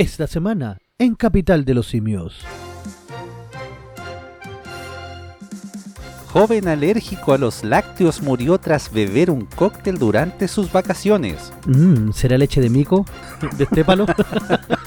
Esta semana, en Capital de los Simios. Joven alérgico a los lácteos murió tras beber un cóctel durante sus vacaciones. Mm, ¿Será leche de mico? ¿De estépalo?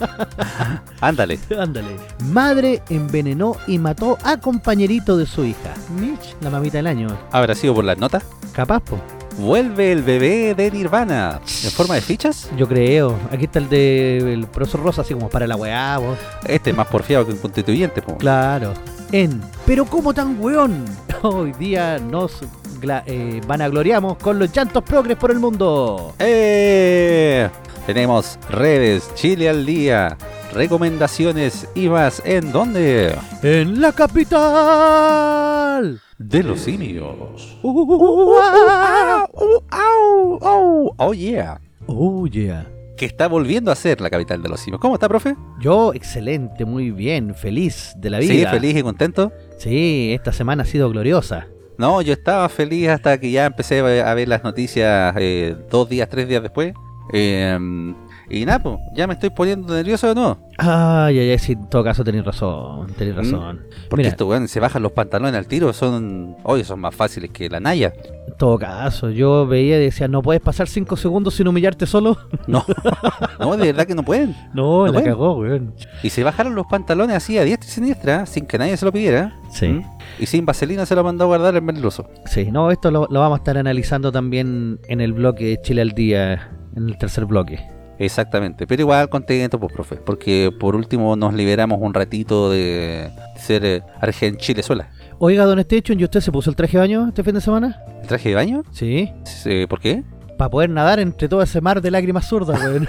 Ándale. Ándale. Madre envenenó y mató a compañerito de su hija. Mitch, la mamita del año. ¿Habrá sido por las notas? Capaz, po. Vuelve el bebé de Nirvana. ¿En forma de fichas? Yo creo. Aquí está el de el profesor Rosa, así como para la weá, po. Este es más porfiado que un constituyente, po. Claro. En Pero cómo tan weón. Hoy día nos eh, vanagloriamos con los llantos progres por el mundo. ¡Eh! Tenemos redes, Chile al día, recomendaciones y más. ¿En dónde? En la capital. De los simios. Uh. ¡Au! ¡Oh, yeah! Oh, yeah. Que está volviendo a ser la capital de los simios. ¿Cómo está, profe? Yo, excelente, muy bien, feliz de la vida. Sí, feliz y contento. Sí, esta semana ha sido gloriosa. No, yo estaba feliz hasta que ya empecé a ver las noticias eh, dos días, tres días después. Eh, y nada, pues, ya me estoy poniendo nervioso de nuevo. Ay, ay, ay, sí, en todo caso tenéis razón, tenéis razón. Porque estos weones se bajan los pantalones al tiro, son, oye, son más fáciles que la Naya. en todo caso, yo veía y decía, ¿no puedes pasar cinco segundos sin humillarte solo? No, no, de verdad que no pueden. No, No la pueden. cagó, weón. Y se bajaron los pantalones así a diestra y siniestra, sin que nadie se lo pidiera. Sí. ¿Mm? Y sin vaselina se lo mandó a guardar el merluzo. Sí, no, esto lo, lo vamos a estar analizando también en el bloque Chile al Día, en el tercer bloque. Exactamente, pero igual contento, pues, profe, porque por último nos liberamos un ratito de ser eh, Argen Chilezuela. Oiga, don Estecho, ¿y usted se puso el traje de baño este fin de semana? ¿El traje de baño? Sí. Eh, ¿Por qué? Para poder nadar entre todo ese mar de lágrimas zurdas, weón.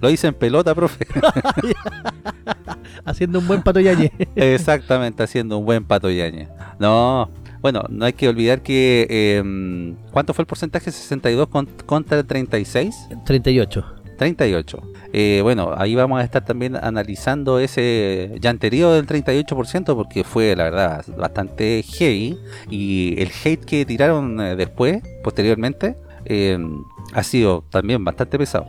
Lo hice en pelota, profe. Haciendo un buen patoyañe. Exactamente, haciendo un buen pato yaña. No, bueno, no hay que olvidar que... eh, ¿Cuánto fue el porcentaje? ¿62 con- contra 36? 38. 38. Eh, bueno, ahí vamos a estar también analizando ese ya anterior del 38% porque fue, la verdad, bastante heavy. Y el hate que tiraron eh, después, posteriormente, eh, ha sido también bastante pesado.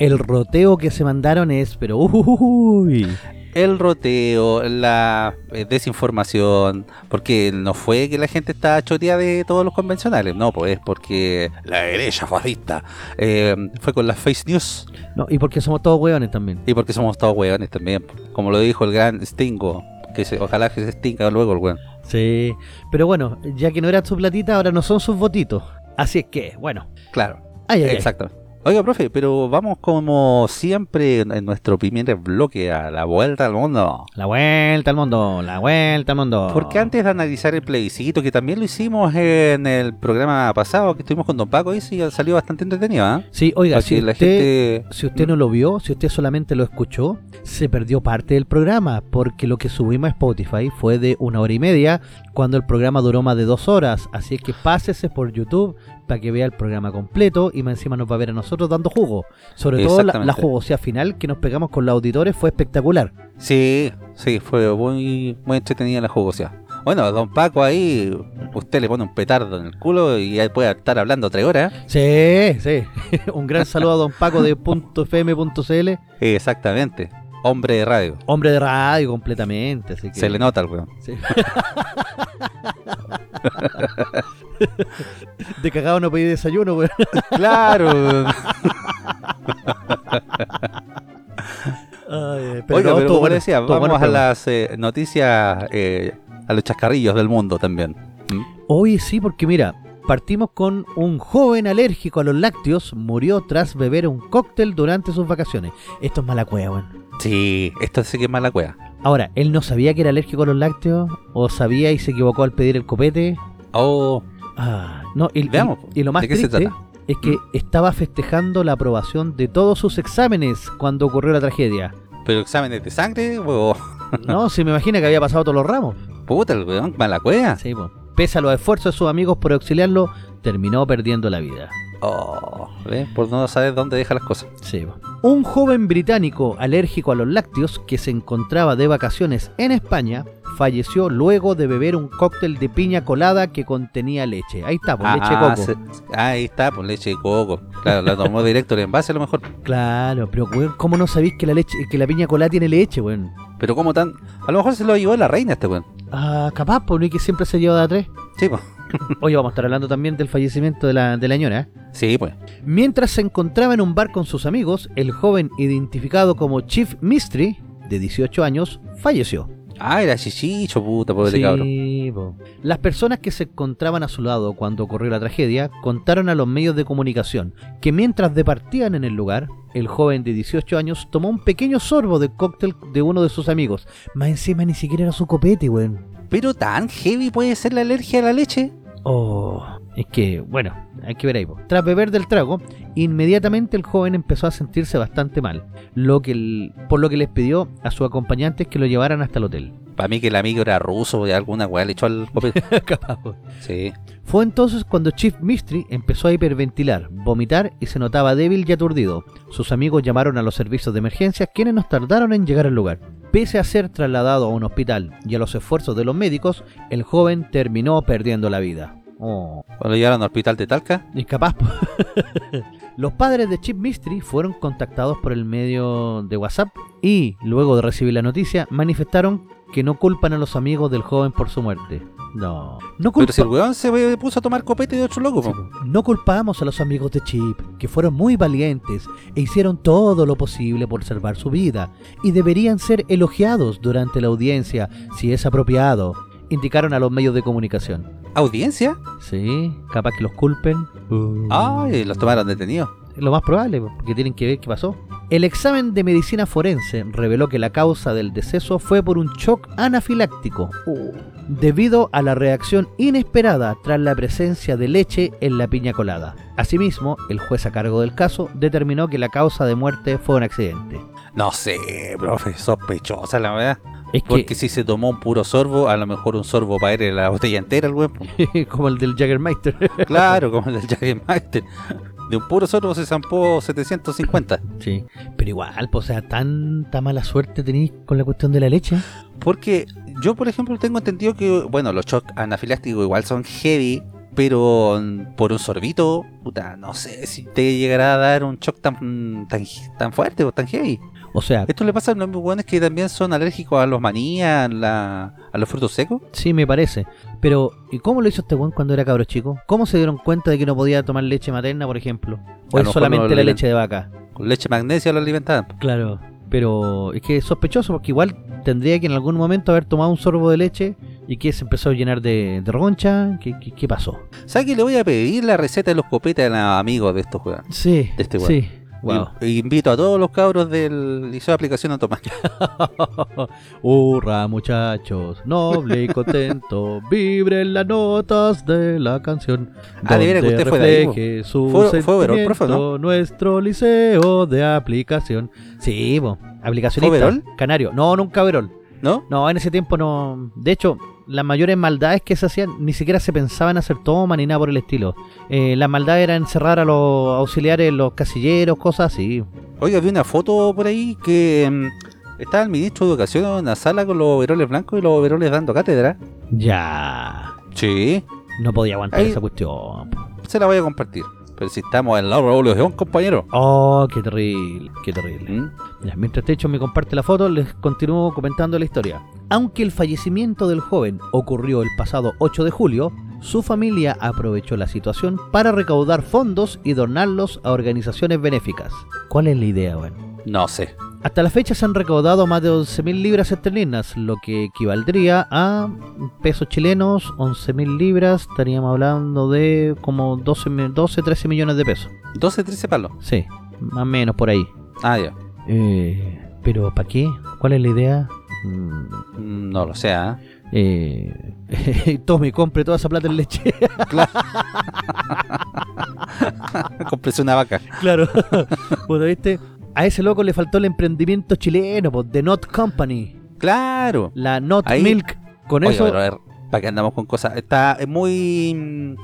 El roteo que se mandaron es, pero uy. El roteo, la eh, desinformación, porque no fue que la gente estaba choteada de todos los convencionales, no, pues es porque la derecha fascista eh, fue con las face news No, y porque somos todos hueones también. y porque somos todos hueones también, como lo dijo el gran Stingo, que se, ojalá que se extinga luego el weón. Sí. Pero bueno, ya que no era su platita, ahora no son sus votitos. Así es que, bueno. Claro, Ay, ay, ay. Oiga, profe, pero vamos como siempre en nuestro primer bloque a la vuelta al mundo. La vuelta al mundo, la vuelta al mundo. Porque antes de analizar el plebiscito, que también lo hicimos en el programa pasado que estuvimos con Don Paco, y sí salió bastante entretenido, ¿ah? Sí, oiga, si la usted, gente- si usted no lo vio, si usted solamente lo escuchó, se perdió parte del programa, porque lo que subimos a Spotify fue de una hora y media, cuando el programa duró más de dos horas. Así es que pásese por YouTube para que vea el programa completo y más encima nos va a ver a nosotros dando jugo. Sobre todo la, la jugosidad final que nos pegamos con los auditores fue espectacular. Sí, sí, fue muy, muy entretenida la jugosidad. Bueno, Don Paco ahí, usted le pone un petardo en el culo y ahí puede estar hablando tres horas. Sí, sí. Un gran saludo a don Paco de .fm.cl, Exactamente. Hombre de radio. hombre de radio completamente. Así que... Se le nota al weón. Sí. De cagado no pedí desayuno, weón. Claro. Ay, Oiga, no, pero como bueno, decía, vamos bueno, a pero- las eh, noticias, eh, a los chascarrillos del mundo también. ¿Mm? Oye, sí, porque mira, partimos con un joven alérgico a los lácteos murió tras beber un cóctel durante sus vacaciones. Esto es mala cueva, weón. Sí, esto sí que es mala cueva. Ahora, ¿él no sabía que era alérgico a los lácteos? ¿O sabía y se equivocó al pedir el copete? Oh, Ah, no, y, Veamos, y lo más ¿de qué se triste trata? es que estaba festejando la aprobación de todos sus exámenes cuando ocurrió la tragedia. pero exámenes de sangre No, se me imagina que había pasado todos los ramos. puta el weón, mala cueva. Sí, po. Pese a los esfuerzos de sus amigos por auxiliarlo, terminó perdiendo la vida. Oh, ¿ves? Por no saber dónde deja las cosas. Sí. Un joven británico alérgico a los lácteos que se encontraba de vacaciones en España falleció luego de beber un cóctel de piña colada que contenía leche. Ahí está, pues leche de Ah, coco. se- ahí está, pues leche de coco. Claro, la tomó directo el envase a lo mejor. Claro, pero weón, ¿cómo no sabéis que la leche, que la piña colada tiene leche, weón? Pero como tan... A lo mejor se lo llevó la reina este weón. Ah, capaz, pues no es que siempre se lleva de a tres. Sí, pues. Oye, vamos a estar hablando también del fallecimiento de la, de la ñora. ¿eh? Sí, pues. Mientras se encontraba en un bar con sus amigos, el joven identificado como Chief Mystery, de 18 años, falleció. Ah, era chichicho, puta, pobre. Sí, po. Las personas que se encontraban a su lado cuando ocurrió la tragedia contaron a los medios de comunicación que mientras departían en el lugar, el joven de 18 años tomó un pequeño sorbo del cóctel de uno de sus amigos. Más encima ni siquiera era su copete, weón. Pero tan heavy puede ser la alergia a la leche. Oh, es que, bueno, hay que ver ahí. po. Tras beber del trago, inmediatamente el joven empezó a sentirse bastante mal, lo que el- por lo que les pidió a sus acompañantes que lo llevaran hasta el hotel. Para mí que el amigo era ruso y alguna weá le echó al. Sí. Fue entonces cuando Chief Mystery empezó a hiperventilar, vomitar y se notaba débil y aturdido. Sus amigos llamaron a los servicios de emergencia, quienes nos tardaron en llegar al lugar. Pese a ser trasladado a un hospital y a los esfuerzos de los médicos, el joven terminó perdiendo la vida. Oh. Cuando llegaron al hospital de Talca. Incapaz. Los padres de Chip Mystery fueron contactados por el medio de WhatsApp y, luego de recibir la noticia, manifestaron que no culpan a los amigos del joven por su muerte. No. No, Pero si el culpa- weón se puso a tomar copete de otro loco, po. no culpamos a los amigos de Chip, que fueron muy valientes e hicieron todo lo posible por salvar su vida, y deberían ser elogiados durante la audiencia, si es apropiado, indicaron a los medios de comunicación. ¿Audiencia? Sí, capaz que los culpen. Uh. Ay, los tomaron detenidos. Lo más probable, porque tienen que ver qué pasó. El examen de medicina forense reveló que la causa del deceso fue por un shock anafiláctico, debido a la reacción inesperada tras la presencia de leche en la piña colada. Asimismo, el juez a cargo del caso determinó que la causa de muerte fue un accidente. No sé, profe, sospechosa la verdad. Es Porque si se tomó un puro sorbo, a lo mejor un sorbo para él la botella entera el weón. como el del Jaggermeister. Claro, como el del Jaggermeister. De un puro sorbo se zampó 750. sí, pero igual, pues, o sea, tanta mala suerte tenéis con la cuestión de la leche. Porque yo, por ejemplo, tengo entendido que, bueno, los shocks anafilácticos igual son heavy, pero mm, por un sorbito, puta, no sé si te llegará a dar un shock tan, tan, tan fuerte o tan heavy. O sea, Esto le pasa a los buenos que también son alérgicos a los maní, a, la- a los frutos secos. Sí, me parece. Pero, ¿y cómo lo hizo este weón cuando era cabro chico? ¿Cómo se dieron cuenta de que no podía tomar leche materna, por ejemplo? ¿O es solamente la le- leche de vaca? Con leche magnesia lo alimentaban. Claro. Pero es que es sospechoso porque igual tendría que en algún momento haber tomado un sorbo de leche y que se empezó a llenar de, de roncha. ¿Qué, qué, qué pasó? ¿Sabes que le voy a pedir la receta de los copetes a los amigos de estos juegos? Sí, De este weón. sí. Wow. Y- invito a todos los cabros del Liceo de Aplicación Automática. Hurra, muchachos, noble y contento, vibren las notas de la canción. Ah, de veras que usted fue de ahí, su Fue- fue overall, profe, nuestro liceo de aplicación. Sí, bo, aplicacionista. Canario. No, nunca overall. ¿No? No, en ese tiempo no. De hecho, las mayores maldades que se hacían ni siquiera se pensaban hacer toma ni nada por el estilo. Eh, las maldades eran encerrar a los auxiliares, los casilleros, cosas así. Oiga, vi una foto por ahí que mm, estaba el ministro de Educación en una sala con los overoles blancos y los overoles dando cátedra. Ya. Sí. No podía aguantar Ahí- esa cuestión. Se la voy a compartir. Pero si estamos en la revolución, compañero. Oh, qué terrible, qué terrible. ¿Mm? Mientras Techo me comparte la foto, les continúo comentando la historia. Aunque el fallecimiento del joven ocurrió el pasado 8 de julio, su familia aprovechó la situación para recaudar fondos y donarlos a organizaciones benéficas. ¿Cuál es la idea, weón? No sé. Hasta la fecha se han recaudado más de 11.000 libras esterlinas, lo que equivaldría a pesos chilenos, 11.000 libras, estaríamos hablando de como 12, mi- 12 13 millones de pesos. 12, 13 palos. Sí, más o menos por ahí. Ah, ya. Eh, pero ¿para qué? ¿Cuál es la idea? Mm, No lo sé, ¿ah? eh, tome, compre toda esa plata en leche. Cómprese una vaca. claro. Puta, ¿viste? A ese loco le faltó el emprendimiento chileno, pues, The Not Company. Claro. La Not Ahí- Milk. Con Oye, eso... pero a ver, ¿para qué andamos con cosas? Está es muy... mm,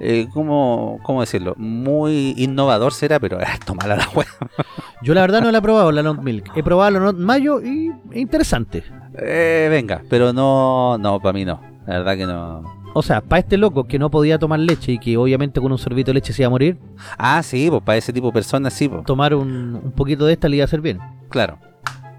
Eh, ¿cómo, ¿Cómo decirlo? Muy innovador será, pero es tomar la wea. Yo la verdad no la he probado, la Not Milk. He probado la Not Mayo y es interesante. eh, venga, pero no, no, para mí no. La verdad que no. O sea, para este loco que no podía tomar leche y que obviamente con un sorbito de leche se iba a morir, Ah, sí, pues para ese tipo de personas sí, pues. tomar un, un poquito de esta le iba a hacer bien. Claro.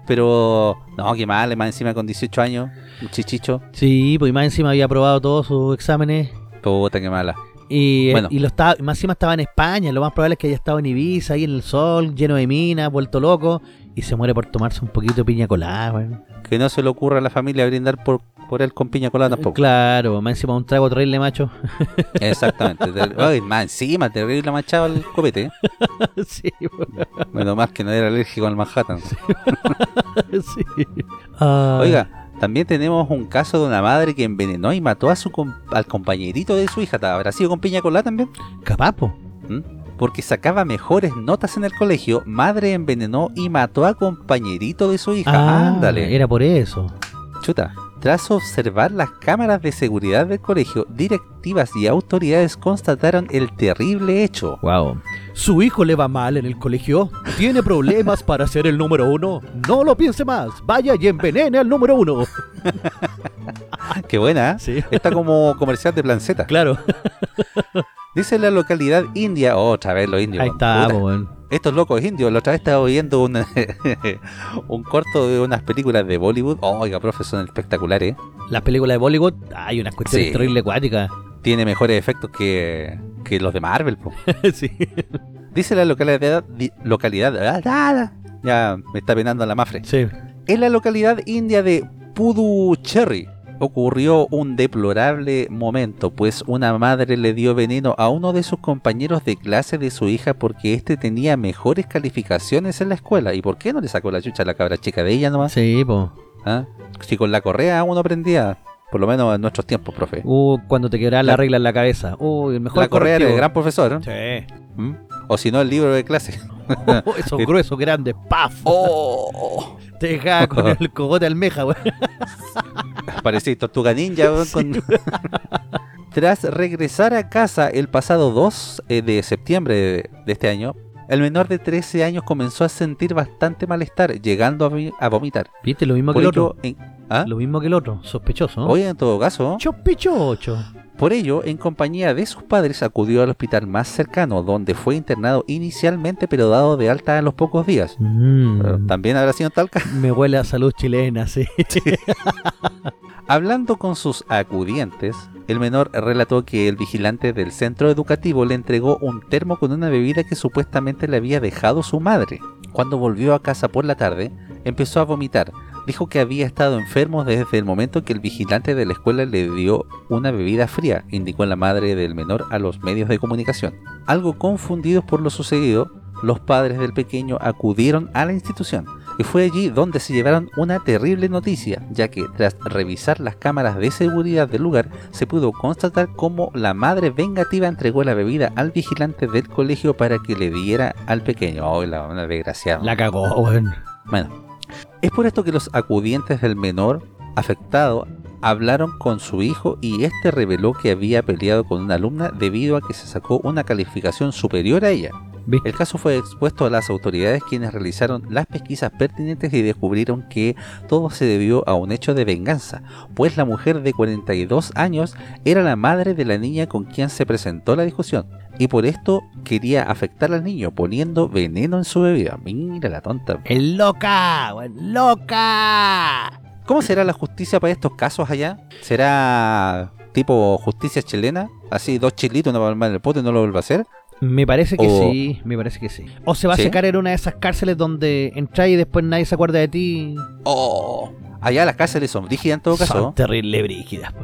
Pero, no, qué mal, más encima con 18 años, un chichicho. Sí, pues y más encima había aprobado todos sus exámenes Puta, qué mala. y, Bueno. y lo estaba, más encima estaba en España. Lo más probable es que haya estado en Ibiza, ahí en el sol, lleno de minas, vuelto loco, y se muere por tomarse un poquito de piña colada, weón. Que no se le ocurra a la familia brindar por, por él con piña colada tampoco. Claro, más encima un trago terrible, macho. Exactamente. Ay, más encima, terrible manchado el copete. ¿eh? sí, weón, Menos más que no era alérgico al Manhattan. sí. Ay. Oiga, también tenemos un caso de una madre que envenenó y mató a su com- al compañerito de su hija. ¿Habrá sido con piña colada también? capaz, po. ¿Mm? Porque sacaba mejores notas en el colegio, madre envenenó y mató a compañerito de su hija. Ah, Ándale. Era por eso. Chuta. Tras observar las cámaras de seguridad del colegio, directivas y autoridades constataron el terrible hecho. Wow. ¿Su hijo le va mal en el colegio? ¿Tiene problemas para ser el número uno? No lo piense más. Vaya y envenene al número uno. Qué buena, ¿eh? Sí. Está como comercial de planceta. Claro. Dice la localidad india, otra vez los indios. Ahí está, weón. Estos locos indios, la otra vez estaba viendo un, un corto de unas películas de Bollywood. Oiga, profe, son espectaculares. Las películas de Bollywood, hay unas cuestiones Sí. acuáticas. Tiene mejores efectos que, que los de Marvel. po. sí. Dice la localidad, localidad, ah, ah, ya me está penando la mafre. Sí. En la localidad india de Puducherry ocurrió un deplorable momento, pues una madre le dio veneno a uno de sus compañeros de clase de su hija porque éste tenía mejores calificaciones en la escuela. ¿Y por qué no le sacó la chucha a la cabra chica de ella nomás? Sí, po. ¿Ah? Si con la correa uno aprendía, por lo menos en nuestros tiempos, profe. Uh, cuando te quebras la La- regla en la cabeza. Uy, el mejor la correa era el gran profesor, ¿no? Sí. ¿Mm? O si no, el libro de clase. Oh, esos gruesos grandes, paf. ¡Oh! Te dejaba con el cogote almeja, weón. Parecía Tortuga Ninja. weón, con- Tras regresar a casa el pasado 2 eh, de septiembre de, este año, el menor de 13 años comenzó a sentir bastante malestar, llegando a, vomitar. Viste, lo mismo Por que el otro. en, ¿Ah? Lo mismo que el otro. Sospechoso, ¿no? Oye, en todo caso, Chopichocho. Por ello, en compañía de sus padres, acudió al hospital más cercano, donde fue internado inicialmente, pero dado de alta a los pocos días. Mm, También habrá sido en Talca. me huele a salud chilena, sí. Hablando con sus acudientes, el menor relató que el vigilante del centro educativo le entregó un termo con una bebida que supuestamente le había dejado su madre. Cuando volvió a casa por la tarde, empezó a vomitar. Dijo que había estado enfermo desde el momento que el vigilante de la escuela le dio una bebida fría, indicó la madre del menor a los medios de comunicación. Algo confundidos por lo sucedido, los padres del pequeño acudieron a la institución y fue allí donde se llevaron una terrible noticia, ya que tras revisar las cámaras de seguridad del lugar se pudo constatar cómo la madre vengativa entregó la bebida al vigilante del colegio para que le diera al pequeño. ¡Oh, la una desgraciada! La cagó, weón. Bueno, es por esto que los acudientes del menor afectado hablaron con su hijo y este reveló que había peleado con una alumna debido a que se sacó una calificación superior a ella. El caso fue expuesto a las autoridades quienes realizaron las pesquisas pertinentes y descubrieron que todo se debió a un hecho de venganza, pues la mujer de 42 años era la madre de la niña con quien se presentó la discusión y por esto quería afectar al niño poniendo veneno en su bebida. Mira la tonta. ¡El loca! weón, ¡Loca! ¿Cómo será la justicia para estos casos allá? ¿Será tipo justicia chilena? Así, dos chilitos, una palma en el pote y no lo vuelve a hacer. Me parece que O- sí, me parece que sí. O se va ¿Sí? a secar en una de esas cárceles donde entras y después nadie se acuerda de ti. ¡Oh! Allá las cárceles son rígidas en todo caso. Son terrible brígidas.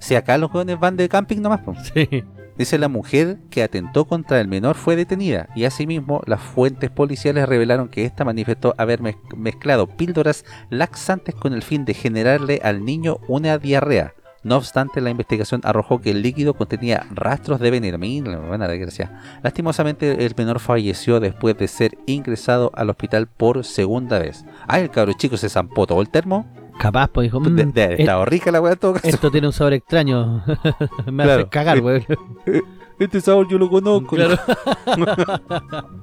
Si acá los jóvenes van de camping nomás. po. Sí. Dice la mujer que atentó contra el menor fue detenida y asimismo las fuentes policiales revelaron que ésta manifestó haber mez- mezclado píldoras laxantes con el fin de generarle al niño una diarrea. No obstante, la investigación arrojó que el líquido contenía rastros de veneno. Mira, buena desgracia. Lastimosamente, el menor falleció después de ser ingresado al hospital por segunda vez. Ah, el cabro chico se zampó todo el termo. Capaz, pues dijo. De, "Mm, de- eh, estaba rica la weá en todo caso. esto tiene un sabor extraño. Me Claro. hace cagar, weón. Este sabor yo lo conozco. Claro.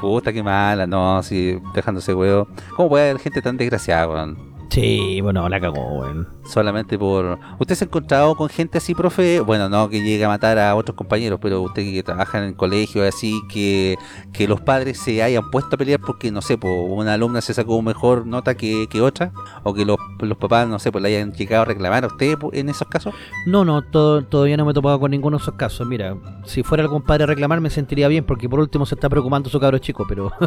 Puta, qué mala, no, sí, dejándose huevo. ¿Cómo puede haber gente tan desgraciada, weón? Sí, bueno, la cagó, weón. Solamente por... ¿Usted se ha encontrado con gente así, profe? Bueno, no que llegue a matar a otros compañeros, pero usted que trabaja en el colegio, así, que, que los padres se hayan puesto a pelear porque, no sé, pues, una alumna se sacó mejor nota que, que otra, o que los, los papás, no sé, pues le hayan llegado a reclamar a usted en esos casos. No, no, to- todavía no me he topado con ninguno de esos casos. Mira, si fuera algún padre a reclamar me sentiría bien porque por último se está preocupando su cabro chico, pero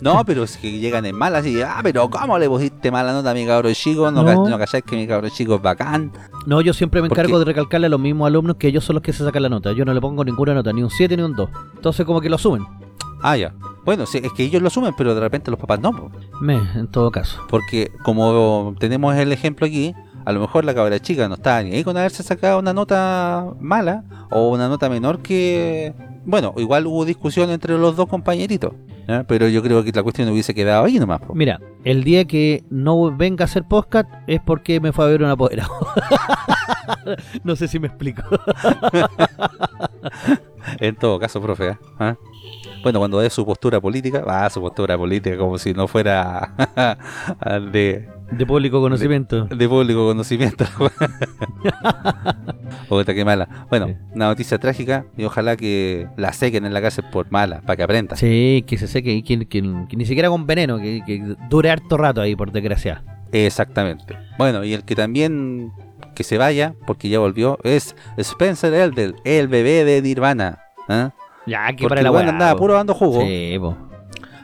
No, pero es que llegan en malas y, ah, pero ¿cómo le pusiste mala nota a mi cabro chico? No, No. ca- no cacháis que mi cabro chico es bacán. no, yo siempre me ¿Por encargo de recalcarle a los mismos alumnos que ellos son los que se sacan la nota. Yo no le pongo ninguna nota, ni un 7 ni un 2. Entonces como que lo asumen. Ah, ya. Bueno, sí, es que ellos lo asumen, pero de repente los papás no. Me, en todo caso. Porque como tenemos el ejemplo aquí, a lo mejor la cabra chica no estaba ni ahí con haberse sacado una nota mala o una nota menor que... Bueno, igual hubo discusión entre los dos compañeritos, ¿ya? pero yo creo que la cuestión hubiese quedado ahí nomás. po. Mira, el día que no venga a hacer podcast es porque me fue a ver un apoderado. no sé si me explico. En todo caso, profe. ¿eh? ¿Ah? Bueno, cuando dé su postura política, va su postura política como si no fuera de, De público conocimiento. de público conocimiento. Puta, qué mala. Bueno, Sí. una noticia trágica y ojalá que la sequen en la cárcel por mala, para que aprenda. Sí, que se seque y que, que- que ni siquiera con veneno, que, que dure harto rato ahí, por desgracia. Exactamente. Bueno, y el que también que se vaya, porque ya volvió, es Spencer Elder, el bebé de Nirvana. ¿ah? Ya, que Porque para la weá, andaba puro dando jugo. Sí, po.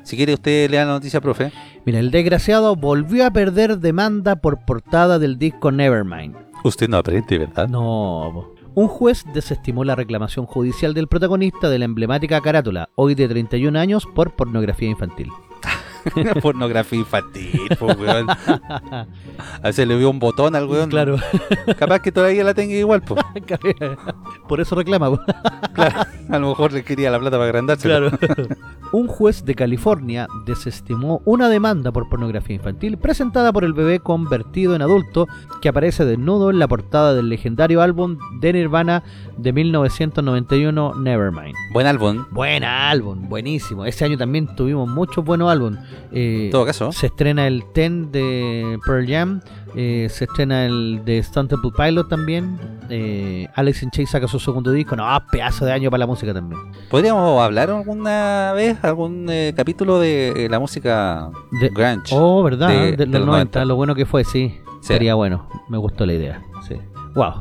Si quiere usted lea la noticia, profe. Mira, el desgraciado volvió a perder demanda por portada del disco Nevermind. Usted no aprende, ¿verdad? No. Un juez desestimó la reclamación judicial del protagonista de la emblemática carátula, hoy de 31 años, por pornografía infantil. Pornografía infantil, po, weón. A veces le vio un botón al weón. Claro, Capaz que todavía la tenga igual, pues. por eso reclama. Claro. A lo mejor le quería la plata para agrandarse. Claro. Un juez de California desestimó una demanda por pornografía infantil presentada por el bebé convertido en adulto que aparece desnudo en la portada del legendario álbum de Nirvana de 1991 Nevermind. Buen álbum. Buen álbum, buenísimo. Ese año también tuvimos muchos buenos álbumes. Eh, En todo caso. se estrena el Ten de Pearl Jam, eh, se estrena el de Stone Temple Pilot también. Eh, Alex in Chains saca su segundo disco. No, pedazo de año para la música también. ¿Podríamos hablar alguna vez, algún capítulo de la música De- grunge? Oh, ¿verdad? de- De, de los los 90, 90. lo bueno que fue, sí. Sí. Sería bueno. Me gustó la idea. Sí. Wow.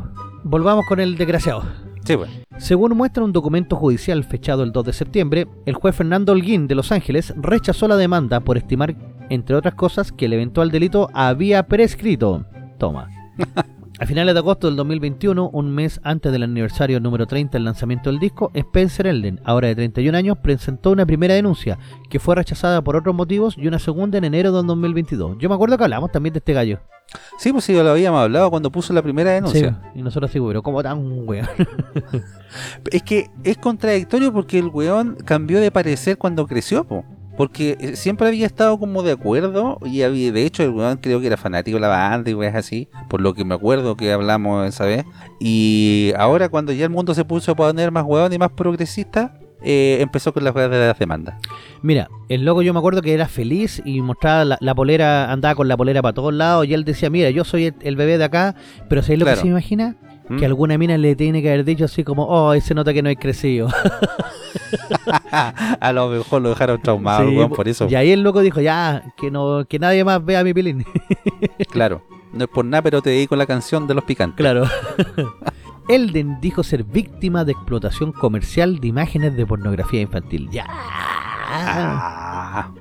Volvamos con el desgraciado. Sí, pues. Según muestra un documento judicial fechado el 2 de septiembre, el juez Fernando Holguín de Los Ángeles rechazó la demanda por estimar, entre otras cosas, que el eventual delito había prescrito. Toma. A finales de agosto del 2021, un mes antes del aniversario número 30 del lanzamiento del disco, Spencer Elden, ahora de 31 años, presentó una primera denuncia, que fue rechazada por otros motivos, y una segunda en enero del 2022. Yo me acuerdo que hablamos también de este gallo. Sí, pues sí, lo habíamos hablado cuando puso la primera denuncia. Sí, y nosotros sí, pero ¿cómo tan weón? Es que es contradictorio porque el weón cambió de parecer cuando creció, po. Porque eh, siempre había estado como de acuerdo y había, de hecho el weón creo que era fanático de la banda y weas así, por lo que me acuerdo que hablamos esa vez. Y ahora cuando ya el mundo se puso a poner más weón y más progresista, eh, empezó con las weas de las demandas. Mira, el loco yo me acuerdo que era feliz y mostraba la, la polera, andaba con la polera para todos lados y él decía, mira, yo soy el, el bebé de acá, pero ¿sabes lo Claro. que se imagina? ¿Mm? Que alguna mina le tiene que haber dicho así como, oh, se nota que no hay crecido. a lo mejor lo dejaron traumado, Sí, weón, po- por eso. Y ahí el loco dijo, ya, que no que nadie más vea mi pilín. Claro. No es por nada, pero te dedico la canción de los picantes. claro. Elden dijo ser víctima de explotación comercial de imágenes de pornografía infantil. Ya. Ah.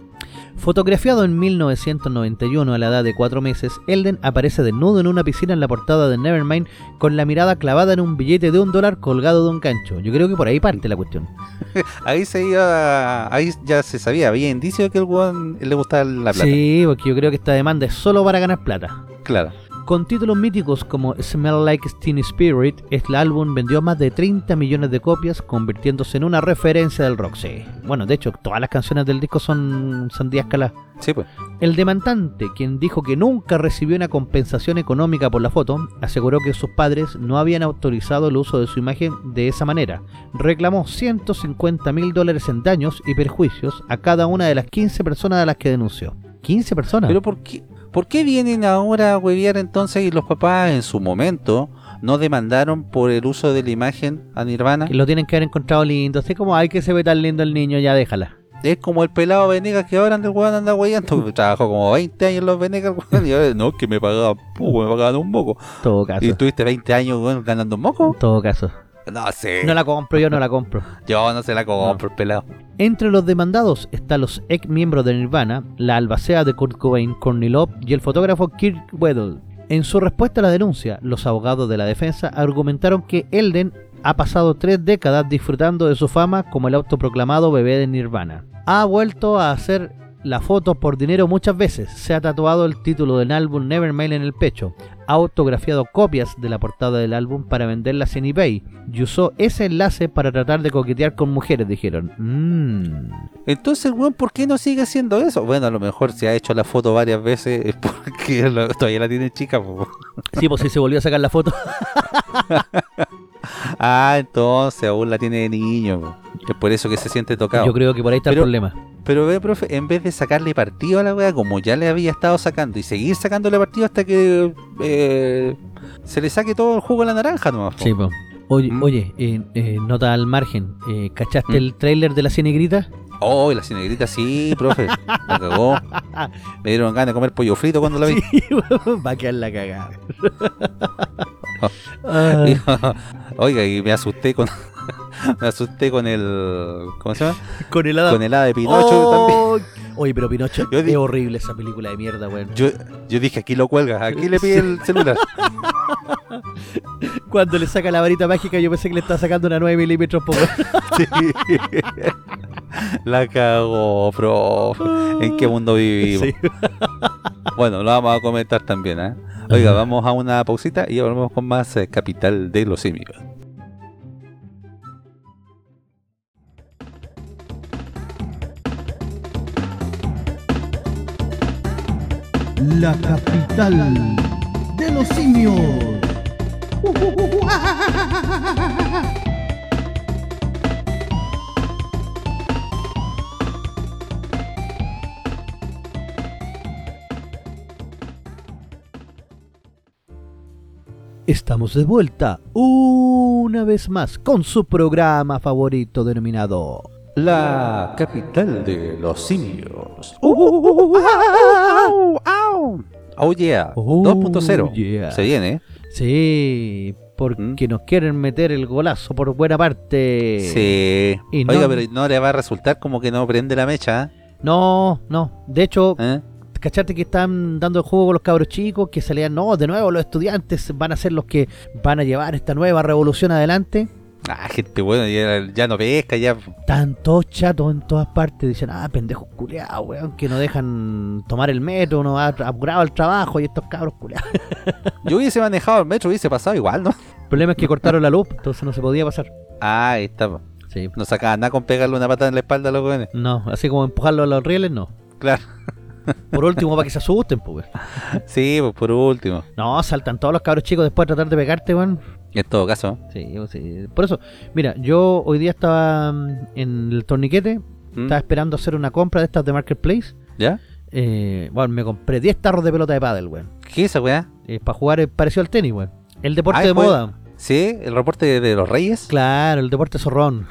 Fotografiado en 1991 a la edad de 4 meses, Elden aparece desnudo en una piscina en la portada de Nevermind con la mirada clavada en un billete de un dólar colgado de un gancho. Yo creo que por ahí parte la cuestión. Ahí se iba, ahí ya se sabía, había indicios de que el weón le gustaba la plata. Sí, porque yo creo que esta demanda es solo para ganar plata. Claro. Con títulos míticos como Smell Like Teen Spirit, este álbum vendió más de 30 millones de copias, convirtiéndose en una referencia del rock. Sí. Bueno, de hecho, todas las canciones del disco son sandías caladas. Sí, pues. El demandante, quien dijo que nunca recibió una compensación económica por la foto, aseguró que sus padres no habían autorizado el uso de su imagen de esa manera. Reclamó 150 mil dólares en daños y perjuicios a cada una de las 15 personas a las que denunció. 15 personas. Pero ¿por qué, ¿por qué vienen ahora a huevear entonces y los papás en su momento no demandaron por el uso de la imagen a Nirvana? Que lo tienen que haber encontrado lindo. Así como, ay, que se ve tan lindo el niño, ya déjala. Es como el pelado Venegas que ahora anda weón anda hueveando. Trabajó como 20 años en los Venegas, weón, y ahora no, que me pagaban poco, me pagaban un moco. Todo caso. ¿Y estuviste 20 años weón, ganando un moco? Todo caso. No sé. No la compro, yo no la compro. Yo no se la compro, el pelado. Entre los demandados están los ex miembros de Nirvana, la albacea de Kurt Cobain, Courtney Love y el fotógrafo Kirk Weddle. En su respuesta a la denuncia, los abogados de la defensa argumentaron que Elden ha pasado tres décadas disfrutando de su fama como el autoproclamado bebé de Nirvana. Ha vuelto a hacer la foto por dinero muchas veces, se ha tatuado el título del álbum Nevermind en el pecho, ha autografiado copias de la portada del álbum para venderlas en eBay y usó ese enlace para tratar de coquetear con mujeres, dijeron. Mmm. Entonces, weón, ¿por qué no sigue haciendo eso? Bueno, a lo mejor se ha hecho la foto varias veces es porque lo- todavía la tiene chica. po. Sí, pues sí se volvió a sacar la foto. Ah, entonces aún la tiene de niño. po. Es por eso que se siente tocado. Yo creo que por ahí está Pero- el problema. Pero ve, profe, en vez de sacarle partido a la weá, como ya le había estado sacando, y seguir sacándole partido hasta que eh, se le saque todo el jugo a la naranja nomás. po. Sí, pues. Oye, Mm. oye eh, eh, nota al margen. eh, ¿Cachaste Mm. el tráiler de la Cinegrita? Oh, la cinegrita sí, profe. La cagó. Me dieron ganas de comer pollo frito cuando la vi. Sí, va a quedar la cagada. Oiga, y me asusté con. me asusté con el. ¿Cómo se llama? con el hada. Con el hada de Pinocho también. Oh, Oye, pero Pinocho Yo es horrible esa película de mierda, weón. Yo, yo dije, aquí lo cuelga, aquí le pide el celular. Cuando le saca la varita mágica, yo pensé que le estaba sacando una 9 milímetros, po, weón. Sí. La cagó, profe. ¿En qué mundo vivimos? Sí. Bueno, lo vamos a comentar también, ¿eh? Oiga, vamos a una pausita y volvemos con más eh, Capital de los Simios. La capital de los simios. Estamos de vuelta una vez más con su programa favorito denominado La capital de los simios. Uh, Oh yeah, Oh, 2.0. yeah. Se viene, ¿eh? Sí, porque nos quieren meter el golazo por buena parte. Sí. Y Oiga, no- pero no le va a resultar como que no prende la mecha, No, no. De hecho, ¿eh? ¿cachate que están dando el juego con los cabros chicos? Que salían, no, de nuevo los estudiantes van a ser los que van a llevar esta nueva revolución adelante. Ah, gente bueno, ya, ya no pesca, ya. Están todos chatos en todas partes. Dicen, ah, pendejos culeados, weón, que no dejan tomar el metro, no ha apurado el trabajo y estos cabros culeados. Yo hubiese manejado el metro, hubiese pasado igual, ¿no? El problema es que cortaron la luz, entonces no se podía pasar. Ah, ahí está. Sí. No sacaba nada con pegarle una patada en la espalda a los jóvenes. No, así como empujarlo a los rieles, no. Claro. Por último, para que se asusten, pues. Sí, pues por último. No, saltan todos los cabros chicos después de tratar de pegarte, weón. En todo caso. Sí, pues sí. Por eso, mira, yo hoy día estaba mm, en el torniquete, ¿Mm? estaba esperando hacer una compra de estas de Marketplace. ¿Ya? Eh, bueno, me compré 10 tarros de pelota de pádel, weón. ¿Qué es esa weá? Eh, para jugar eh, parecido al tenis, weón. El deporte Ah, de pues. moda. Sí, el reporte de, de los reyes. Claro, el deporte zorrón.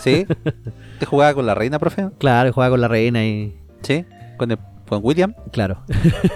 Sí. ¿Te jugaba con la reina, profe? Claro, jugaba con la reina y. Sí. Con, el- con William. Claro.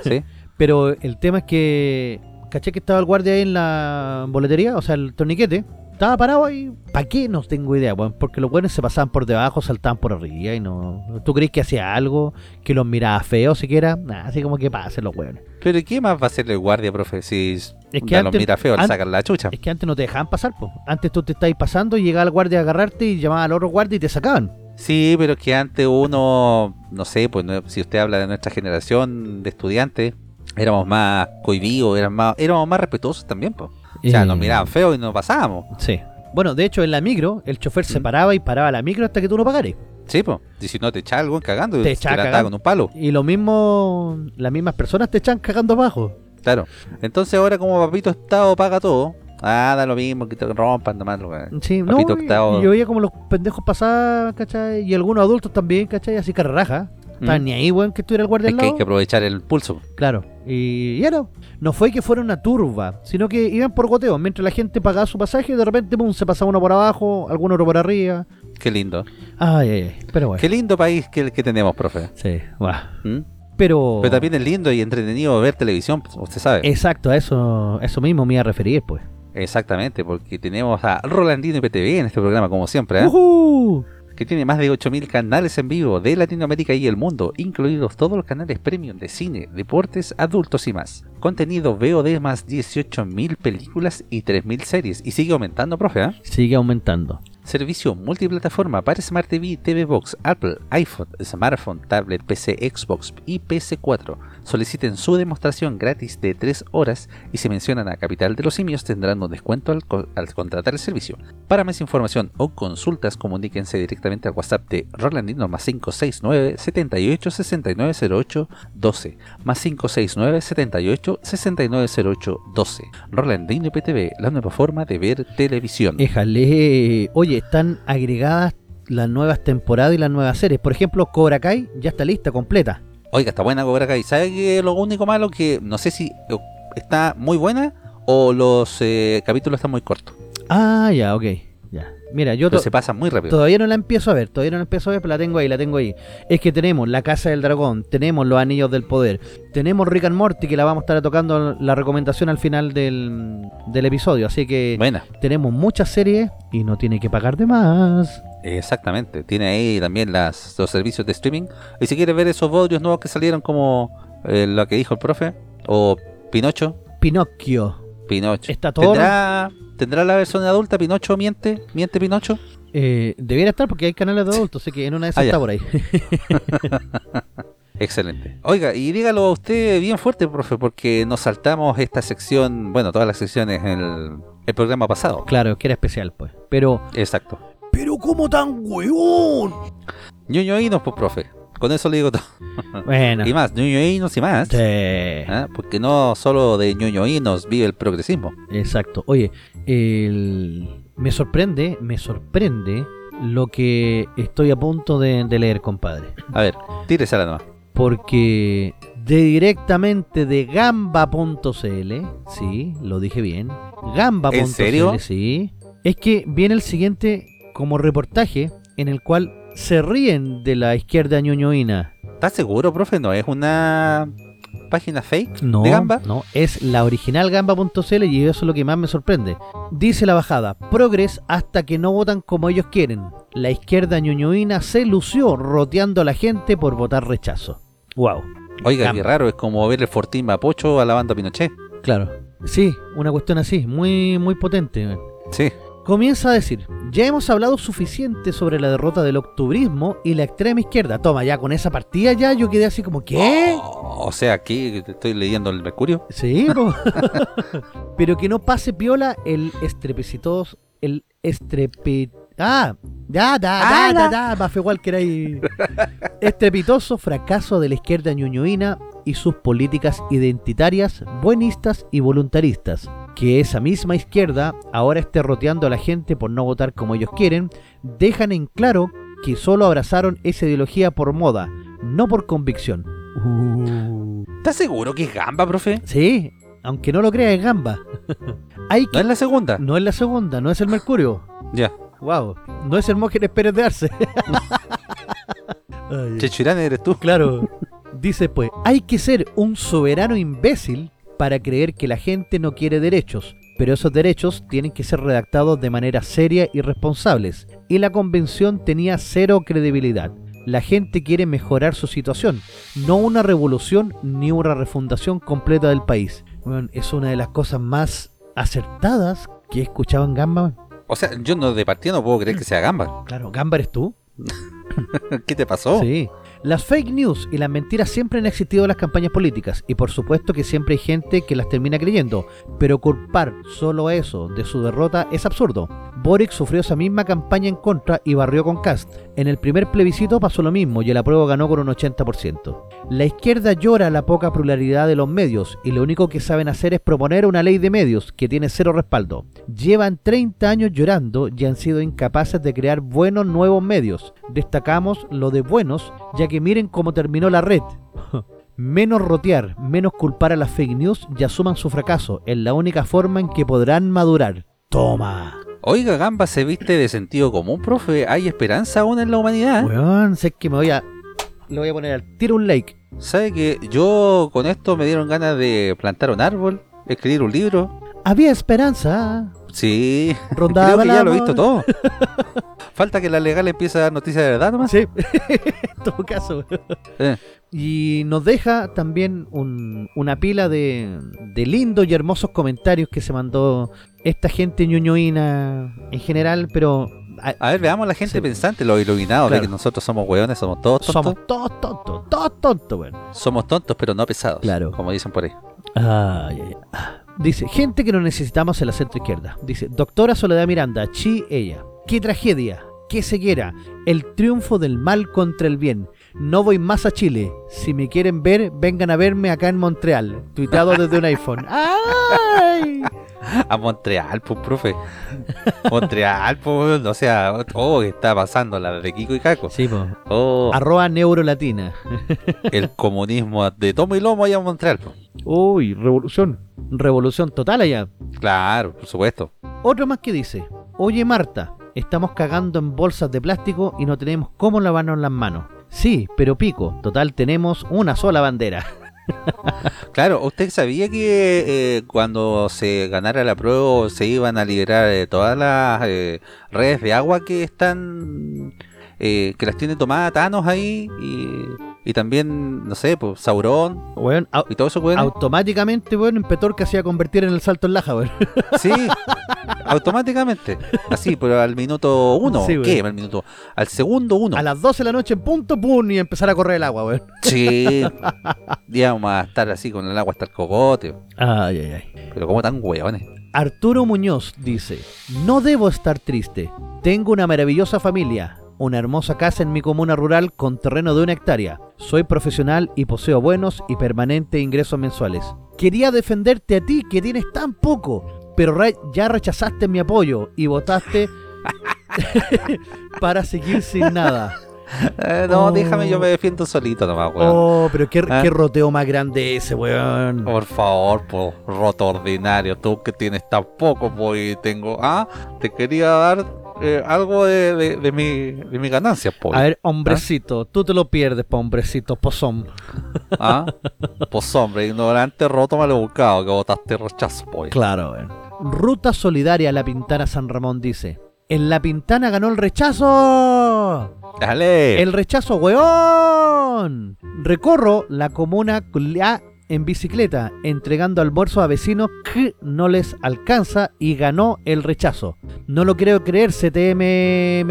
Sí. Pero el tema es que. Caché que estaba el guardia ahí en la boletería, o sea, el torniquete. Estaba parado ahí. ¿Para qué? No tengo idea, weón. Porque los buenos se pasaban por debajo, saltaban por arriba y no. ¿Tú crees que hacía algo? ¿Que los miraba feo siquiera? Nah, así como que pasen los weones. Pero ¿qué más va a hacer el guardia, profe? Si Es que antes- mira feo, le an- sacan la chucha. Es que antes no te dejaban pasar, pues. Antes tú te estabas pasando y llegaba el guardia a agarrarte y llamaba al otro guardia y te sacaban. Sí, pero es que antes uno, no sé, pues no- si usted habla de nuestra generación de estudiantes, éramos más cohibidos, éramos más, éramos más respetuosos también, pues. O sea, nos miraban feo y nos pasábamos. Sí. Bueno, de hecho, en la micro, el chofer se ¿Mm? paraba y paraba la micro hasta que tú no pagares. Sí, pues. Y si no te echaba algo cagando, Te echaba con un palo. Y lo mismo, las mismas personas te echan cagando abajo. Claro. Entonces ahora como Papito Estado paga todo, ah, da lo mismo, que te rompan nomás. lo que- Sí, no, Papito y- octavo. y yo veía como los pendejos pasaban, ¿cachai? Y algunos adultos también, ¿cachai? Así que raja. Estaban Mm. ni ahí, weón, que estuviera el guardia Es al que hay que aprovechar el pulso. Claro. Y, y era. No fue que fuera una turba, sino que iban por goteo. Mientras la gente pagaba su pasaje, de repente pum, se pasaba uno por abajo, alguno otro por arriba. Qué lindo. Ay, ay, ay. Pero bueno. Qué lindo país que, que tenemos, profe. Sí, guau. ¿Mm? Pero. Pero también es lindo y entretenido ver televisión, pues, usted sabe. Exacto, a eso, eso mismo me iba a referir, pues. Exactamente, porque tenemos a Rolandino IPTV en este programa, como siempre, ¿eh? ¡Ujú! Que tiene más de 8.000 canales en vivo de Latinoamérica y el mundo, incluidos todos los canales premium de cine, deportes, adultos y más. Contenido VOD más 18.000 películas y 3.000 series. Y sigue aumentando, profe, ¿eh? Sigue aumentando. Servicio multiplataforma para Smart TV, TV Box, Apple, iPhone, Smartphone, Tablet, PC, Xbox y PC4. Soliciten su demostración gratis de 3 horas y si mencionan a Capital de los Simios tendrán un descuento al, co- al contratar el servicio. Para más información o consultas comuníquense directamente al WhatsApp de Rolandino más 569 78 69 08 12 más 569 78 69 08 12 Rolandino IPTV, la nueva forma de ver televisión. Éjale. Oye, están agregadas las nuevas temporadas y las nuevas series. Por ejemplo, Cobra Kai ya está lista, completa. Oiga, está buena Cobra Kai. ¿Sabe que lo único malo que no sé si está muy buena o los eh, capítulos están muy cortos? Ah, ya, ok. Ya. Mira, yo Pero to- se pasan muy rápido. todavía no la empiezo a ver, todavía no la empiezo a ver, pero la tengo ahí, la tengo ahí. Es que tenemos La Casa del Dragón, tenemos Los Anillos del Poder, tenemos Rick and Morty, que la vamos a estar tocando la recomendación al final del, del episodio. Así que Buena, tenemos muchas series y no tiene que pagar de más. Exactamente. Tiene ahí también las, los servicios de streaming. Y si quiere ver esos bodrios nuevos que salieron como eh, lo que dijo el profe, o Pinocho, Pinocchio. Pinocho. Está todo- ¿Tendrá, ¿Tendrá la versión adulta Pinocho miente? ¿Miente Pinocho? Eh, debiera estar porque hay canales de adultos, así que en una de esas Ah, está por ahí. Excelente. Oiga, y dígalo a usted bien fuerte, profe, porque nos saltamos esta sección, bueno, todas las secciones en el, el programa pasado. claro, que era especial, pues. Pero. Exacto. Pero, ¿cómo tan huevón? Ñoñoínos, pues, profe. Con eso le digo todo. Bueno. Y más, ñoñoínos y más. Sí. ¿ah? Porque no solo de ñoñoínos vive el progresismo. Exacto. Oye, el- me sorprende, me sorprende lo que estoy a punto de, de leer, compadre. A ver, tírese a la nueva. Porque de directamente de gamba.cl, sí, lo dije bien. Gamba.cl, ¿En serio? sí. Es que viene el siguiente como reportaje en el cual se ríen de la izquierda ñoñoína. ¿Estás seguro, profe? ¿No es una página fake No, de Gamba? no, es la original gamba.cl y eso es lo que más me sorprende. Dice la bajada, progres hasta que no votan como ellos quieren. La izquierda ñoñoína se lució roteando a la gente por votar rechazo. Wow. Oiga, Gamba. qué raro, es como ver el Fortín Mapocho a Pinochet. Claro. Sí, una cuestión así, muy, muy potente. Sí. Comienza a decir, ya hemos hablado suficiente sobre la derrota del octubrismo y la extrema izquierda. Toma, ya con esa partida ya yo quedé así como, ¿qué? Oh, o sea, aquí estoy leyendo el Mercurio. Sí, pero que no pase piola el estrepitoso, el estrepe... Ah, ya, da, da, da, da, Mafe Walker ahí. Estrepitoso fracaso de la izquierda ñuñuina y sus políticas identitarias, buenistas y voluntaristas. Que esa misma izquierda ahora esté roteando a la gente por no votar como ellos quieren, dejan en claro que solo abrazaron esa ideología por moda, no por convicción. Uh. ¿Estás seguro que es Gamba, profe? Sí, aunque no lo crea, es gamba. Hay ¿No es la segunda? No es la segunda, no es el Mercurio. Ya. Wow, no es Hermógenes Pérez de Arce. Chechirán eres tú. claro. Dice pues, hay que ser un soberano imbécil para creer que la gente no quiere derechos, pero esos derechos tienen que ser redactados de manera seria y responsables. Y la convención tenía cero credibilidad. La gente quiere mejorar su situación, no una revolución ni una refundación completa del país. Bueno, es una de las cosas más acertadas que he escuchado en Gamba. O sea, yo no de partida no puedo creer que sea Gamba. Claro, Gamba eres tú. ¿Qué te pasó? Sí. Las fake news y las mentiras siempre han existido en las campañas políticas y por supuesto que siempre hay gente que las termina creyendo, pero culpar solo eso de su derrota es absurdo. Boric sufrió esa misma campaña en contra y barrió con Cast. En el primer plebiscito pasó lo mismo y el apruebo ganó con un 80%. La izquierda llora la poca pluralidad de los medios y lo único que saben hacer es proponer una ley de medios que tiene cero respaldo. Llevan 30 años llorando y han sido incapaces de crear buenos nuevos medios. Destacamos lo de buenos, ya que miren cómo terminó la red. Menos rotear, menos culpar a las fake news y asuman su fracaso. Es la única forma en que podrán madurar. Toma. Oiga, Gamba se viste de sentido común, profe. ¿Hay esperanza aún en la humanidad? Weón, sé que me voy a... Le voy a poner al tiro un like. ¿Sabe que yo con esto me dieron ganas de plantar un árbol, escribir un libro? Había esperanza. Sí, Rondaba creo que ya lo he visto todo. Falta que la legal empiece a dar noticias de verdad nomás. Sí, en todo caso. Eh, Y nos deja también un- una pila de, de lindos y hermosos comentarios que se mandó esta gente ñoñoína en general, pero a- A ver, veamos la gente Sí. pensante, los iluminados, de que nosotros somos hueones, somos todos tontos. somos todos tontos, todos tontos, weón. Somos tontos, pero no pesados. Claro. Como dicen por ahí. Ay, ay. Dice, gente que no necesitamos en la centro izquierda. Dice, doctora Soledad Miranda, chi ella. Qué tragedia, qué ceguera. El triunfo del mal contra el bien. No voy más a Chile. Si me quieren ver, vengan a verme acá en Montreal. Tuiteado desde un iPhone. ¡Ay! A Montreal, pues, profe. Montreal, pues, o sea, oh, que está pasando la de Kiko y Caco. Sí, po. Oh, Arroba neurolatina. el comunismo de tomo y lomo allá en Montreal. pues. Uy, revolución. Revolución total allá. Claro, por supuesto. Otro más que dice, oye Marta, estamos cagando en bolsas de plástico y no tenemos cómo lavarnos las manos. Sí, pero pico, total tenemos una sola bandera. Claro, ¿usted sabía que eh, cuando se ganara la prueba se iban a liberar eh, todas las eh, redes de agua que están, eh, que las tiene tomadas Thanos ahí y, y también, no sé, pues Sauron au- y todo eso, weón? automáticamente, en Petorca se iba a convertir en el salto en laja, weón. Sí, automáticamente. Así, pero al minuto uno. Sí, ¿Qué? Al minuto. Al segundo uno. A las 12 de la noche en punto, pum, y empezar a correr el agua, weón. Sí. Íbamos a estar así con el agua hasta el cogote. Ay, ay, ay. Pero como tan hueones. Arturo Muñoz dice, no debo estar triste. Tengo una maravillosa familia, una hermosa casa en mi comuna rural con terreno de una hectárea. Soy profesional y poseo buenos y permanentes ingresos mensuales. Quería defenderte a ti que tienes tan poco, pero re- ya rechazaste mi apoyo y votaste para seguir sin nada. Eh, no, Oh. déjame, yo me defiendo solito nomás, weón. Oh, pero qué, qué roteo más grande ese, weón. Por favor, po, roto ordinario, tú que tienes tan poco, y tengo, ah, te quería dar eh, algo de, de, de mi, de mi ganancia, pues. A ver, hombrecito, tú te lo pierdes, pa' hombrecito, pozón. Ah, pues hombre, ignorante, roto, mal buscado, que votaste rechazo, pues. Claro, weón. Ruta Solidaria La Pintana San Ramón dice: En La Pintana ganó el rechazo. Dale. El rechazo, weón. Recorro la comuna en bicicleta, entregando almuerzos a vecinos que no les alcanza y ganó el rechazo. No lo creo creer, CTM.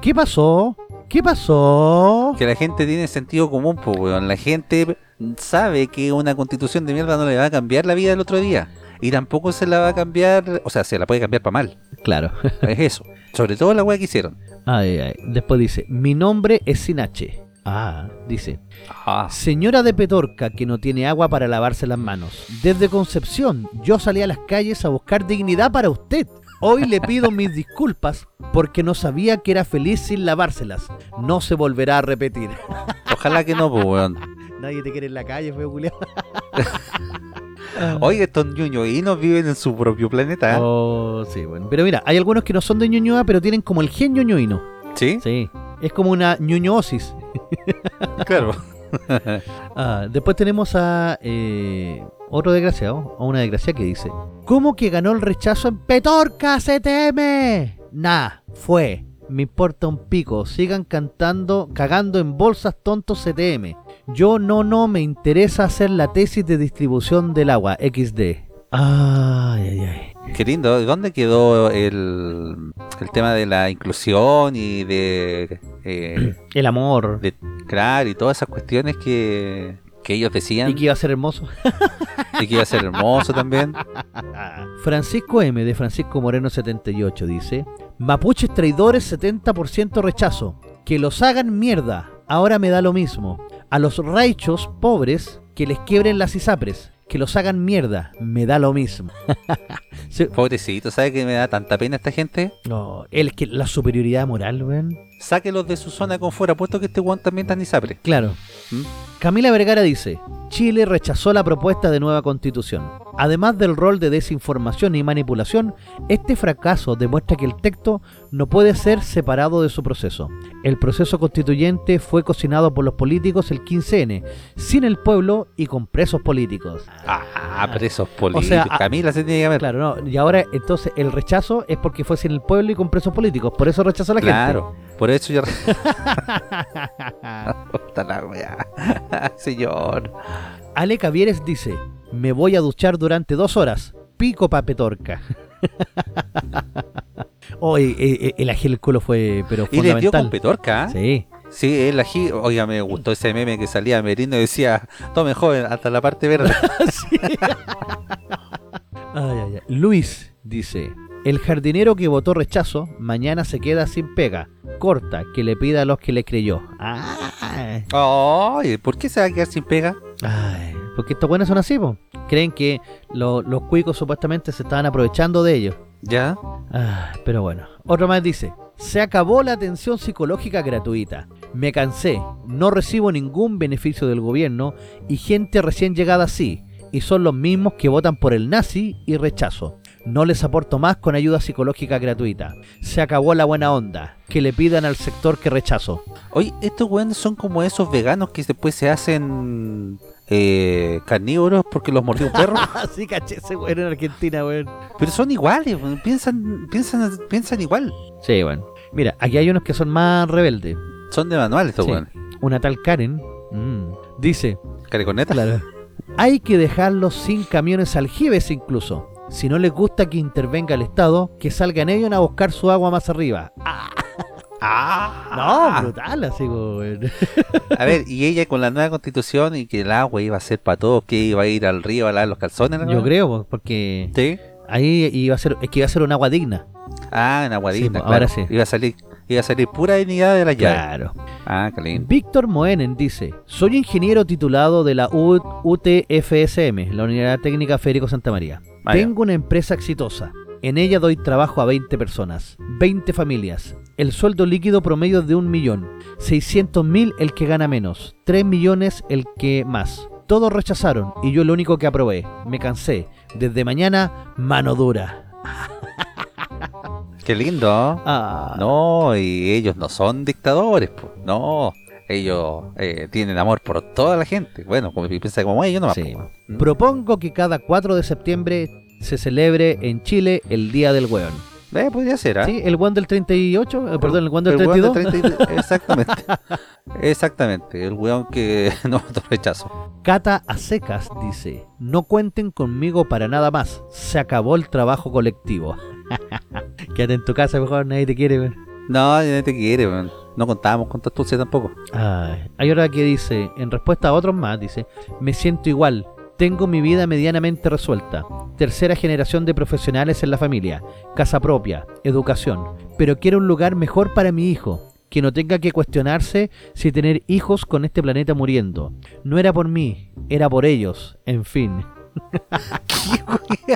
¿Qué pasó? ¿Qué pasó? Que la gente tiene sentido común, pues, weón. La gente sabe que una constitución de mierda no le va a cambiar la vida del otro día. Y tampoco se la va a cambiar, o sea, se la puede cambiar para mal. Claro. Es eso. Sobre todo la weá que hicieron. Ay, ay. Después dice: Mi nombre es sin H. Ah, dice. Ah, Señora de Petorca que no tiene agua para lavarse las manos. Desde Concepción, yo salí a las calles a buscar dignidad para usted. Hoy le pido mis disculpas porque no sabía que era feliz sin lavárselas. No se volverá a repetir. ojalá que no, pues, weón. Nadie te quiere en la calle, feo culiao. Oye, estos ñoñoínos viven en su propio planeta. ¿eh? Oh, sí, bueno. Pero mira, hay algunos que no son de Ñuñoa, pero tienen como el gen ñoñoíno. ¿Sí? Sí. Es como una ñoñoosis. Claro. Ah, después tenemos a eh, otro desgraciado, a una desgracia que dice: ¿Cómo que ganó el rechazo en Petorca CTM? Nah, fue. Me importa un pico. Sigan cantando, cagando en bolsas tontos CTM. Yo no, no, me interesa hacer la tesis de distribución del agua, XD. Ay, ay, ay. Qué lindo. ¿De ¿Dónde quedó el, el tema de la inclusión y de, eh, El amor. de crear y todas esas cuestiones que, que ellos decían Y que iba a ser hermoso. y que iba a ser hermoso también? Francisco M de Francisco Moreno 78 dice, Mapuches traidores 70% rechazo. Que los hagan mierda. Ahora me da lo mismo. A los raichos pobres que les quiebren las isapres, que los hagan mierda, me da lo mismo. Sí, Pobrecito, ¿sabe que me da tanta pena esta gente? no, el que la superioridad moral, weón. Sáquelos de su zona de confort, puesto que este weón también está ni sapre. Claro. ¿Mm? Camila Vergara dice, Chile rechazó la propuesta de nueva constitución. Además del rol de desinformación y manipulación, este fracaso demuestra que el texto no puede ser separado de su proceso. El proceso constituyente fue cocinado por los políticos el 15N, sin el pueblo y con presos políticos. Ah, presos políticos. sea, a- Camila se tiene que ver. Claro, no, y ahora entonces el rechazo es porque fue sin el pueblo y con presos políticos, por eso rechazó la Claro, por eso yo. Puta la. Señor. Ale Cavieres dice, me voy a duchar durante dos horas, pico pa' petorca. oh, eh, eh, el agil culo fue, pero Y le dio con fundamental. petorca. ¿ah? Sí. Sí, el ají. Oiga, me gustó ese meme que salía Merino y decía: Tome joven, hasta la parte verde. Ay, ay. Luis dice, el jardinero que votó rechazo, mañana se queda sin pega. Corta, que le pida a los que le creyó. Ay. Ay, ¿por qué se va a quedar sin pega? Ay, porque estos buenos son así, po. Creen que lo- los cuicos supuestamente se estaban aprovechando de ellos. ¿Ya? Ah, pero bueno. Otro más dice, se acabó la atención psicológica gratuita. Me cansé, no recibo ningún beneficio del gobierno y gente recién llegada sí. Y son los mismos que votan por el nazi y rechazo. No les aporto más con ayuda psicológica gratuita. Se acabó la buena onda. Que le pidan al sector que rechazo. Oye, estos weones son como esos veganos que después se hacen eh, carnívoros porque los mordió un perro. Así caché ese weón en Argentina, weón. Pero son iguales, weón, piensan, piensan, piensan igual. Sí, bueno. Mira, aquí hay unos que son más rebeldes. Son de manual estos Sí. weones. Una tal Karen mm, dice, ¿Careconeta? claro, hay que dejarlos sin camiones aljibes incluso. Si no les gusta que intervenga el Estado, que salgan ellos a buscar su agua más arriba. Ah, No, brutal, así como... A ver, y ella con la nueva constitución y que el agua iba a ser para todos, que iba a ir al río a lavar los calzones. ¿no? Yo creo, po, porque Sí. ahí iba a ser, es que iba a ser un agua digna. Ah, en aguadita, Sí, claro. ahora sí. Iba a salir, iba a salir pura dignidad de la llave. Claro. Ah, qué lindo. Víctor Moenen dice, soy ingeniero titulado de la UTFSM, la Unidad Técnica Federico Santa María. Vaya. Tengo una empresa exitosa. En ella doy trabajo a 20 personas, 20 familias. El sueldo líquido promedio es de un millón. 600 mil el que gana menos. 3 millones el que más. Todos rechazaron y yo lo único que aprobé. Me cansé. Desde mañana, mano dura. Qué lindo. ¿no? Ah, No, y ellos no son dictadores, pues. No. Ellos eh, tienen amor por toda la gente. Bueno, como piensa como ellos, no Sí. Propongo que cada 4 de septiembre se celebre en Chile el Día del Hueón. Eh, podría ser, ¿ah? ¿Sí? ¿El One del 38? Eh, perdón, el One del El weón 32. del 32, Exactamente. Exactamente. El weón que no rechazo. Cata a secas dice, no cuenten conmigo para nada más, se acabó el trabajo colectivo. Quédate en tu casa mejor, nadie te quiere. No, no te quiere. No contábamos con Tastucia tampoco. Ay, Hay otra que dice, en respuesta a otros más, dice, me siento igual, tengo mi vida medianamente resuelta, tercera generación de profesionales en la familia, casa propia, educación, pero quiero un lugar mejor para mi hijo, que no tenga que cuestionarse si tener hijos con este planeta muriendo. No era por mí, era por ellos, en fin. ¿Qué,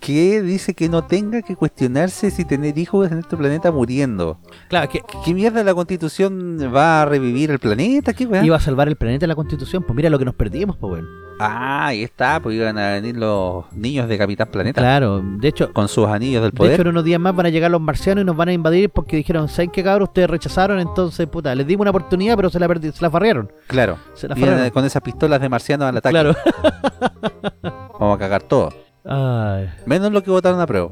qué dice que no tenga que cuestionarse si tener hijos en este planeta muriendo? Claro, que ¿Qué mierda la constitución va a revivir el planeta? ¿Qué weá? iba a salvar el planeta la constitución, pues mira lo que nos perdimos, pues bueno. Ah, ahí está, pues iban a venir los niños de Capitán Planeta Claro, de hecho, con sus anillos del De poder. hecho, en unos días más van a llegar los marcianos y nos van a invadir porque dijeron, ¿saben qué cabrón? Ustedes rechazaron, entonces, puta, les dimos una oportunidad, pero se la, se la farrearon. claro, Se la farrearon. con esas pistolas de marcianos al ataque. Claro. Vamos a cagar todo. Ay, Menos lo que votaron a prueba,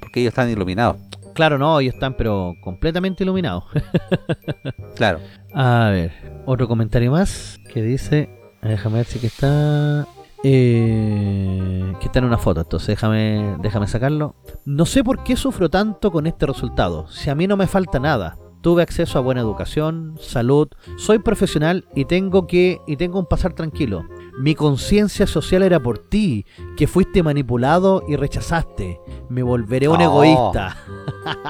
porque ellos están iluminados. claro, no, ellos están pero completamente iluminados. Claro. a ver, otro comentario más que dice, déjame ver si que está... eh, que está en una foto, entonces déjame, déjame sacarlo. No sé por qué sufro tanto con este resultado, si a mí no me falta nada. Tuve acceso a buena educación, salud, soy profesional y tengo que y tengo un pasar tranquilo. Mi conciencia social era por ti, que fuiste manipulado y rechazaste. Me volveré un Oh. egoísta.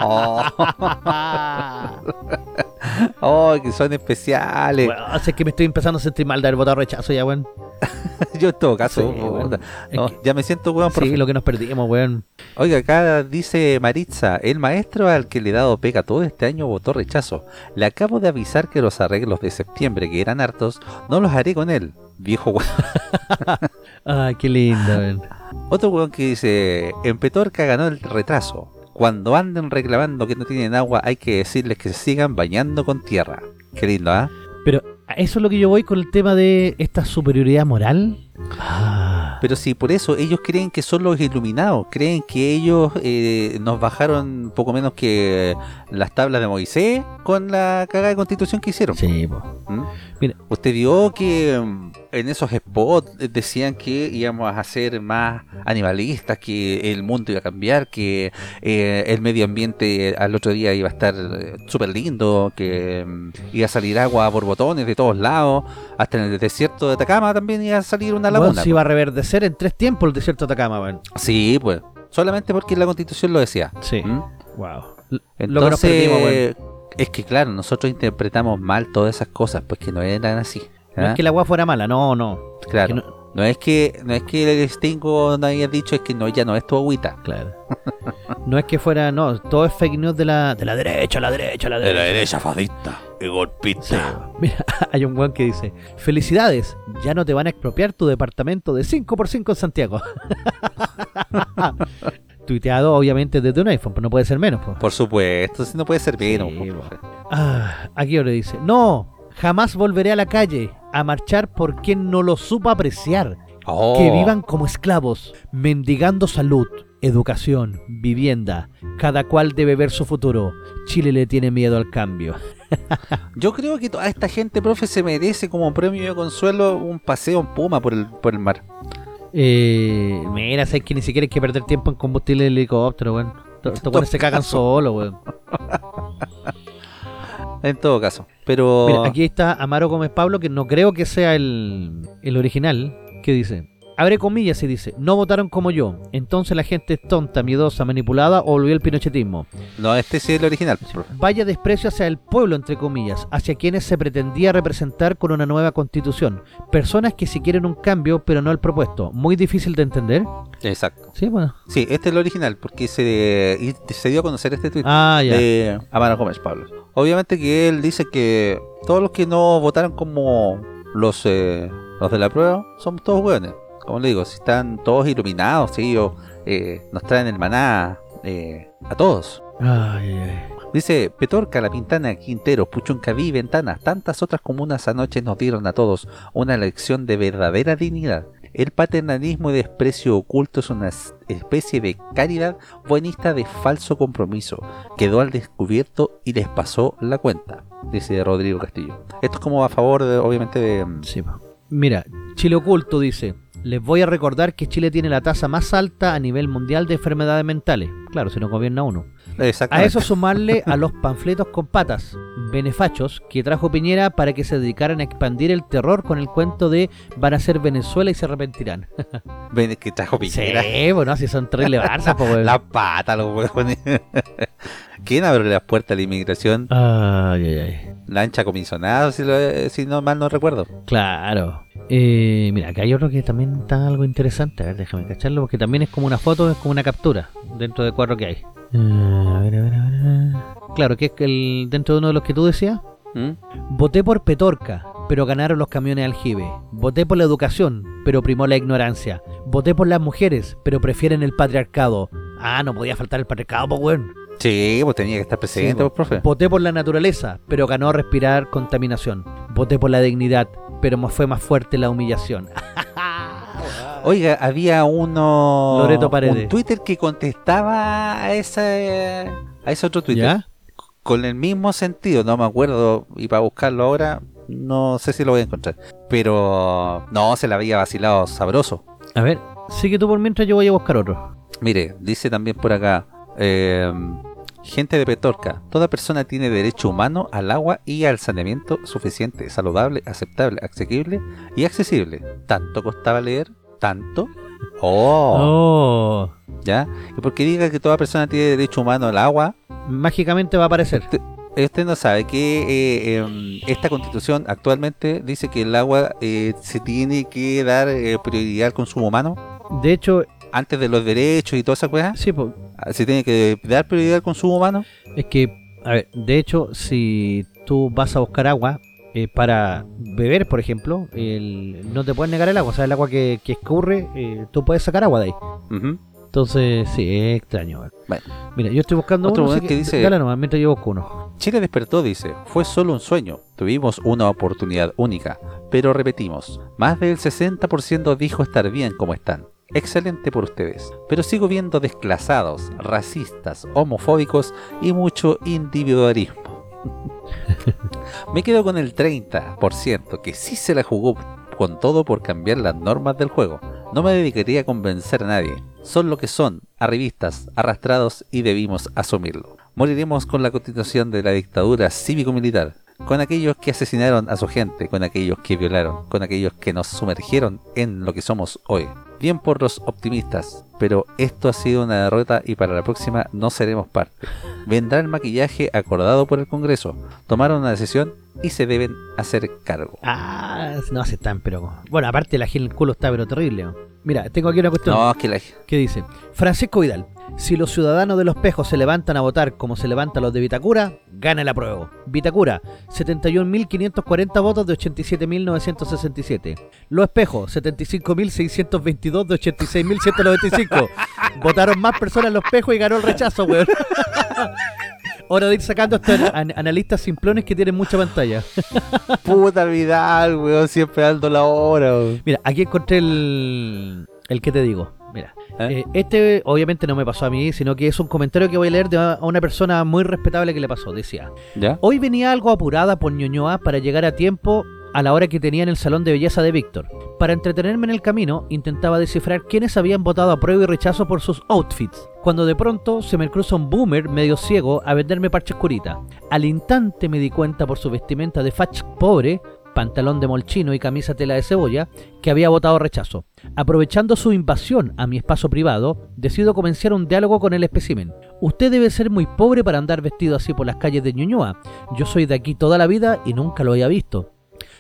Oh, Oh, que son especiales. Weón, o sea, es que me estoy empezando a sentir mal de haber votado rechazo ya, weón. Yo en todo caso, Sí, no, ya me siento weón, Sí, profe. lo que nos perdimos, weón. Oiga, acá dice Maritza, el maestro al que le he dado pega todo este año votó rechazo. Le acabo de avisar que los arreglos de septiembre, que eran hartos, no los haré con él. Viejo weón. Ay, qué lindo, weón. Otro weón que dice, en Petorca ganó el retraso. Cuando anden reclamando que no tienen agua, hay que decirles que se sigan bañando con tierra. Qué lindo, ¿ah? Pero eso es lo que yo voy con el tema de esta superioridad moral. Ah, Pero si por eso ellos creen que son los iluminados, creen que ellos eh, nos bajaron poco menos que las tablas de Moisés con la cagada de constitución que hicieron. sí. ¿Mm? Mira. Usted vio que mm, en esos spots eh, decían que íbamos a ser más animalistas, que el mundo iba a cambiar, que eh, el medio ambiente al otro día iba a estar eh, súper lindo, que mm, iba a salir agua por botones de todos lados, hasta en el desierto de Atacama también iba a salir una laguna. se iba a reverdecer en tres tiempos el desierto de Atacama, weón. Sí, pues. Solamente porque la constitución lo decía. Sí. ¿Mm? Wow. Entonces, lo que nos perdimos, weón. Es que claro, nosotros interpretamos mal todas esas cosas, pues que no eran así. No ¿ah? es que la agua fuera mala, no, no. Claro. que no... no- es que no es que el Stingo no haya dicho, es que no, ya no es tu agüita. Claro. No es que fuera, no, todo es fake news de la, de la derecha, la derecha, la derecha. fascista y golpista. Sí. Mira, hay un weón que dice, felicidades, ya no te van a expropiar tu departamento de 5x5 en Santiago. Tuiteado obviamente desde un iPhone, pero no puede ser menos. po. Por supuesto, si no puede ser menos. Sí, pues. Ah, aquí ahora dice, no, jamás volveré a la calle a marchar por quien no lo supo apreciar. Oh, Que vivan como esclavos, mendigando salud, educación, vivienda. Cada cual debe ver su futuro. Chile le tiene miedo al cambio. Yo creo que toda esta gente, profe, se merece como premio de consuelo un paseo en Puma por el, por el mar. Eh, mira, sabes que ni siquiera hay que perder tiempo en combustible de helicóptero, weón. Estos weones se cagan solo, weón. En todo caso. Pero. Mira, aquí está Amaro Gómez Pablo, que no creo que sea el, el original, que dice, abre comillas y dice, no votaron como yo, entonces la gente es tonta, miedosa, manipulada o volvió el pinochetismo. No, este sí es el original, profe. Vaya desprecio hacia el pueblo, entre comillas, hacia quienes se pretendía representar con una nueva constitución. Personas que si quieren un cambio, pero no el propuesto. Muy difícil de entender. Exacto. Sí, bueno. Sí, este es el original, porque se dio a conocer este tweet Ah, ya. de Amaro Gómez Pablo. Obviamente que él dice que todos los que no votaron como los, eh, los de la prueba son todos hueones. Como le digo, si están todos iluminados, si ellos eh, nos traen el maná eh, a todos. Ay, ay. Dice, Petorca, La Pintana, Quinteros, Puchuncaví, Ventanas, tantas otras comunas anoche nos dieron a todos una lección de verdadera dignidad. El paternalismo y desprecio oculto es una es- especie de caridad buenista de falso compromiso. Quedó al descubierto y les pasó la cuenta, dice Rodrigo Castillo. Esto es como a favor, de, obviamente, de... Sí, po. Mira, Chile Oculto dice, les voy a recordar que Chile tiene la tasa más alta a nivel mundial de enfermedades mentales. Claro, si no gobierna uno. A eso sumarle a los panfletos con patas, benefachos, que trajo Piñera para que se dedicaran a expandir el terror con el cuento de van a ser Venezuela y se arrepentirán. Que trajo Piñera. Sí, bueno, si son terribles po, weón. La pata, los huevones. ¿Quién abre las puertas a la inmigración? Ay, ay, ay. La ancha comisionada, si, lo- si no mal no recuerdo. Claro. Eh, mira, acá hay otro que también está algo interesante. A ver, déjame cacharlo, porque también es como una foto, es como una captura dentro de cuatro que hay. Eh, a ver, a ver, a ver. Claro, que es el, dentro de uno de los que tú decías. ¿Mm? Voté por Petorca, pero ganaron los camiones aljibe. Voté por la educación, pero primó la ignorancia. Voté por las mujeres, pero prefieren el patriarcado. Ah, no podía faltar el patriarcado, pues, weón. Sí, pues tenía que estar presente, Sí, pues, profe. Voté por la naturaleza, pero ganó respirar contaminación. Voté por la dignidad, pero fue más fuerte la humillación. Oiga, había uno. Loreto Paredes. Un Twitter que contestaba a ese, a ese otro Twitter. ¿Ya? Con el mismo sentido, no me acuerdo. Y para buscarlo ahora, no sé si lo voy a encontrar. Pero no, se la había vacilado sabroso. A ver, sigue tú por mientras yo voy a buscar otro. Mire, dice también por acá. eh, gente de Petorca, toda persona tiene derecho humano al agua y al saneamiento suficiente, saludable, aceptable, asequible y accesible. ¿Tanto costaba leer? ¿Tanto? Oh, Oh, ¿ya? Y porque diga que toda persona tiene derecho humano al agua, mágicamente va a aparecer. te- usted no sabe que eh, em, esta constitución actualmente dice que el agua eh, se tiene que dar eh, prioridad al consumo humano De hecho, antes de los derechos y toda esa cosa. sí, po, Se tiene que dar prioridad al consumo humano. es que, a ver, de hecho, si tú vas a buscar agua eh, para beber, por ejemplo, el- no te pueden negar el agua. O sea, el agua que, que escurre, eh, tú puedes sacar agua de ahí. Entonces, sí, es extraño. weón. Bueno. Mira, yo estoy buscando Otro uno, weón que dice- Dale nomás, mientras yo busco uno. Chile despertó, dice, fue solo un sueño, tuvimos una oportunidad única, pero repetimos, más del 60% dijo estar bien como están. Excelente por ustedes, pero sigo viendo desclasados, racistas, homofóbicos y mucho individualismo. Me quedo con el 30%, que sí se la jugó con todo por cambiar las normas del juego. No me dedicaría a convencer a nadie. Son lo que son, arribistas, arrastrados y debimos asumirlo. Moriremos con la continuación de la dictadura cívico-militar, con aquellos que asesinaron a su gente, con aquellos que violaron, con aquellos que nos sumergieron en lo que somos hoy. Bien por los optimistas, pero esto ha sido una derrota y para la próxima no seremos parte. Vendrá el maquillaje acordado por el Congreso, tomaron una decisión y se deben hacer cargo. Ah, no se están, pero. Bueno, aparte la gente el culo está, pero terrible. Mira, tengo aquí una cuestión. No, es que la... que dice Francisco Vidal. Si los ciudadanos de los Pejos se levantan a votar como se levantan los de Vitacura, gana el apruebo. Vitacura, 71.540 votos de 87.967. Los Espejos, 75.622 de 86.195. Votaron más personas los Espejos y ganó el rechazo, weón. Hora de ir sacando estos an- analistas simplones que tienen mucha pantalla. Puta Vidal, weón, siempre dando la hora, weón. Mira, aquí encontré el, el que te digo. Mira, ¿Eh? eh, este obviamente no me pasó a mí, sino que es un comentario que voy a leer de a una persona muy respetable que le pasó. Decía, ¿Ya? hoy venía algo apurada por Ñuñoa para llegar a tiempo a la hora que tenía en el salón de belleza de Víctor. Para entretenerme en el camino, intentaba descifrar quiénes habían votado a prueba y rechazo por sus outfits, cuando de pronto se me cruza un boomer medio ciego a venderme parches curita. Al instante me di cuenta por su vestimenta de fach pobre, pantalón de molchino y camisa tela de cebolla, que había votado rechazo. Aprovechando su invasión a mi espacio privado, decido comenzar un diálogo con el espécimen. Usted debe ser muy pobre para andar vestido así por las calles de Ñuñoa. Yo soy de aquí toda la vida y nunca lo había visto.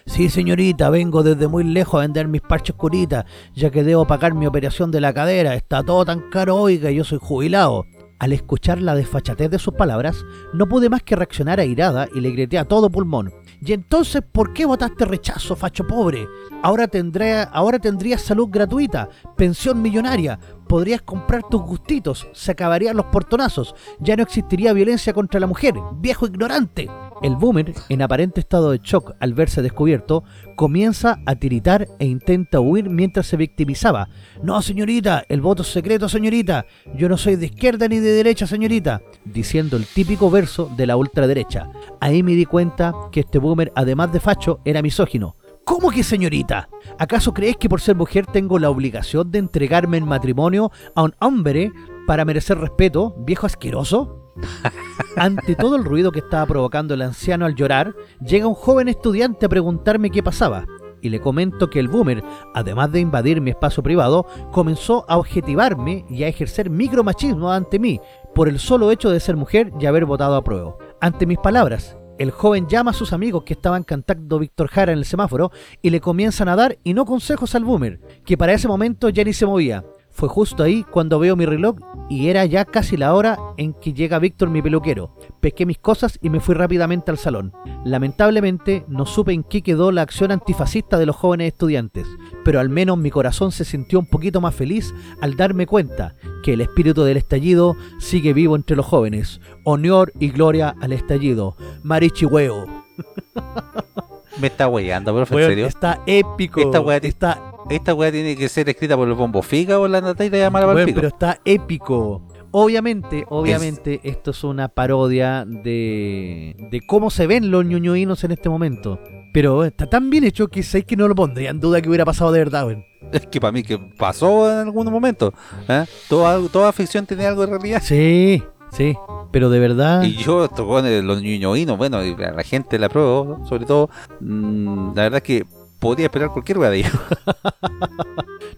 Sí, señorita, vengo desde muy lejos a vender mis parches curitas, ya que debo pagar mi operación de la cadera. Está todo tan caro, oiga, yo soy jubilado. Al escuchar la desfachatez de sus palabras, no pude más que reaccionar airada y le grité a todo pulmón. ¿Y entonces por qué votaste rechazo, facho pobre? Ahora, tendré, ahora tendrías salud gratuita, pensión millonaria, podrías comprar tus gustitos, se acabarían los portonazos, ya no existiría violencia contra la mujer, viejo ignorante. El boomer, en aparente estado de shock al verse descubierto, comienza a tiritar e intenta huir mientras se victimizaba. No, señorita, el voto es secreto, señorita. Yo no soy de izquierda ni de derecha, señorita. Diciendo el típico verso de la ultraderecha. Ahí me di cuenta que este boomer, además de facho, era misógino. ¿Cómo que señorita? ¿Acaso crees que por ser mujer tengo la obligación de entregarme en matrimonio a un hombre para merecer respeto, viejo asqueroso? Ante todo el ruido que estaba provocando el anciano al llorar, llega un joven estudiante a preguntarme qué pasaba. Y le comento que el boomer, además de invadir mi espacio privado, comenzó a objetivarme y a ejercer micromachismo ante mí, por el solo hecho de ser mujer y haber votado a prueba. Ante mis palabras, el joven llama a sus amigos que estaban cantando Víctor Jara en el semáforo y le comienzan a dar y no consejos al boomer, que para ese momento ya ni se movía. Fue justo ahí cuando veo mi reloj y era ya casi la hora en que llega Víctor mi peluquero. Pesqué mis cosas y me fui rápidamente al salón. Lamentablemente no supe en qué quedó la acción antifascista de los jóvenes estudiantes, pero al menos mi corazón se sintió un poquito más feliz al darme cuenta que el espíritu del estallido sigue vivo entre los jóvenes. Honor y gloria al estallido. Marichihueo. Me está weyando, profe, ¿en serio? Está épico. Esta está Esta tiene que ser escrita por el bombo figa o la Natalia para Bueno, pero está épico. Obviamente, obviamente, esto es una parodia de, de cómo se ven los ñoñoínos en este momento. Pero está tan bien hecho que sé que no lo pondría en duda que hubiera pasado de verdad, weón. Es que para mí que pasó en algún momento. ¿eh? Toda, toda ficción tiene algo de realidad. Sí, sí. Pero de verdad. Y yo, weones, los ñoñoínos, bueno, la gente la pruebo, sobre todo, mm, la verdad es que podría esperar cualquier ellos.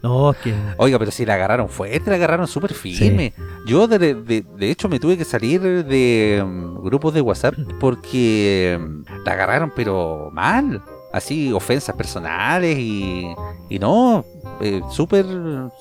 No, que. Oiga, pero si la agarraron fuerte, la agarraron súper firme. Yo, de, de- de hecho, me tuve que salir de mm, grupos de WhatsApp porque mm, la agarraron, pero mal. Así, ofensas personales y, y no, eh, súper,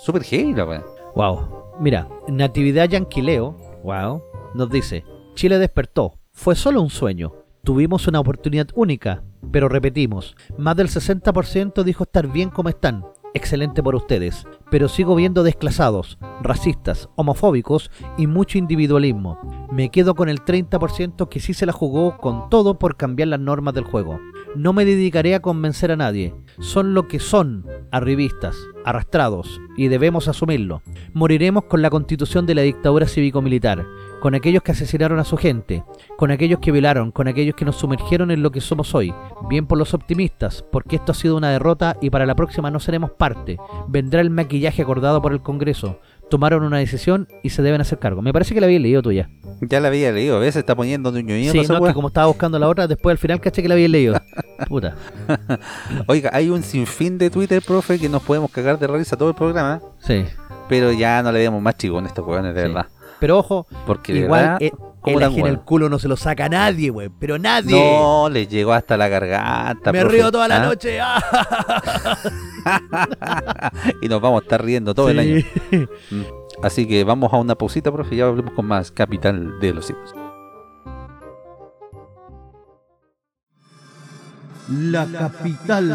súper heavy la weá. Wow. Mira, Natividad Yanquileo, wow, nos dice: Chile despertó. Fue solo un sueño. Tuvimos una oportunidad única, pero repetimos: más del 60% dijo estar bien como están. Excelente por ustedes. Pero sigo viendo desclasados, racistas, homofóbicos y mucho individualismo. Me quedo con el 30% que sí se la jugó con todo por cambiar las normas del juego. No me dedicaré a convencer a nadie. Son lo que son, arribistas, arrastrados, y debemos asumirlo. Moriremos con la constitución de la dictadura cívico-militar, con aquellos que asesinaron a su gente, con aquellos que violaron, con aquellos que nos sumergieron en lo que somos hoy. Bien por los optimistas, porque esto ha sido una derrota y para la próxima no seremos parte. Vendrá el maquillaje acordado por el Congreso. Tomaron una decisión y se deben hacer cargo. Me parece que la había leído tú ya. Ya la había leído, a veces está poniendo de un ñoñito Sí, no, que como estaba buscando la otra, después al final caché que la había leído. Puta. Oiga, hay un sinfín de Twitter, profe, que nos podemos cagar de risa todo el programa, Sí. pero ya no le demos más chico en estos weones, de Sí. verdad. Pero ojo, Porque de igual verdad, eh, ¿cómo el ají en el culo no se lo saca a nadie, güey. Pero nadie. No, le llegó hasta la garganta. Me profe. río toda la ¿Ah? noche. ¡ah! y nos vamos a estar riendo todo el año. Mm. Así que vamos a una pausita, profe, y ya hablemos con más Capital de los Simios. La capital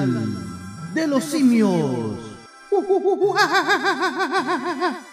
de los simios.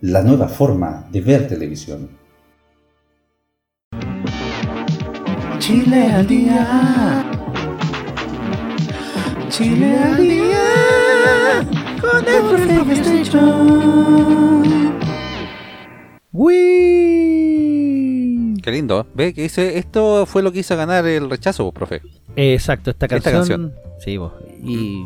la nueva forma de ver televisión. Chile al día. Chile al día. Con el profe PlayStation. ¡Wii! Qué lindo. Ve que dice, esto fue lo que hizo ganar el rechazo, profe. Exacto, esta Esta canción. Sí, vos, y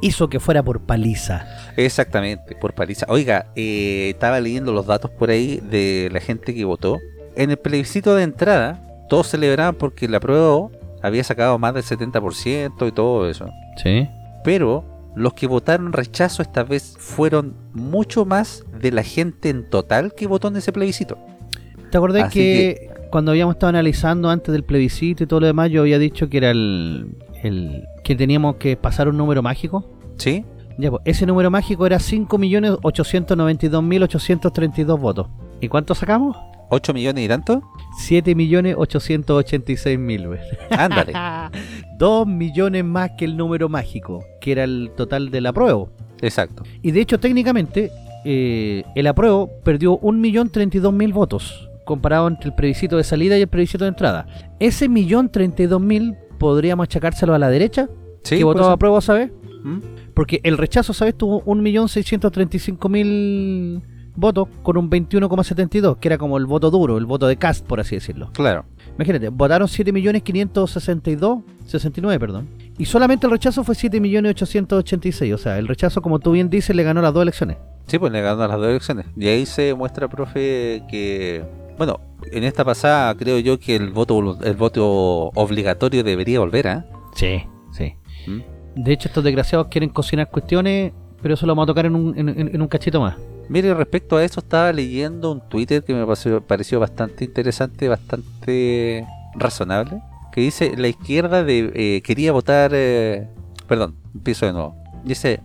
hizo que fuera por paliza. Exactamente, por paliza. Oiga, eh, estaba leyendo los datos por ahí de la gente que votó. En el plebiscito de entrada, todos celebraban porque la prueba había sacado más del 70% y todo eso. Sí. Pero los que votaron rechazo esta vez fueron mucho más de la gente en total que votó en ese plebiscito. ¿Te acordás que, cuando habíamos estado analizando antes del plebiscito y todo lo demás, yo había dicho que era el, el que teníamos que pasar un número mágico? ¿Sí? Ya, pues, ese número mágico era 5.892.832 votos. ¿Y cuánto sacamos? ¿8 millones y tanto? 7.886.000, güey. Ándale. 2 millones más que el número mágico, que era el total del apruebo. Exacto. Y de hecho, técnicamente, eh, el apruebo perdió 1.032.000 votos, comparado entre el plebiscito de salida y el plebiscito de entrada. Ese 1.032.000 podríamos achacárselo a la derecha, Sí, que votó ser. apruebo, ¿sabes? ¿Mm? Porque el rechazo, ¿sabes? Tuvo 1.635.000 votos con un 21,72, que era como el voto duro, el voto de cast, por así decirlo. Claro. Imagínate, votaron 7.562, 69, perdón. Y solamente el rechazo fue 7.886. O sea, el rechazo, como tú bien dices, le ganó las dos elecciones. Sí, pues le ganó las dos elecciones. Y ahí se muestra, profe, que... Bueno, en esta pasada creo yo que el voto el voto obligatorio debería volver, ¿ah? Sí. ¿Mm? De hecho, estos desgraciados quieren cocinar cuestiones, pero eso lo vamos a tocar en un, en- un cachito más. Mire, respecto a eso estaba leyendo un Twitter que me pareció, bastante interesante, bastante razonable, que dice, la izquierda de, eh, quería votar... eh, perdón, empiezo de nuevo. Dice,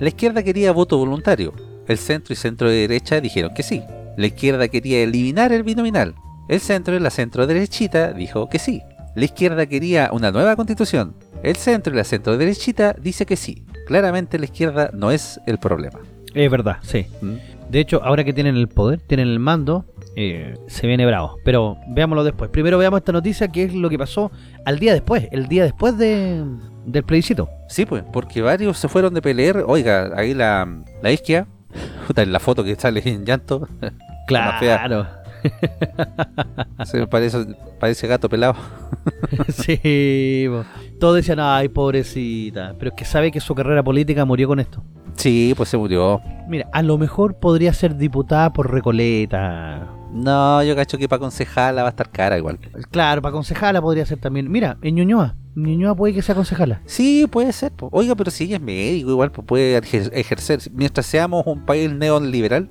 la izquierda quería voto voluntario, El centro y centro derecha dijeron que sí. La izquierda quería eliminar el binominal. El centro y la centro derechita dijo que sí. La izquierda quería una nueva constitución. El centro y la centro derechita dice que sí. Claramente la izquierda no es el problema. Es verdad, sí. ¿Mm? De hecho, ahora que tienen el poder, tienen el mando, eh, se viene bravo. Pero veámoslo después. Primero veamos esta noticia, que es lo que pasó al día después, el día después de, del plebiscito. Sí, pues, porque varios se fueron de pelear. Oiga, ahí la, la isquia, en la foto que sale en llanto. Claro. Se parece, parece gato pelado. sí, po. todos decían, ay, pobrecita. Pero es que sabe que su carrera política murió con esto. Sí, pues se murió. Mira, a lo mejor podría ser diputada por Recoleta. No, yo cacho que para concejala va a estar cara igual. Claro, para concejala podría ser también. Mira, en Ñuñoa. Ñuñoa puede que sea concejala. Sí, puede ser. po. Oiga, pero si ella es médico, igual pues puede ejer- ejercer. Mientras seamos un país neoliberal,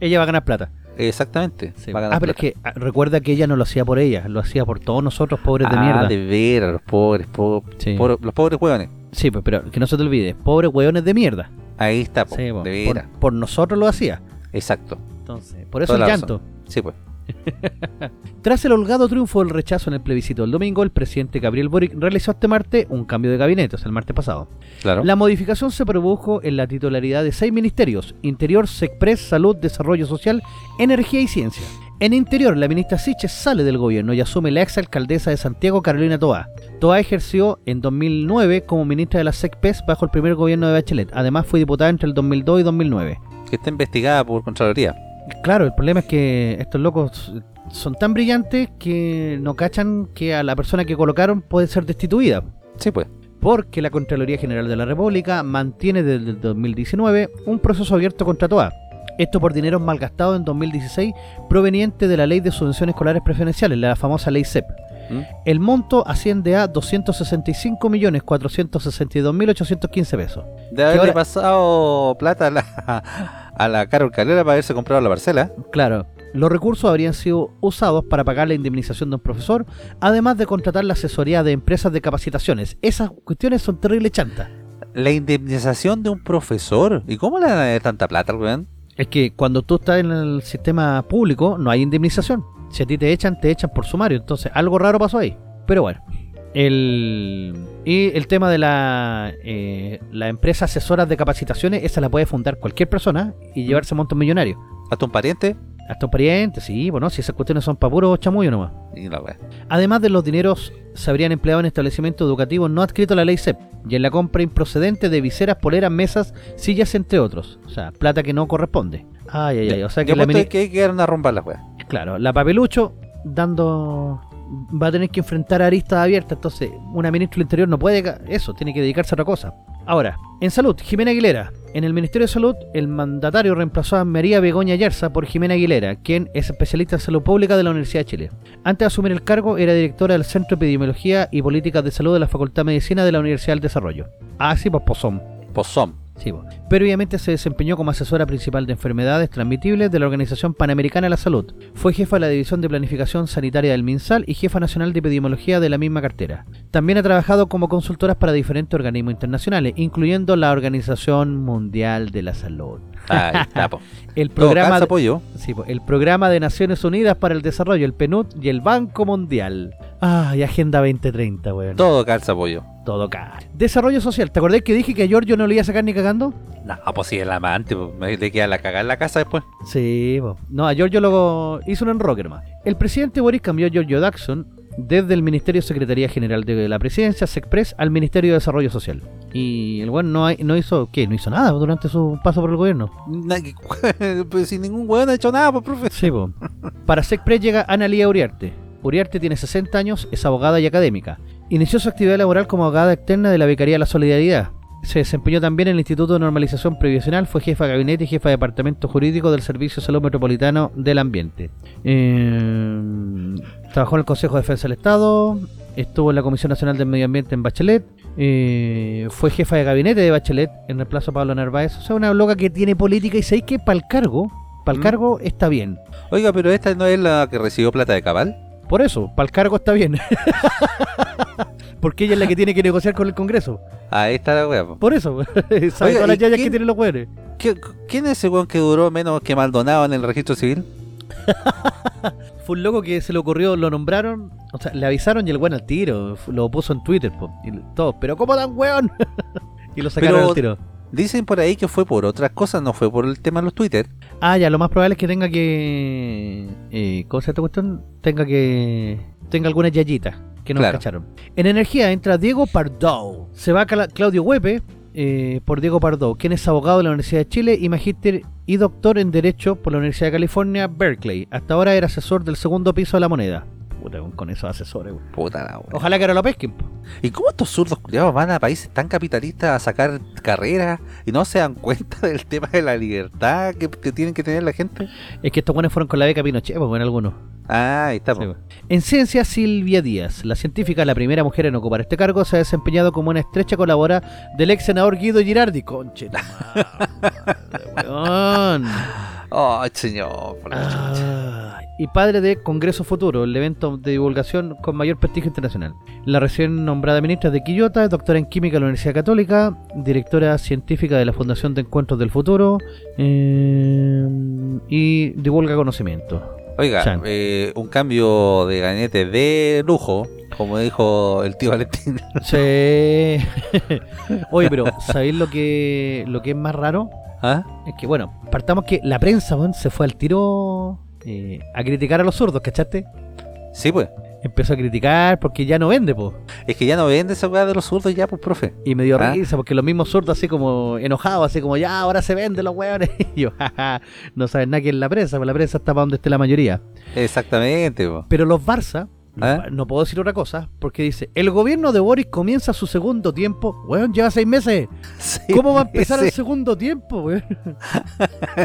Ella va a ganar plata. Exactamente. Sí. va a ganar Ah, pero es que ah, recuerda que ella no lo hacía por ella, lo hacía por todos nosotros, pobres de ah, mierda. de veras, los pobres, po- Sí. pobres- los pobres hueones. Sí, pues, pero que no se te olvide, pobres hueones de mierda. Ahí está, po, Sí, po, de por, veras. por nosotros lo hacía. Exacto. Entonces, por eso Toda el la llanto. Sí, pues. Tras el holgado triunfo del rechazo en el plebiscito del domingo, el presidente Gabriel Boric realizó este martes un cambio de gabinete, o sea, el martes pasado. Claro. La modificación se produjo en la titularidad de seis ministerios: Interior, Secpres, Salud, Desarrollo Social, Energía y Ciencia. En Interior, la ministra Siches sale del gobierno y asume la ex alcaldesa de Santiago, Carolina Toá. Toá ejerció en 2009 como ministra de la SECPES bajo el primer gobierno de Bachelet. Además, fue diputada entre el 2002 y 2009. Que está investigada por Contraloría. Claro, el problema es que estos locos son tan brillantes que no cachan que a la persona que colocaron puede ser destituida. Sí, pues. Porque la Contraloría General de la República mantiene desde el 2019 un proceso abierto contra TOA. Esto por dinero malgastado en 2016 proveniente de la Ley de Subvenciones Escolares Preferenciales, la famosa Ley CEP. ¿Mm? El monto asciende a 265.462.815 pesos. De haberle ahora- pasado plata a la, a la Carol Calera para haberse comprado la parcela. Claro, los recursos habrían sido usados para pagar la indemnización de un profesor, además de contratar la asesoría de empresas de capacitaciones. Esas cuestiones son terrible chantas. La indemnización de un profesor. ¿Y cómo le dan dar tanta plata al weón? Es que cuando tú estás en el sistema público no hay indemnización. Si a ti te echan, te echan por sumario. Entonces algo raro pasó ahí. Pero bueno. El, y el tema de la, eh, la empresa asesora de capacitaciones, esa la puede fundar cualquier persona y llevarse montos millonarios. ¿Hasta un pariente? Hasta un pariente, sí, bueno, si esas cuestiones son para puro chamullo nomás. Y la weá. Además de los dineros se habrían empleado en establecimientos educativos no adscritos a la ley CEP y en la compra improcedente de viseras, poleras, mesas, sillas, entre otros. O sea, plata que no corresponde. Ay, ay, ay. O sea que la apuesto mini- que hay que dar una rumba a la weá. Claro, la papelucho dando va a tener que enfrentar aristas abiertas, entonces una ministra del Interior no puede eso, tiene que dedicarse a otra cosa. Ahora, en salud, Jimena Aguilera. En el Ministerio de Salud, el mandatario reemplazó a María Begoña Yarza por Jimena Aguilera, quien es especialista en salud pública de la Universidad de Chile. Antes de asumir el cargo, era directora del Centro de Epidemiología y Políticas de Salud de la Facultad de Medicina de la Universidad del Desarrollo. Ah, sí, pues pozón. Pozón. Sí. Previamente se desempeñó como asesora principal de enfermedades transmitibles de la Organización Panamericana de la Salud. Fue jefa de la División de Planificación Sanitaria del MinSal y jefa nacional de epidemiología de la misma cartera. También ha trabajado como consultora para diferentes organismos internacionales, incluyendo la Organización Mundial de la Salud. Ahí está, po. El programa, calza de, apoyo. sí, po, el programa de Naciones Unidas para el Desarrollo, el PNUD y el Banco Mundial. Ah, y Agenda 2030, weón. Todo calza apoyo. Todo caro. Desarrollo social. ¿Te acordás que dije que a Giorgio no le iba a sacar ni cagando? No, pues si el amante, pues, me le queda la cagada en la casa después. Sí, po. no, a Giorgio lo hizo un enroque nomás. El presidente Boris cambió a Giorgio Daxon desde el Ministerio de Secretaría General de la Presidencia, SECPRES, al Ministerio de Desarrollo Social. Y el weón no, hay- no hizo, ¿qué? No hizo nada durante su paso por el gobierno. Pues sin ningún weón ha hecho nada, pues, profe. Sí, po. Para SECPRES llega Analía Uriarte. Uriarte tiene 60 años, es abogada y académica. Inició su actividad laboral como abogada externa de la Becaría de la Solidaridad. Se desempeñó también en el Instituto de Normalización Previsional, fue jefa de gabinete y jefa de departamento jurídico del Servicio de Salud Metropolitano del Ambiente. Eh, trabajó en el Consejo de Defensa del Estado, estuvo en la Comisión Nacional del Medio Ambiente en Bachelet, eh, fue jefa de gabinete de Bachelet en reemplazo a Pablo Narváez. O sea, una loca que tiene política y sabéis que para el cargo, para el Mm. cargo está bien. Oiga, pero esta no es la que recibió plata de cabal. Por eso, para el cargo está bien. Porque ella es la que tiene que negociar con el Congreso. Ahí está la po. Por eso, sabe Oiga, todas las ¿y yayas quién- que tienen los hueones. ¿Qué- ¿Quién es ese weón que duró menos que Maldonado en el registro civil? Fue un loco que se le ocurrió, lo nombraron, o sea, le avisaron y el weón al tiro, lo puso en Twitter, po, y todo, pero ¿cómo tan weón? y lo sacaron Pero- al tiro. Dicen por ahí que fue por otras cosas, no fue por el tema de los Twitter. Ah, ya, lo más probable es que tenga que. Eh, ¿Cómo se llama esta cuestión? Tenga que. Tenga alguna yayita que no Claro. cacharon. En energía entra Diego Pardo. Se va Cla- Claudio Huepe eh, por Diego Pardo, quien es abogado de la Universidad de Chile y magíster y doctor en Derecho por la Universidad de California, Berkeley. Hasta ahora era asesor del segundo piso de la moneda. Puta, con- esos asesores, weón. Puta la. Ojalá que ahora lo pesquen. po. ¿Y cómo estos zurdos culiados van a países tan capitalistas a sacar carreras y no se dan cuenta del tema de la libertad que, que tienen que tener la gente? Es que estos buenos fueron con la beca Pinochet, pues, en algunos. Ah, ahí está. Sí. En ciencia, Silvia Díaz, la científica, la primera mujer en ocupar este cargo, se ha desempeñado como una estrecha colaboradora del ex senador Guido Girardi. Conche, la madre, weón. Oh, señor. por la. Ah, y padre de Congreso Futuro, el evento de divulgación con mayor prestigio internacional. La recién nombrada ministra de Quillota, es doctora en Química de la Universidad Católica, directora científica de la Fundación de Encuentros del Futuro eh, y divulga conocimiento. Oiga, eh, un cambio de gabinete de lujo, como dijo el tío Valentín. Sí. Oye, pero ¿sabéis lo que, lo que es más raro? ¿Ah? Es que, bueno, partamos que la prensa weón, se fue al tiro eh, a criticar a los zurdos, ¿cachaste? Sí, pues. Empezó a criticar porque ya no vende, po. Es que ya no vende esa weá de los zurdos ya, pues, profe. Y me dio Ah. risa porque los mismos zurdos así como enojados, así como ya ahora se venden los weones. Y yo, jaja, no saben nada que es la prensa, pues la prensa está para donde esté la mayoría. Exactamente, po. Pero los Barça, ¿Ah? no puedo decir otra cosa, porque dice, el gobierno de Boris comienza su segundo tiempo. Weón, lleva seis meses. ¿Cómo va a empezar el segundo tiempo, weón?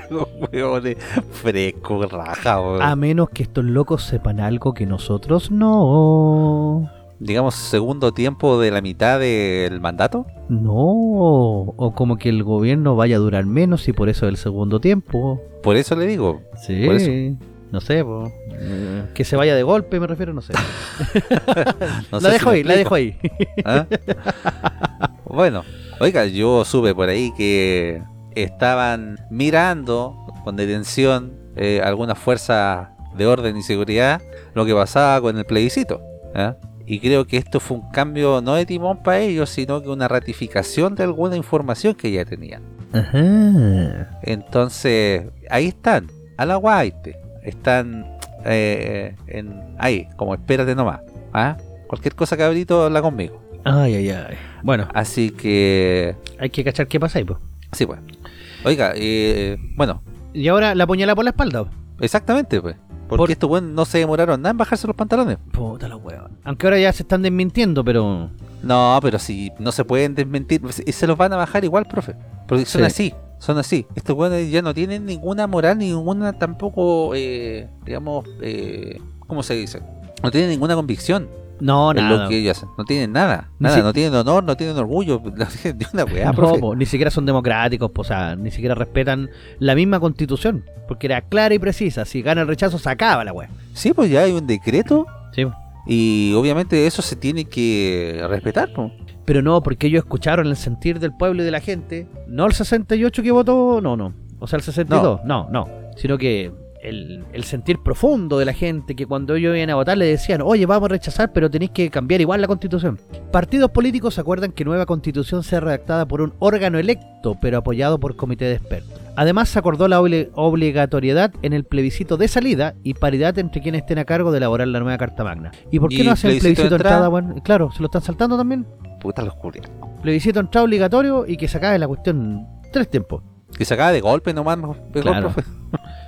weón es fresco, raja, weón. A menos que estos locos sepan algo que nosotros no. Digamos, segundo tiempo de la mitad del mandato. No. O como que el gobierno vaya a durar menos y por eso el segundo tiempo. Por eso le digo. Sí. Por eso. No sé, po. que se vaya de golpe, me refiero, no sé. No la sé dejo si ahí, la dejo ahí. ¿Ah? bueno, oiga, yo supe por ahí que estaban mirando con detención eh, algunas fuerzas de orden y seguridad lo que pasaba con el plebiscito. ¿ah? Y creo que esto fue un cambio no de timón para ellos, sino que una ratificación de alguna información que ya tenían. Ajá. Entonces, ahí están, a la guaite. Están eh, en, ahí, como espérate nomás. ¿ah? Cualquier cosa, cabrito, habla conmigo. Ay, ay, ay. Bueno, Así que, hay que cachar qué pasa ahí, po. sí, pues. Oiga, eh, bueno, Y ahora la puñalada por la espalda. exactamente, pues. Porque Por- estos buenos no se demoraron nada en bajarse los pantalones. Puta la weón. Aunque ahora ya se están desmintiendo, pero. No, pero si no se pueden desmentir, pues, y se los van a bajar igual, profe. Porque son Sí. así, son así. Estos buenos ya no tienen ninguna moral, ninguna tampoco, eh, digamos, eh, ¿cómo se dice? No tienen ninguna convicción No, nada. lo que ellos hacen. No tienen nada, nada. si- No tienen honor, no tienen orgullo, no tienen ni una weá, No, po, ni siquiera son democráticos, po, o sea, ni siquiera respetan la misma constitución, porque era clara y precisa, si gana el rechazo se acaba la wea. Sí, pues ya hay un decreto Sí. Y obviamente eso se tiene que respetar, pues. Pero no, porque ellos escucharon el sentir del pueblo y de la gente, no el 68 que votó, no, no, o sea, el 62, no, no, sino que el, el sentir profundo de la gente, que cuando ellos iban a votar le decían, oye, vamos a rechazar, pero tenéis que cambiar igual la constitución. Partidos políticos acuerdan que nueva constitución sea redactada por un órgano electo, pero apoyado por comité de expertos. Además, se acordó la obli- obligatoriedad en el plebiscito de salida y paridad entre quienes estén a cargo de elaborar la nueva Carta Magna. ¿Y por qué ¿Y no hacen el plebiscito de plebiscito entrada? entrada? Bueno, claro, se lo están saltando también. Puta los culiados. Plebiscito de entrada obligatorio y que se acabe la cuestión tres tiempos. Que se acaba de golpe nomás, mejor, Claro. profe.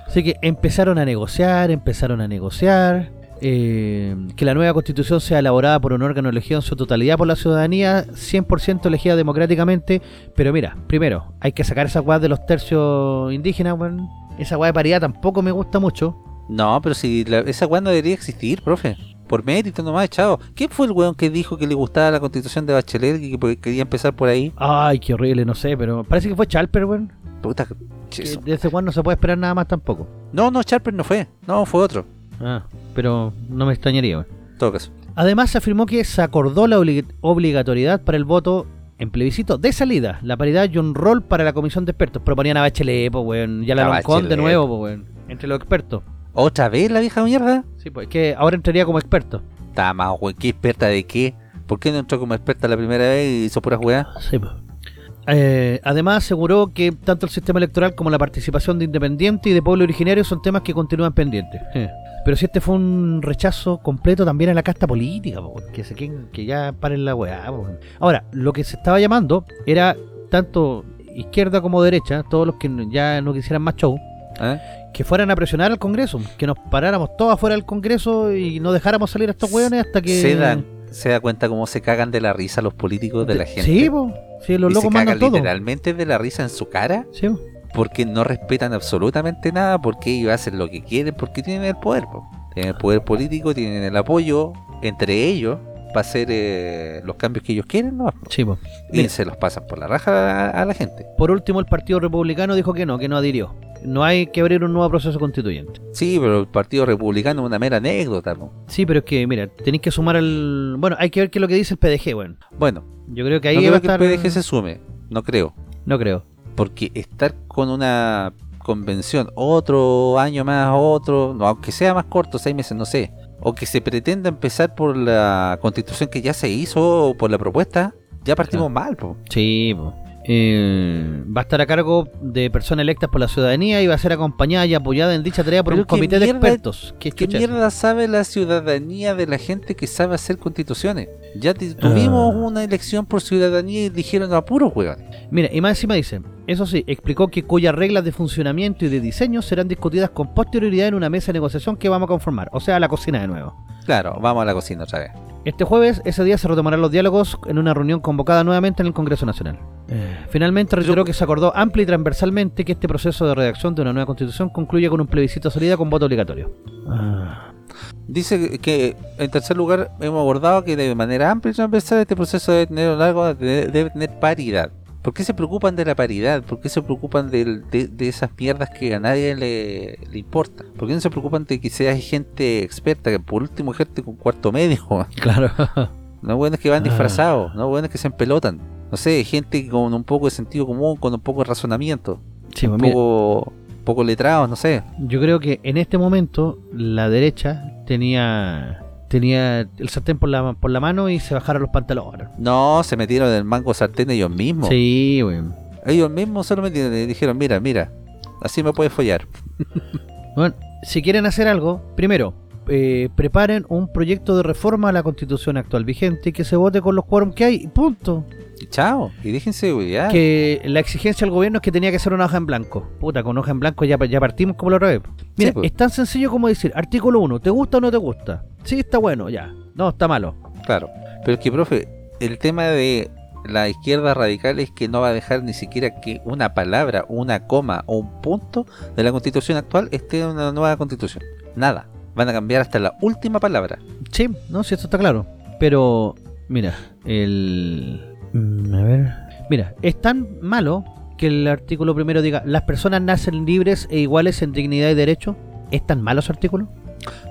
Así que empezaron a negociar, empezaron a negociar. Eh, que la nueva constitución sea elaborada por un órgano elegido en su totalidad por la ciudadanía, 100% elegida democráticamente. Pero mira, primero, hay que sacar esa weá de los tercios indígenas, weón. Esa weá de paridad tampoco me gusta mucho. No, pero si la- esa weá no debería existir, profe. Por mérito nomás, echado. ¿Quién fue el weón que dijo que le gustaba la constitución de Bachelet y que quería empezar por ahí? Ay, qué horrible, no sé, pero parece que fue Chalper, weón. Puta, ese weón no se puede esperar nada más tampoco. No, no, Charper no fue. No, fue otro. Ah, pero no me extrañaría. En todo caso. Además, se afirmó que se acordó la obli- obligatoriedad para el voto en plebiscito de salida, la paridad y un rol para la comisión de expertos. Proponían a Bachelet, pues, weón. Ya la A Loncón de nuevo, pues, weón. Entre los expertos. ¿Otra vez la vieja mierda? Sí, pues, que ahora entraría como experto. Está más, weón. ¿Qué experta de qué? ¿Por qué no entró como experta la primera vez y hizo puras weas? Sí, pues. Eh, además aseguró que tanto el sistema electoral como la participación de independientes y de pueblo originario son temas que continúan pendientes. Eh. Pero si este fue un rechazo completo también a la casta política, po, que se queden- que ya paren la weá. po. Ahora, lo que se estaba llamando era tanto izquierda como derecha, todos los que ya no quisieran más show, ¿Eh? que fueran a presionar al Congreso, que nos paráramos todos afuera del Congreso y no dejáramos salir a estos weones hasta que... Se, dan, se da cuenta cómo se cagan de la risa los políticos de la gente. Sí, po. Sí, los y locos se cagan todo. literalmente de la risa en su cara Sí, po. porque no respetan absolutamente nada, porque ellos hacen lo que quieren, porque tienen el poder. po. Tienen el poder político, tienen el apoyo entre ellos para hacer eh, los cambios que ellos quieren, ¿no? Sí, po. Y Mira. se los pasan por la raja a, a la gente. Por último, el Partido Republicano dijo que no, que no adhirió. No hay que abrir un nuevo proceso constituyente. Sí, pero el Partido Republicano es una mera anécdota. po. Sí, pero es que, mira, tenéis que sumar al... Bueno, hay que ver qué es lo que dice el PDG, bueno. Bueno, Yo creo que ahí no va creo a que el PDG se sume, no creo. No creo. Porque estar con una convención otro año más, otro, no, aunque sea más corto, seis meses, no sé, o que se pretenda empezar por la constitución que ya se hizo o por la propuesta, ya partimos mal, po. Sí, po. Eh, va a estar a cargo de personas electas por la ciudadanía y va a ser acompañada y apoyada en dicha tarea por Pero un comité de mierda- expertos. ¿Qué, ¿Qué mierda sabe la ciudadanía de la gente que sabe hacer constituciones? Ya tuvimos Ah. una elección por ciudadanía y dijeron a puros huevos. Mira, y más encima dice, eso sí, explicó que cuyas reglas de funcionamiento y de diseño serán discutidas con posterioridad en una mesa de negociación que vamos a conformar, o sea, la cocina de nuevo. Claro, vamos a la cocina otra vez. Este jueves, ese día se retomarán los diálogos en una reunión convocada nuevamente en el Congreso Nacional. Finalmente reiteró que se acordó amplia y transversalmente que este proceso de redacción de una nueva constitución concluye con un plebiscito salida con voto obligatorio. Dice que, en tercer lugar, hemos abordado que de manera amplia y transversal este proceso debe tener un largo, debe tener paridad. ¿Por qué se preocupan de la paridad? ¿Por qué se preocupan de, de esas mierdas que a nadie le, le importa? ¿Por qué no se preocupan de que sea gente experta, que por último gente con cuarto medio? Claro. No buenos que van Ah. disfrazados, no buenos que se empelotan. No sé, gente con un poco de sentido común, con un poco de razonamiento, Sí, un pues, poco, poco letrados, no sé. yo creo que en este momento la derecha tenía tenía el sartén por la, por la mano y se bajaron los pantalones. No, se metieron en el mango sartén ellos mismos. Sí, weón. Ellos mismos solo metieron y dijeron, mira, mira, así me puedes follar. Bueno, si quieren hacer algo, primero, eh, preparen un proyecto de reforma a la constitución actual vigente que se vote con los quórum que hay, y punto. Y chao, y déjense de. Que la exigencia del gobierno es que tenía que ser una hoja en blanco. Puta, con hoja en blanco ya, ya partimos como la otra vez. Mira, pues. es tan sencillo como decir, artículo 1, ¿te gusta o no te gusta? Sí, está bueno, ya. No, está malo. Claro. Pero es que, profe, el tema de la izquierda radical es que no va a dejar ni siquiera que una palabra, una coma o un punto de la constitución actual esté en una nueva constitución. Nada. Van a cambiar hasta la última palabra. Sí, no, sí, esto está claro. Pero, mira, el... mm, a ver... Mira, es tan malo que el artículo primero diga, las personas nacen libres e iguales en dignidad y derecho. ¿Es tan malo ese artículo?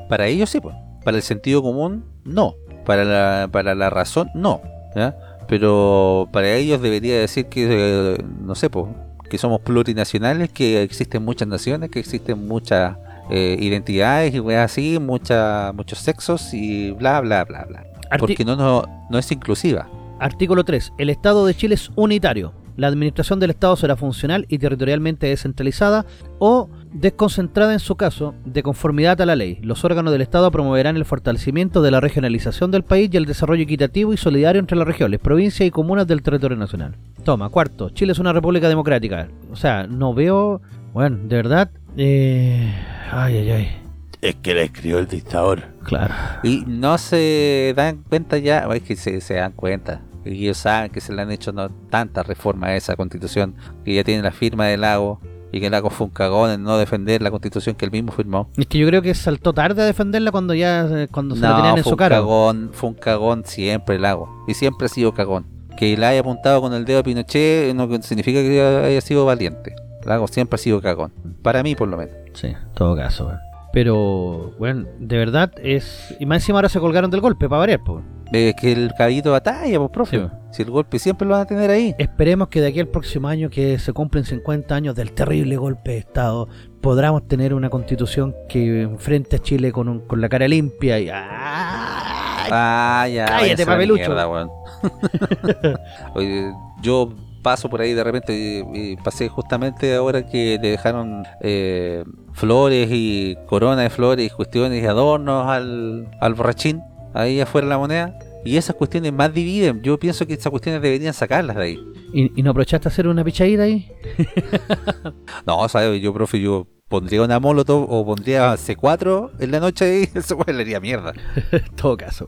Para ellos sí, pues. Para el sentido común, no. Para la, para la razón, no. ¿ya? Pero para ellos debería decir que, eh, no sé, pues, que somos plurinacionales, que existen muchas naciones, que existen muchas eh, identidades y weas así, muchas muchos sexos y bla, bla, bla, bla. Arti- Porque no, no, no es inclusiva. Artículo 3. El Estado de Chile es unitario. La administración del Estado será funcional y territorialmente descentralizada o desconcentrada en su caso, de conformidad a la ley. Los órganos del Estado promoverán el fortalecimiento de la regionalización del país y el desarrollo equitativo y solidario entre las regiones, provincias y comunas del territorio nacional. Toma, cuarto. Chile es una república democrática. O sea, no veo... Bueno, de verdad... Eh... Ay, ay, ay. Es que la escribió el dictador. Claro. Y no se dan cuenta ya, es que se, se dan cuenta. Y ellos saben que se le han hecho no, tantas reformas a esa constitución, que ya tiene la firma de Lago, y que Lago fue un cagón en no defender la constitución que él mismo firmó. Es que yo creo que saltó tarde a defenderla cuando ya eh, cuando se la tenían en fue su un cara. cagón, fue un cagón siempre Lago, y siempre ha sido cagón. Que le haya apuntado con el dedo a Pinochet no significa que haya sido valiente. Lago siempre ha sido cagón, para mí por lo menos. Sí, en todo caso. weón. Pero, bueno, de verdad es. Y más encima ahora se colgaron del golpe para variar, pues. Es que el caballito batalla, pues, profe. Sí. Si el golpe siempre lo van a tener ahí. Esperemos que de aquí al próximo año, que se cumplen 50 años del terrible golpe de Estado, podamos tener una constitución que enfrente a Chile con, un- con la cara limpia y. ¡Ay! Ah, ya. cállate, papelucho. mierda, weón. Oye, yo paso por ahí de repente y, pasé justamente ahora que le dejaron eh, flores y corona de flores y cuestiones y adornos al, al borrachín ahí afuera de la moneda. Y esas cuestiones más dividen. Yo pienso que esas cuestiones deberían sacarlas de ahí. ¿Y, y no aprovechaste a hacer una pichadita ahí? No, ¿sabes? Yo, profe, yo pondría una molotov o pondría C4 en la noche y eso pues, le haría mierda. en todo caso.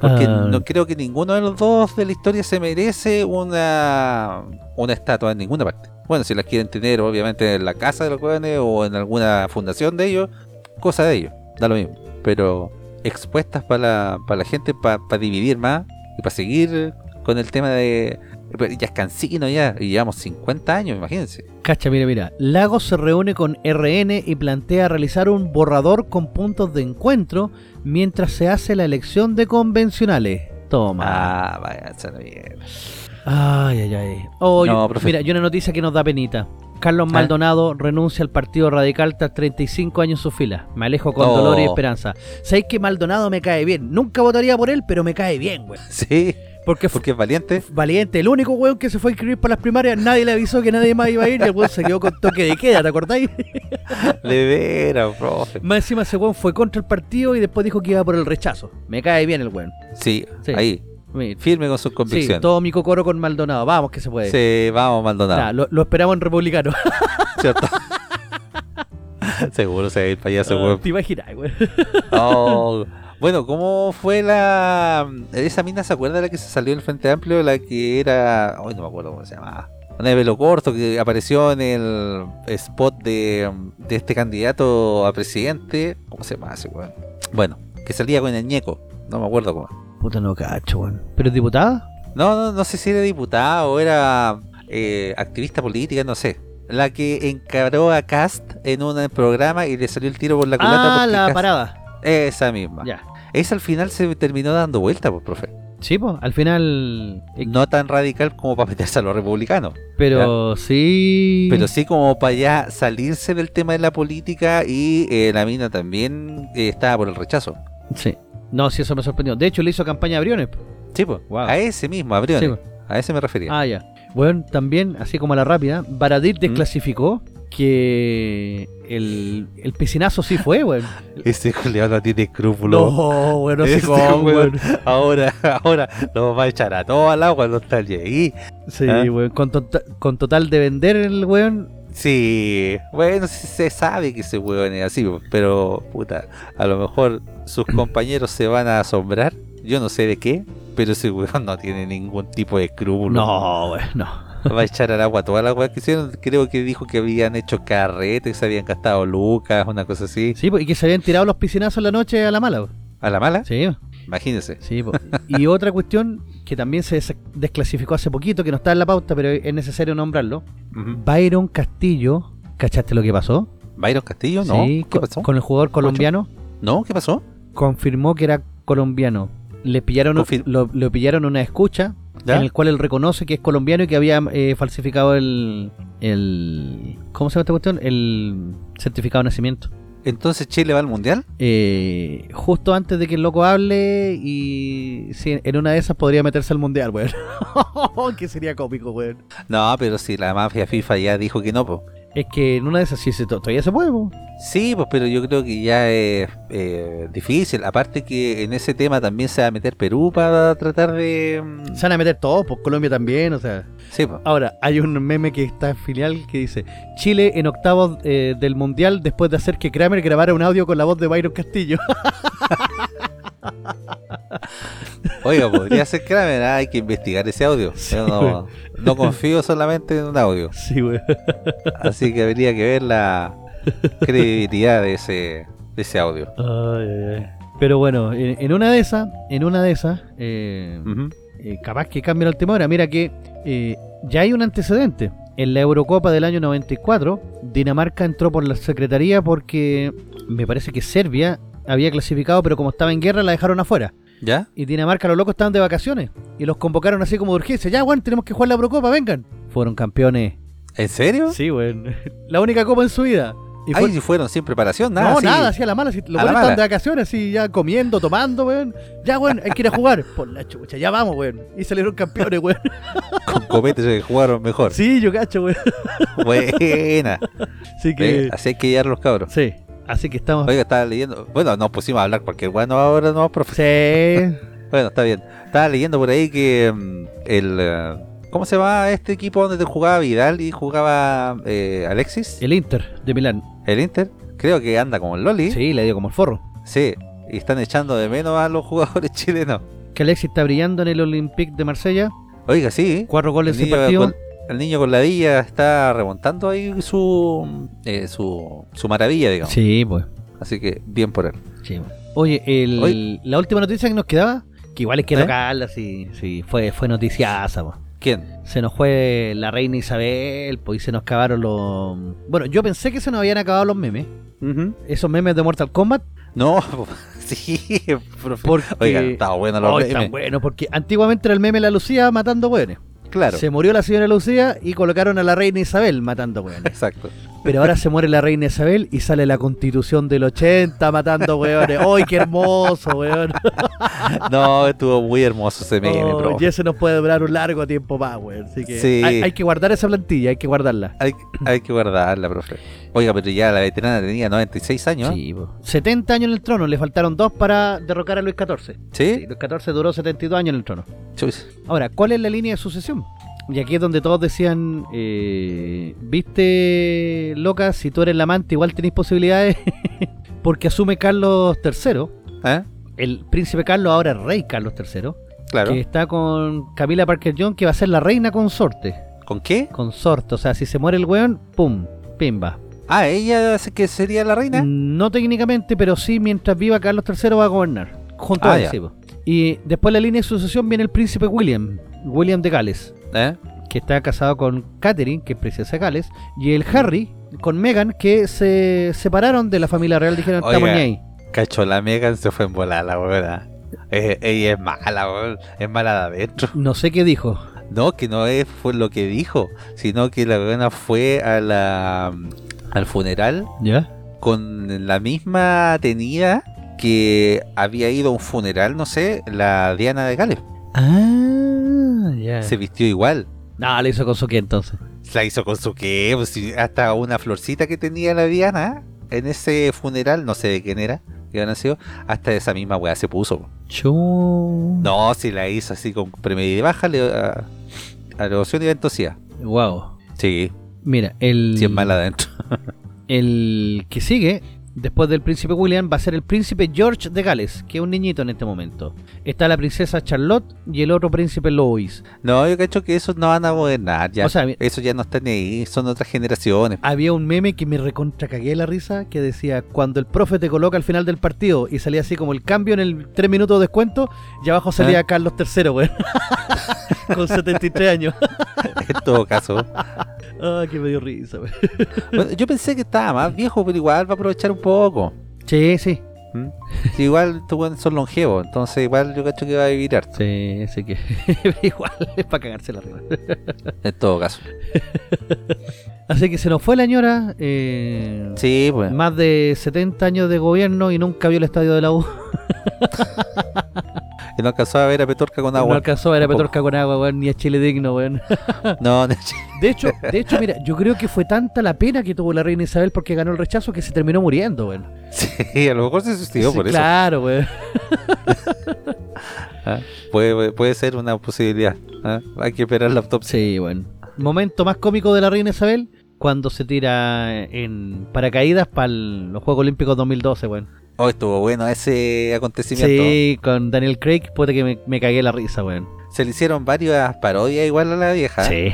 Porque Ah, no creo que ninguno de los dos de la historia se merece una, una estatua en ninguna parte. Bueno, si las quieren tener, obviamente, en la casa de los jóvenes o en alguna fundación de ellos, cosa de ellos, da lo mismo. Pero expuestas para la, para la gente, para dividir más y para seguir con el tema de. Ya es cansino ya, y llevamos 50 años, imagínense. Cacha, mira, mira. Lagos se reúne con RN y plantea realizar un borrador con puntos de encuentro mientras se hace la elección de convencionales. Toma. Ah, vaya, mierda. Ay, ay, ay. Oh, No, yo- mira, y una noticia que nos da penita. Carlos ¿Ah? Maldonado renuncia al Partido Radical tras 35 años en su fila. Me alejo con Oh. dolor y esperanza. ¿Sabéis que Maldonado me cae bien? Nunca votaría por él, pero me cae bien, güey. Sí, Porque porque es valiente. valiente. El único weón que se fue a inscribir para las primarias, nadie le avisó que nadie más iba a ir y el weón se quedó con toque de queda, ¿te acordáis? De veras, profe. Más encima ese weón fue contra el partido y después dijo que iba por el rechazo. Me cae bien el weón. Sí, Sí. ahí, firme con sus convicciones. todo mi cocoro con Maldonado. Vamos que se puede. Sí, vamos, Maldonado. Nah, lo, lo esperamos en republicano. ¿Cierto? Seguro se va a ir para allá, seguro. Te imaginas, weón. Oh, Bueno, ¿cómo fue la. Esa mina se acuerda de la que se salió en el Frente Amplio? La que era. Hoy no me acuerdo cómo se llamaba. Una de pelo corto que apareció en el spot de, de este candidato a presidente. ¿Cómo se llama ese weón? Bueno, que salía con el ñeco. No me acuerdo cómo. Puta no cacho, weón. ¿Pero es diputada? No, no, no sé si era diputada o era eh, activista política, no sé. La que encaró a Cast en un programa y le salió el tiro por la culata. Ah, la Kast- parada. Esa misma. Ya. Esa al final se terminó dando vuelta, pues, profe. Sí, pues, al final. eh, No tan radical como para meterse a los republicanos, Pero sí. pero sí como para ya salirse del tema de la política y eh, la mina también eh, estaba por el rechazo. Sí. No, sí, eso me sorprendió. De hecho, le hizo campaña a Briones. Sí, pues. Wow. A ese mismo, a Briones. Sí. A ese me refería. Ah, ya. Bueno, también, así como a la rápida, Baradit ¿Mm? desclasificó que el, el piscinazo sí fue, weón. Ese Julián no tiene escrúpulos. No, weón, no sé Ese cómo, weón. weón. Ahora, ahora lo va a echar a todo al agua, no está ahí. Sí, ¿Ah? weón. Con, tota- con total de vender el weón. Sí, bueno, se sabe que ese weón es así, pero puta, a lo mejor sus compañeros se van a asombrar, yo no sé de qué, pero ese weón no tiene ningún tipo de escrúpulo. No, weón, no. Va a echar al agua todas las weas que hicieron, creo que dijo que habían hecho carretes, se habían gastado lucas, una cosa así. Sí, po, y que se habían tirado los piscinazos en la noche a la mala. A la mala, Sí, imagínense. sí. Y otra cuestión que también se des- desclasificó hace poquito, que no está en la pauta, pero es necesario nombrarlo. Ujú. Byron Castillo, ¿cachaste lo que pasó? Byron Castillo, ¿no? Sí, ¿Qué pasó? con el jugador colombiano. ¿No? ¿Qué pasó? confirmó que era colombiano. Le pillaron, Confir- lo, lo pillaron una escucha ¿Ya? en el cual él reconoce que es colombiano y que había eh, falsificado el, el... ¿Cómo se llama esta cuestión? El certificado de nacimiento. Entonces Chile va al mundial. Eh, justo antes de que el loco hable y sí, en una de esas podría meterse al mundial, weón. que sería cómico, weón. No, pero si la mafia FIFA ya dijo que no, pues. Es que en una de esas sí se, todavía se puede, po. Sí, pues, pero yo creo que ya es eh, difícil. Aparte que en ese tema también se va a meter Perú para tratar de... mm, Se van a meter todos, pues Colombia también, o sea. Sí, pues. Ahora, hay un meme que está en filial que dice Chile en octavos eh, del mundial después de hacer que Kramer grabara un audio con la voz de Byron Castillo. Oiga, podría ser Kramer, hay que investigar ese audio. Sí, Yo no, no confío solamente en un audio. sí. Así que habría que ver la credibilidad de ese, de ese audio. Pero bueno, en, en una de esas, en una de esas, eh, eh, capaz que cambien el tema ahora. Mira que eh, ya hay un antecedente. En la Eurocopa del año 94, Dinamarca entró por la Secretaría porque me parece que Serbia había clasificado, pero como estaba en guerra la dejaron afuera. ¿Ya? Y Dinamarca, los locos estaban de vacaciones. Y los convocaron así como de urgencia. Ya, weón, tenemos que jugar la Procopa, vengan. Fueron campeones. ¿En serio? Sí, weón. La única copa en su vida. Y Ay, fue- fueron sin preparación, nada. no, nada, así a la mala. así, los A estaban de vacaciones, así ya comiendo, tomando, weón. Ya, weón, hay que ir a jugar. Por la chucha, ya vamos, weón. Y salieron campeones, weón. Con copetes se jugaron mejor. Sí, yo cacho, weón. Buena. Así que. Eh, Así hay que llevar los cabros. Sí. Así que estamos. Oiga, estaba leyendo. Bueno, nos pusimos a hablar cualquier bueno ahora no, profe. Sí. Bueno, está bien. Estaba leyendo por ahí que mm, el. eh, ¿Cómo se llama este equipo donde te jugaba Vidal y jugaba eh, Alexis? El Inter de Milán. El Inter. Creo que anda como el Loli. Sí, le dio como el forro. Sí. Y están echando de menos a los jugadores chilenos. Que Alexis está brillando en el Olympique de Marsella. Oiga, sí. Cuatro goles en partido. con, el niño con la villa está remontando ahí su, eh, su, su maravilla, digamos. Sí, pues. Así que bien por él. Sí. Oye, el, Oye. la última noticia que nos quedaba, que igual es que ¿Eh? tocarla, sí, sí, fue, fue noticiaza, po. ¿Quién? Se nos fue la reina Isabel, pues y se nos acabaron los... Bueno, yo pensé que se nos habían acabado los memes. Esos memes de Mortal Kombat. No, sí, profe. Porque... Oiga, estaba bueno los Oh, memes. tan bueno, porque antiguamente era el meme de la Lucía matando hueones. Claro. Se murió la señora Lucía y colocaron a la reina Isabel matando hueones. Exacto. Pero ahora se muere la reina Isabel y sale la constitución del 80 matando hueones. ¡Ay, qué hermoso, weón! No, estuvo muy hermoso ese meme, Oh, y ese nos puede durar un largo tiempo más, weón. Así que Sí. hay, hay que guardar esa plantilla, hay que guardarla. Hay, hay que guardarla, profe. Oiga, pero ya la veterana tenía 96 años. Sí, po. 70 años en el trono, le faltaron dos para derrocar a Luis XIV. ¿Sí? Sí, Luis XIV duró 72 años en el trono. Chus. Ahora, ¿cuál es la línea de sucesión? Y aquí es donde todos decían, eh, viste, loca, si tú eres la amante igual tenés posibilidades, porque asume Carlos III, ¿Eh? el príncipe Carlos ahora es rey Carlos III, Claro. que está con Camila Parker Jones, que va a ser la reina consorte. ¿Con qué? Consorte, o sea, si se muere el weón, pum, pimba. Ah, ella hace que sería la reina. No técnicamente, pero sí, mientras viva Carlos III va a gobernar. Junto Ah, a él. Y después la línea de sucesión viene el príncipe William, William de Gales, ¿Eh? que está casado con Catherine, que es princesa de Gales, y el Harry con Meghan, que se separaron de la familia real, dijeron, estamos ahí. Cacho, la Megan se fue en volar, la buena. ella es mala, weón. Es mala de adentro. No sé qué dijo. No, que no es fue lo que dijo, sino que la buena fue a la al funeral ¿Ya? con la misma tenida que había ido a un funeral, no sé, la Diana de Gales. Ah, Se vistió igual. No, le hizo con su qué entonces. La hizo con su qué, pues, si hasta una florcita que tenía la Diana en ese funeral, no sé de quién era, que había nacido, hasta esa misma weá se puso. Chu. No, si la hizo así con premedida baja, le, a, a la devoción y ventosía. Wow. Sí, Mira, el. sí es mala adentro. El que sigue, después del príncipe William, va a ser el príncipe George de Gales, que es un niñito en este momento. Está la princesa Charlotte y el otro príncipe Louis. No, yo cacho que esos no van a gobernar ya. O sea, eso ya no está ni ahí, son otras generaciones. Había un meme que me recontra cagué la risa que decía: Cuando el profe te coloca al final del partido y salía así como el cambio en el 3 minutos de descuento, y abajo salía ¿Eh? Carlos III, güey. Con 73 años. en todo caso. Ah, que me dio risa, güey. Bueno, yo pensé que estaba más viejo, pero igual va a aprovechar un poco. Sí, sí. ¿Mm? Sí, igual estos son longevos, entonces igual yo cacho que va a vivir harto. Sí, sí que. igual es para cagarse la risa. En todo caso. Así que se nos fue la señora. Eh, Sí, pues. Más de 70 años de gobierno y nunca vio el estadio de la U. Y no alcanzó a ver a Petorca con No agua. alcanzó a ver a. Petorca con agua, weón, ni a Chile digno, weón. No, no, De hecho, de hecho, mira, yo creo que fue tanta la pena que tuvo la reina Isabel porque ganó el rechazo que se terminó muriendo, weón. sí, a lo mejor se suicidó Sí, por eso. claro, weón. Ah, Puede, puede ser una posibilidad. Ah, Hay que esperar la autopsia. Sí, weón. Momento más cómico de la reina Isabel cuando se tira en paracaídas para los Juegos Olímpicos 2012, weón. Oh, estuvo bueno ese acontecimiento. Sí, con Daniel Craig, puede que me, me cagué la risa, weón. Se le hicieron varias parodias igual a la vieja. Sí.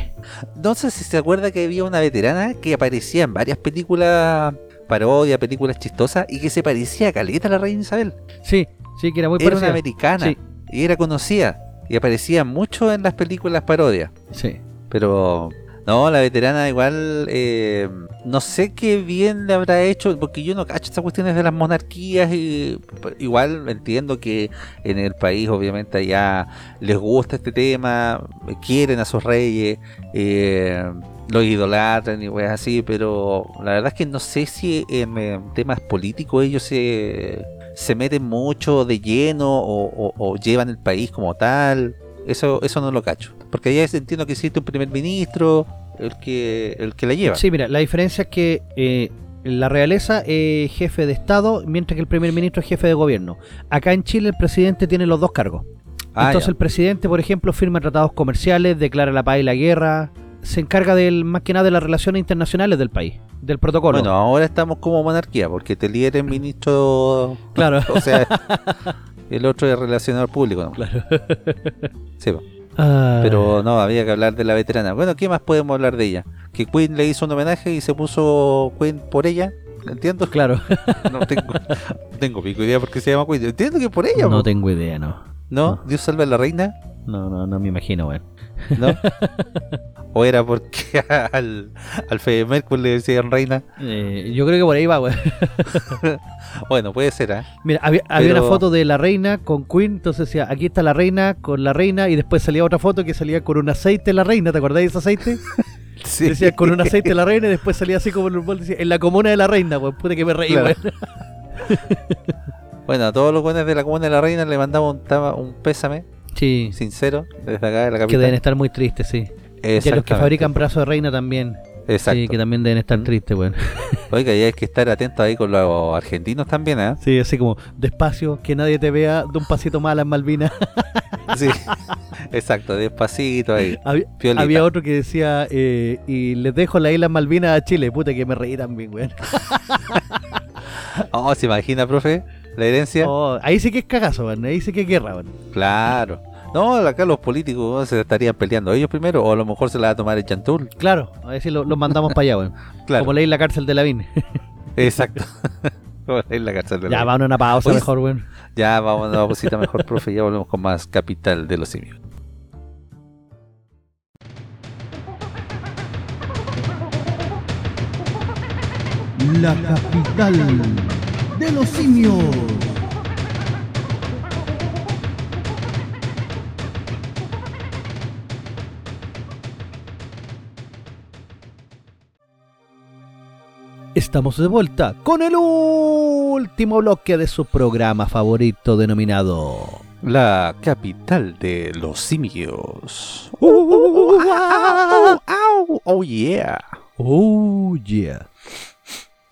No sé si se acuerda que había una veterana que aparecía en varias películas parodias, películas chistosas y que se parecía a Caleta la reina Isabel. Sí, sí, que era muy era una parecida. americana Sí. y era conocida y aparecía mucho en las películas parodias. Sí. Pero No, la veterana igual, eh, no sé qué bien le habrá hecho, porque yo no cacho estas cuestiones de las monarquías, y igual entiendo que en el país obviamente allá les gusta este tema, quieren a sus reyes, eh, los idolatran y weas así, pero la verdad es que no sé si en, temas políticos ellos se, se meten mucho de lleno o- o llevan el país como tal. Eso, eso no lo cacho. Porque allá entiendo que existe un primer ministro, el que, el que la lleva. Sí, mira, la diferencia es que eh, la realeza es jefe de Estado, mientras que el primer ministro es jefe de gobierno. Acá en Chile el presidente tiene los dos cargos. Ah, Entonces ya. el presidente, por ejemplo, firma tratados comerciales, declara la paz y la guerra, se encarga del más que nada de las relaciones internacionales del país, del protocolo. Bueno, ahora estamos como monarquía, porque Telier es ministro, claro. o sea, el otro es relacionador público. ¿no? Claro. Sí. Ah, pero no, había que hablar de la veterana. Bueno, ¿qué más podemos hablar de ella? Que Queen le hizo un homenaje y se puso Queen por ella. ¿Entiendo? claro. No tengo, no tengo pico idea por qué se llama Queen. Entiendo que por ella, no po. tengo idea, no. ¿No? Dios salve a la reina, No, no, no me imagino, weón. ¿no? ¿O era porque al, al Fede Mercury le decían reina? Eh, yo creo que por ahí va, weón. Bueno, puede ser, ¿ah? Mira, había, había Pero- una foto de la reina con Queen, entonces decía, aquí está la reina con la reina, y después salía otra foto que salía con un aceite la reina, ¿te acordáis de ese aceite? Sí. Decía con un aceite la reina y después salía así como en un bol, decía, en la comuna de la reina, weón, puta que me reí, Claro. weón. Bueno, a todos los buenos de la comuna de la reina le mandamos un, un pésame Sí, sincero desde acá de la que capital. deben estar muy tristes, sí. Y a los que fabrican brazos de reina también. Exacto. Sí, que también deben estar Mm. tristes, weón. Oiga, y hay que estar atentos ahí con los argentinos también, ¿eh? Sí, así como, despacio, que nadie te vea, de un pasito más a las Malvinas. Sí. Exacto, despacito ahí. había, otro que decía, eh, y les dejo las Islas Malvinas a Chile, puta que me reí también, weón. Oh, ¿se imagina, profe? La herencia. Oh, ahí sí que es cagazo, weón. Ahí sí que es guerra, weón. Claro. No, acá los políticos se estarían peleando ellos primero, o a lo mejor se la va a tomar el chantul. Claro, a ver si lo- los mandamos para allá, weón. Claro. Como leí la cárcel de la Vine. Exacto. Como en la cárcel de la ya, vamos a una pausa Oye, mejor, weón. Ya vamos a una pausita mejor, profe. Ya volvemos con más Capital de los Simios. La capital de los simios. Estamos de vuelta con el último bloque de su programa favorito denominado La capital de los simios. Uh, oh yeah. Oh yeah.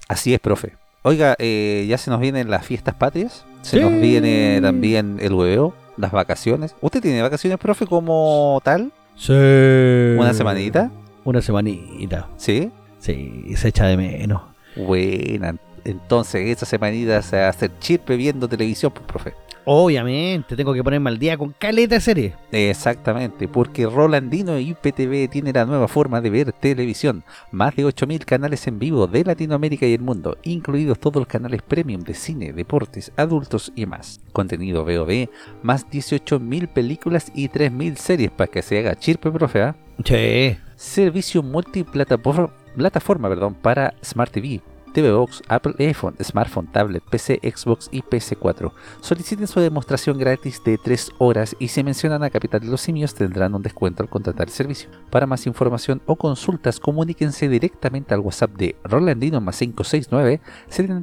Así es, profe. Oiga, eh, ya se nos vienen las fiestas patrias. Se nos viene también el hueveo, las vacaciones. ¿Usted tiene vacaciones, profe, como tal? Sí. ¿Una semanita? Una semanita. Sí. Sí, se echa de menos. Buena. Entonces, esa semanita se hacer chirpe viendo televisión, pues, profe. Obviamente, tengo que ponerme al día con caleta de serie. Exactamente, porque Rolandino y IPTV tiene la nueva forma de ver televisión. Más de 8.000 canales en vivo de Latinoamérica y el mundo, incluidos todos los canales premium de cine, deportes, adultos y más. Contenido VOD, más 18.000 películas y 3.000 series para que se haga chirpe, profe. ¿ah? Sí. Servicio multiplataforma plataforma, perdón, para Smart TV. TV Box, Apple iPhone, Smartphone, Tablet, PC, Xbox y PS4. Soliciten su demostración gratis de 3 horas y si mencionan a Capital de los Simios tendrán un descuento al contratar el servicio. Para más información o consultas, comuníquense directamente al WhatsApp de Rolandino más 569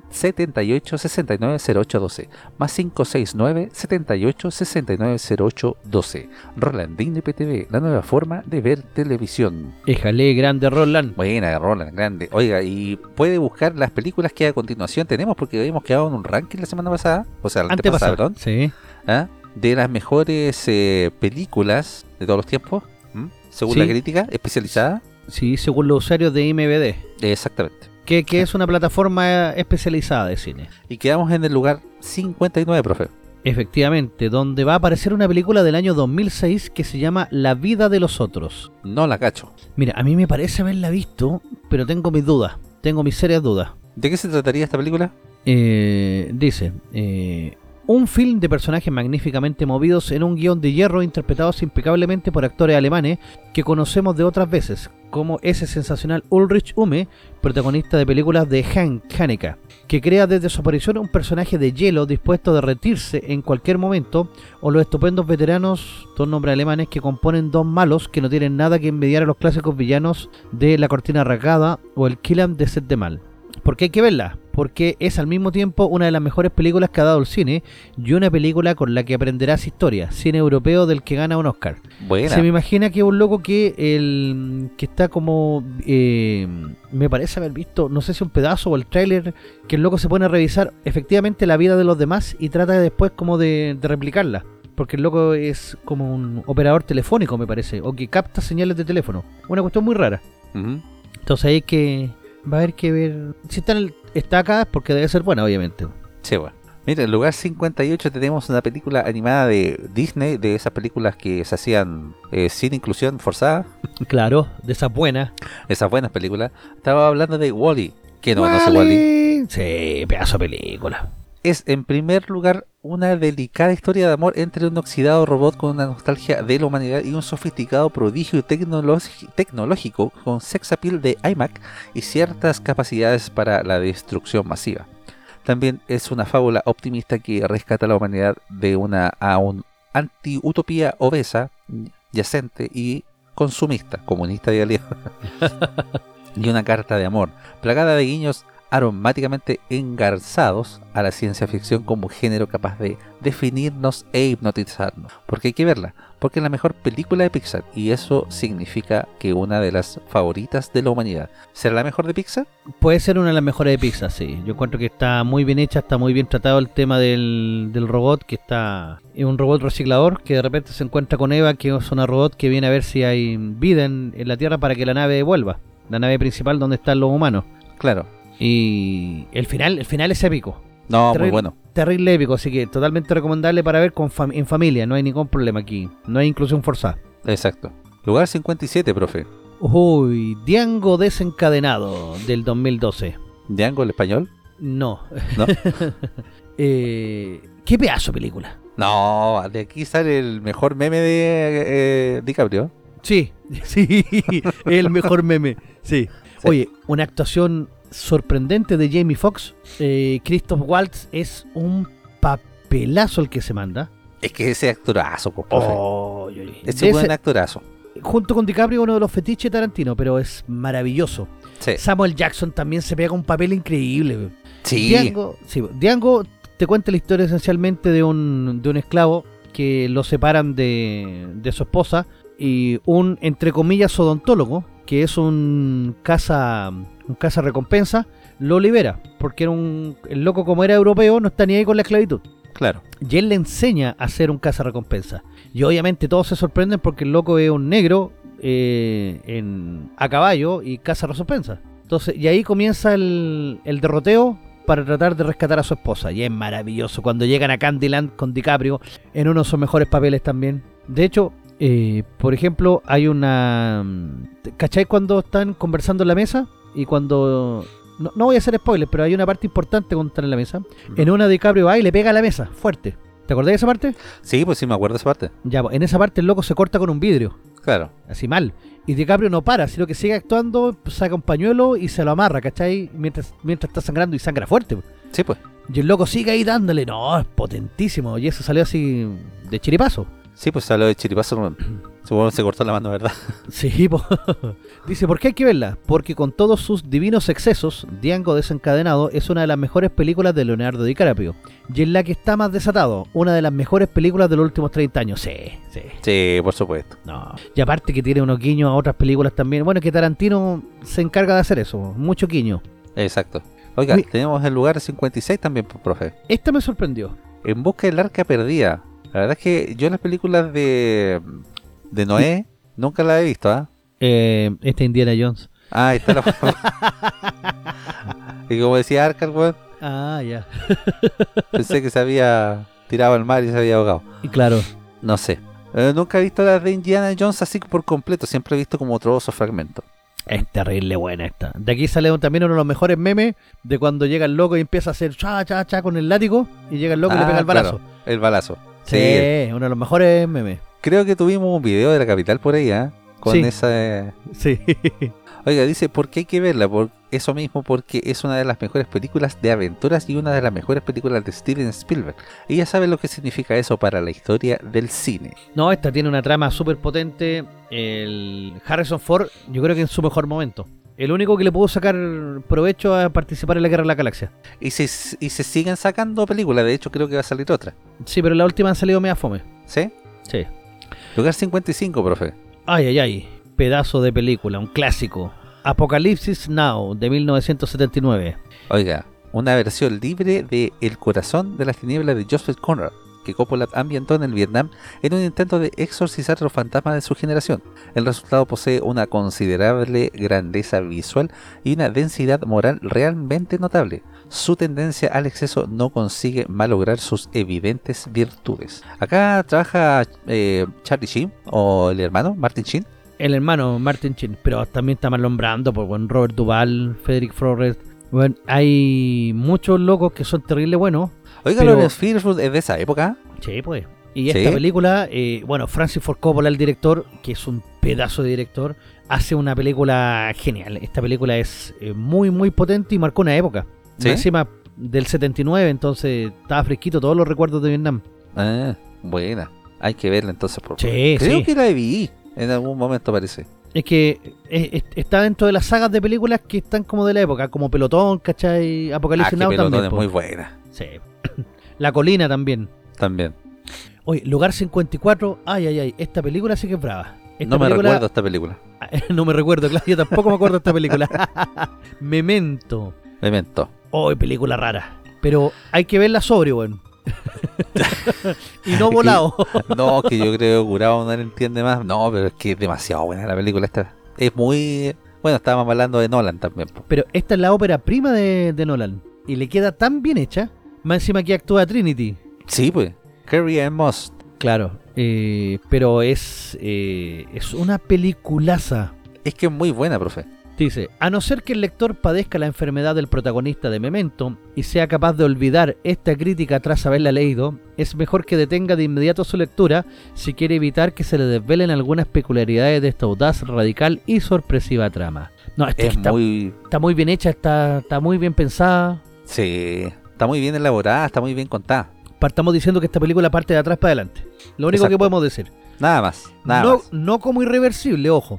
78 69 0812 más 569 78 69 0812. Rolandino IPTV, la nueva forma de ver televisión. Éjale, grande Roland. Buena, Roland, grande. Oiga, y puede buscar las películas que a continuación tenemos, porque habíamos quedado en un ranking la semana pasada, o sea, la antepasada, perdón, Sí. ¿ah? de las mejores eh, películas de todos los tiempos, ¿m? según Sí. la crítica especializada. Sí, según los usuarios de IMBD. Exactamente. Que, que es una plataforma especializada de cine. Y quedamos en el lugar 59, profe. Efectivamente, donde va a aparecer una película del año 2006 que se llama La vida de los otros. No la cacho. Mira, a mí me parece haberla visto, pero tengo mis dudas. Tengo mis serias dudas. ¿De qué se trataría esta película? Eh, dice, eh, Un film de personajes magníficamente movidos en un guion de hierro interpretados impecablemente por actores alemanes que conocemos de otras veces, como ese sensacional Ulrich Ume, protagonista de películas de Hank Haneke, que crea desde su aparición un personaje de hielo dispuesto a derretirse en cualquier momento, o los estupendos veteranos, dos nombres alemanes que componen dos malos que no tienen nada que envidiar a los clásicos villanos de La Cortina Rasgada o El Killam de Set de Mal. Porque hay que verla, porque es al mismo tiempo una de las mejores películas que ha dado el cine y una película con la que aprenderás historia, cine europeo del que gana un Oscar. Buena. Se me imagina que es un loco que el que está como eh, me parece haber visto, no sé si un pedazo o el tráiler, que el loco se pone a revisar efectivamente la vida de los demás y trata después como de, de replicarla. Porque el loco es como un operador telefónico, me parece, o que capta señales de teléfono. Una cuestión muy rara. Ujú. Entonces hay que va a haber que ver si está, en el- está acá es porque debe ser buena, obviamente. Sí, bueno. Mira, en lugar 58 tenemos una película animada de Disney, de esas películas que se hacían eh, sin inclusión forzada, Claro, de esas buenas. esas buenas películas. Estaba hablando de Wally. que no conoce Wally? Sí, pedazo de película. Es en primer lugar una delicada historia de amor entre un oxidado robot con una nostalgia de la humanidad y un sofisticado prodigio tecnológico con sex appeal de iMac y ciertas capacidades para la destrucción masiva. También es una fábula optimista que rescata a la humanidad de una a un anti-utopía obesa, yacente y consumista, comunista y aliado. y una carta de amor, plagada de guiños aromáticamente engarzados a la ciencia ficción como género capaz de definirnos e hipnotizarnos. Porque hay que verla, porque es la mejor película de Pixar y eso significa que una de las favoritas de la humanidad. ¿Será la mejor de Pixar? Puede ser una de las mejores de Pixar, sí. Yo encuentro que está muy bien hecha, está muy bien tratado el tema del, del robot, que está... Es un robot reciclador que de repente se encuentra con Eva, que es una robot que viene a ver si hay vida en, en la Tierra para que la nave vuelva. La nave principal donde están los humanos. Claro. Y el final, el final es épico. No, muy bueno. Terrible épico, así que totalmente recomendable para ver con fam- en familia, no hay ningún problema aquí. No hay inclusión forzada. Exacto. Lugar 57, profe. Uy, Diango desencadenado del 2012. ¿Django el español? No. ¿No? Eh, ¿Qué pedazo de película? No, de aquí sale el mejor meme de eh, DiCaprio. Sí, sí, el mejor meme. Sí. Sí. Oye, una actuación sorprendente de Jamie Foxx. Eh, Christoph Waltz es un papelazo el que se manda. Es que ese actorazo, pues. Oh, yo- ese de buen actorazo. junto con DiCaprio, uno de los fetiches de Tarantino, pero es maravilloso. Sí. Samuel Jackson también se pega un papel increíble. Sí. Django, sí, Django te cuenta la historia esencialmente de un, de un esclavo que lo separan de, de su esposa y un, entre comillas, odontólogo, que es un casa, un casa recompensa, lo libera, porque era un, el loco como era europeo no está ni ahí con la esclavitud. Claro. Y él le enseña a ser un caza recompensa. Y obviamente todos se sorprenden porque el loco es un negro eh, en, a caballo y caza recompensa. Entonces, y ahí comienza el, el derroteo para tratar de rescatar a su esposa. Y es maravilloso. Cuando llegan a Candyland con DiCaprio, en uno de sus mejores papeles también. De hecho, eh, por ejemplo, hay una... ¿Cachai cuando están conversando en la mesa? Y cuando... No, no voy a hacer spoilers, pero hay una parte importante cuando están en la mesa. En una DiCaprio va y le pega a la mesa, fuerte. ¿Te acordás de esa parte? Sí, pues sí me acuerdo de esa parte. Ya, pues, en esa parte el loco se corta con un vidrio, Claro. así mal. Y DiCaprio no para, sino que sigue actuando, pues, saca un pañuelo y se lo amarra, ¿cachai? Mientras, mientras está sangrando y sangra fuerte. pues. Sí, pues. Y el loco sigue ahí dándole, no, es potentísimo. Y eso salió así de chiripazo. Sí, pues salió de chiripazo. Supongo que se cortó la mano, ¿verdad? Sí, po. dice, ¿por qué hay que verla? Porque con todos sus divinos excesos, Django desencadenado es una de las mejores películas de Leonardo DiCaprio. Y en la que está más desatado, una de las mejores películas de los últimos 30 años. Sí, sí. Sí, por supuesto. No. Y aparte que tiene unos guiños a otras películas también. Bueno, que Tarantino se encarga de hacer eso, mucho guiño. Exacto. Oiga, Uy. tenemos el lugar 56 también, profe. Esta me sorprendió. En busca del arca perdida. La verdad es que yo las películas de, de Noé nunca las he visto, ¿ah? Eh, esta Indiana Jones. Ah, ahí está la Y como decía Arcar, weón, Ah, ya. pensé que se había tirado al mar y se había ahogado. Y claro. No sé. Eh, nunca he visto las de Indiana Jones así por completo. Siempre he visto como trozos, fragmentos. Es terrible buena esta. De aquí sale también uno de los mejores memes de cuando llega el loco y empieza a hacer cha cha cha con el látigo y llega el loco y le Ah, pega el balazo. claro, el balazo. Sí, uno de los mejores memes. Creo que tuvimos un video de la capital por ahí, ¿ah? Con Sí. esa. Sí. Oiga, dice, ¿por qué hay que verla? Por eso mismo, porque es una de las mejores películas de aventuras y una de las mejores películas de Steven Spielberg. Ella sabe lo que significa eso para la historia del cine. No, esta tiene una trama súper potente. El Harrison Ford, yo creo que en su mejor momento. El único que le pudo sacar provecho a participar en la Guerra de la Galaxia. Y se, y se siguen sacando películas, de hecho creo que va a salir otra. Sí, pero la última han salido media fome. ¿Sí? Sí. Lugar 55, profe. Ay, ay, ay. Pedazo de película, un clásico. Apocalipsis Now, de 1979. Oiga, una versión libre de El corazón de las tinieblas de Joseph Conrad, que Coppola ambientó en el Vietnam en un intento de exorcizar los fantasmas de su generación. El resultado posee una considerable grandeza visual y una densidad moral realmente notable. Su tendencia al exceso no consigue malograr sus evidentes virtudes. Acá trabaja eh, Charlie Sheen, o el hermano Martin Sheen. El hermano Martin Chin, pero también está Marlon Brando, por Robert Duvall, Frederick Flores. Bueno, hay muchos locos que son terribles buenos. Oiga, Pero- Lawrence Fishburne es de esa época. Sí, pues. Y Sí. esta película, eh, bueno, Francis Ford Coppola, el director, que es un pedazo de director, hace una película genial. Esta película es eh, muy, muy potente y marcó una época. ¿Sí? Encima del 79, entonces estaba fresquito todos los recuerdos de Vietnam. Ah, buena. Hay que verla entonces, por Sí, favor. Creo sí. que la vi en algún momento, parece. Es que eh, es- está dentro de las sagas de películas que están como de la época, como Pelotón, ¿cachai? Ah, Apocalipsis Now Pelotón también. es po. muy buena. Sí. La colina también. También. Oye, Lugar 54, ay, ay, ay, esta película sí que es brava. Esta no me película- recuerdo esta película. no me recuerdo, claro, yo tampoco me acuerdo de esta película. Memento. Memento. Oh, película rara. Pero hay que verla sobrio, weón. Y no volado. No, que yo creo que Curado no entiende más. No, pero es que es demasiado buena la película esta. Es muy... Bueno, estábamos hablando de Nolan también. po. Pero esta es la ópera prima de, de Nolan. Y le queda tan bien hecha. Más encima que actúa Trinity. Sí, pues. Carrie Ann Moss. Claro. eh, pero es, eh, es una peliculaza. Es que es muy buena, profe. Dice, a no ser que el lector padezca la enfermedad del protagonista de Memento y sea capaz de olvidar esta crítica tras haberla leído, es mejor que detenga de inmediato su lectura si quiere evitar que se le desvelen algunas peculiaridades de esta audaz, radical y sorpresiva trama. No, esta Es está, muy... está muy bien hecha, está, está muy bien pensada. Sí. Está muy bien elaborada, está muy bien contada. Partamos diciendo que esta película parte de atrás para adelante. Lo único que podemos decir. Nada más. Nada no, más. no como irreversible, ojo.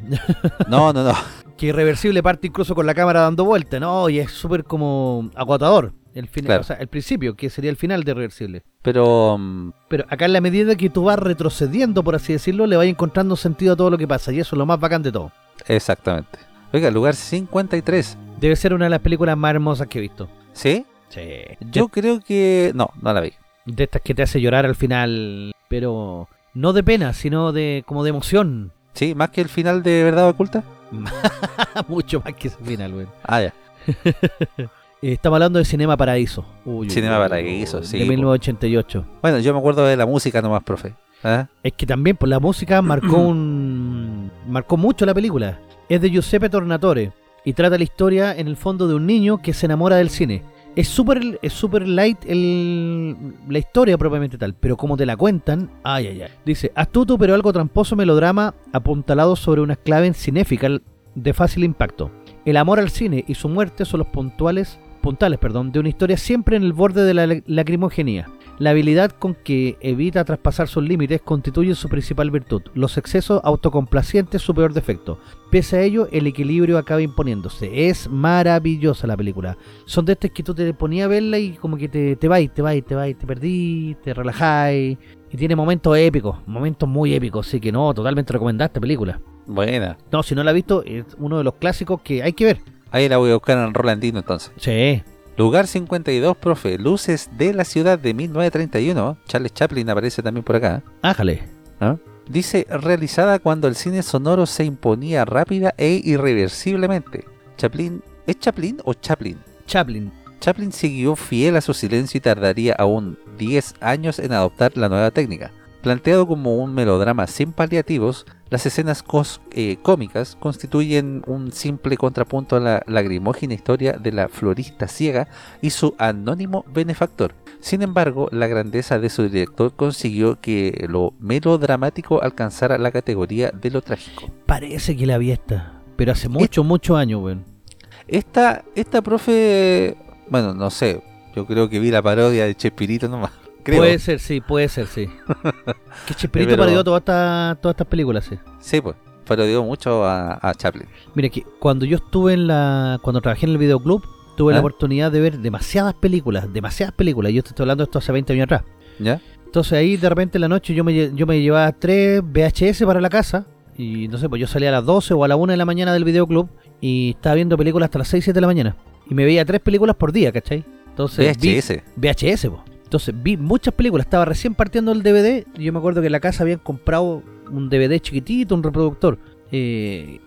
No, no, no. que irreversible parte incluso con la cámara dando vuelta, ¿no? Y es súper como agotador. El, final, Claro. o sea, el principio, que sería el final de Irreversible. Pero... Pero acá en la medida que tú vas retrocediendo, por así decirlo, le vas encontrando sentido a todo lo que pasa. Y eso es lo más bacán de todo. Exactamente. Oiga, lugar 53. Debe ser una de las películas más hermosas que he visto. ¿Sí? Sí. Yo creo que... No, no la vi. De estas que te hace llorar al final, pero no de pena, sino de como de emoción. Sí, más que el final de Verdad Oculta. Mucho más que ese final, güey. Ah, ya. Eh, Estamos hablando de Cinema Paraíso. Uy, Cinema uy, Paraíso, uy, sí, De po. 1988. Bueno, yo me acuerdo de la música nomás, profe. ¿Ah? Es que también por la música marcó un marcó mucho la película. Es de Giuseppe Tornatore y trata la historia en el fondo de un niño que se enamora del cine. Es súper es super light el, la historia propiamente tal, pero como te la cuentan, ay ay ay. Dice, astuto pero algo tramposo melodrama apuntalado sobre unas claves cinéficas de fácil impacto. El amor al cine y su muerte son los puntuales puntales, perdón, de una historia siempre en el borde de la lac- lacrimogenía. La habilidad con que evita traspasar sus límites constituye su principal virtud. Los excesos autocomplacientes su peor defecto. Pese a ello, el equilibrio acaba imponiéndose. Es maravillosa la película. Son de estas que tú te ponías a verla y como que te, te vas, te vas, te vas, te perdí, te relajáis. Y tiene momentos épicos, momentos muy épicos. Así que no, totalmente recomendada esta película. Buena. No, si no la has visto, es uno de los clásicos que hay que ver. Ahí la voy a buscar en Rolandino entonces. Sí. Lugar 52, profe. Luces de la ciudad de 1931. Charles Chaplin aparece también por acá. Ájale. ¿ah? Dice, realizada cuando el cine sonoro se imponía rápida e irreversiblemente. Chaplin, ¿es Chaplin o Chaplin? Chaplin. Chaplin siguió fiel a su silencio y tardaría aún 10 años en adoptar la nueva técnica. Planteado como un melodrama sin paliativos, las escenas cos- eh, cómicas constituyen un simple contrapunto a la lagrimógena historia de la florista ciega y su anónimo benefactor. Sin embargo, la grandeza de su director consiguió que lo melodramático alcanzara la categoría de lo trágico. Parece que la vi esta, pero hace muchos, muchos años, weón. Esta, esta profe, bueno, no sé, yo creo que vi la parodia de Chespirito nomás. Creo. Puede ser, sí, puede ser, sí. que Chespirito parodió todas estas todas estas películas, sí. Sí, pues, parodió mucho a, a Chaplin. Mira que cuando yo estuve en la la trabajé en el videoclub, tuve la ¿Ah? oportunidad de ver demasiadas películas, demasiadas películas. Yo te estoy hablando de esto hace 20 años atrás. ¿Ya? Entonces ahí de repente en la noche yo me, yo me llevaba tres VHS para la casa y no sé, pues yo salía a las 12 o a la 1 de la mañana del videoclub y estaba viendo películas hasta las 6, 7 de la mañana. Y me veía tres películas por día, ¿cachai? Entonces vi- VHS. VHS, po. Entonces vi muchas películas, estaba recién partiendo el DVD y yo me acuerdo que en la casa habían comprado un DVD chiquitito, un reproductor, eh,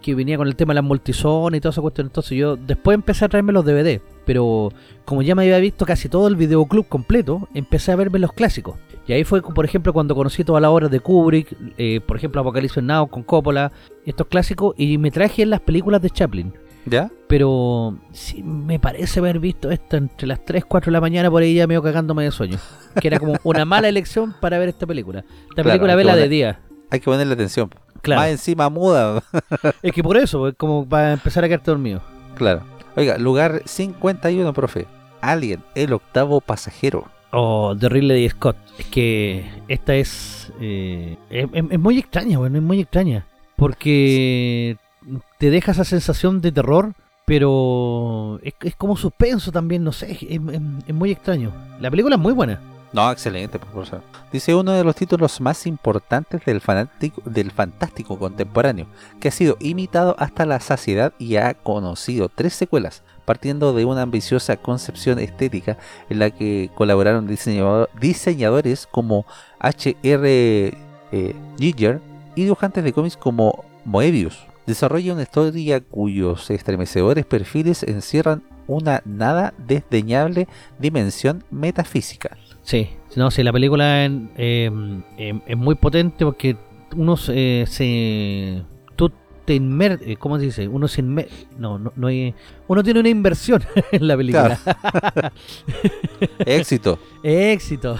que venía con el tema de las multizonas y toda esa cuestión. Entonces yo después empecé a traerme los DVD, pero como ya me había visto casi todo el videoclub completo, empecé a verme los clásicos. Y ahí fue, por ejemplo, cuando conocí todas las obras de Kubrick, eh, por ejemplo, Apocalipsis Now con Coppola, estos clásicos, y me traje las películas de Chaplin. ¿Ya? Pero sí me parece haber visto esto entre las 3, 4 de la mañana por ahí ya medio cagándome de sueño. Que era como una mala elección para ver esta película. Esta Claro, película vela de día. Hay que ponerle atención. Claro. Más encima muda. Es que por eso, es como para empezar a quedarte dormido. claro. Oiga, lugar 51, profe. Alien, el octavo pasajero. Oh, de Ridley Scott. Es que esta es. eh, es muy extraña, bueno, es muy extraña. Porque te deja esa sensación de terror, pero es, como suspenso también, no sé. Es, muy extraño. La película es muy buena. No, excelente, por favor. Dice uno de los títulos más importantes del, fanático, del fantástico contemporáneo, que ha sido imitado hasta la saciedad y ha conocido tres secuelas, partiendo de una ambiciosa concepción estética en la que colaboraron diseñador- diseñadores como H.R. eh, Giger y dibujantes de cómics como Moebius. Desarrolla una historia cuyos estremecedores perfiles encierran una nada desdeñable dimensión metafísica. Sí, no, sí, la película en- eh, em- es muy potente porque uno se... se- tú te inmer... eh, ¿Cómo se dice? Uno se inmer... No, no, no hay... Uno tiene una inversión en la película. Éxito. Éxito.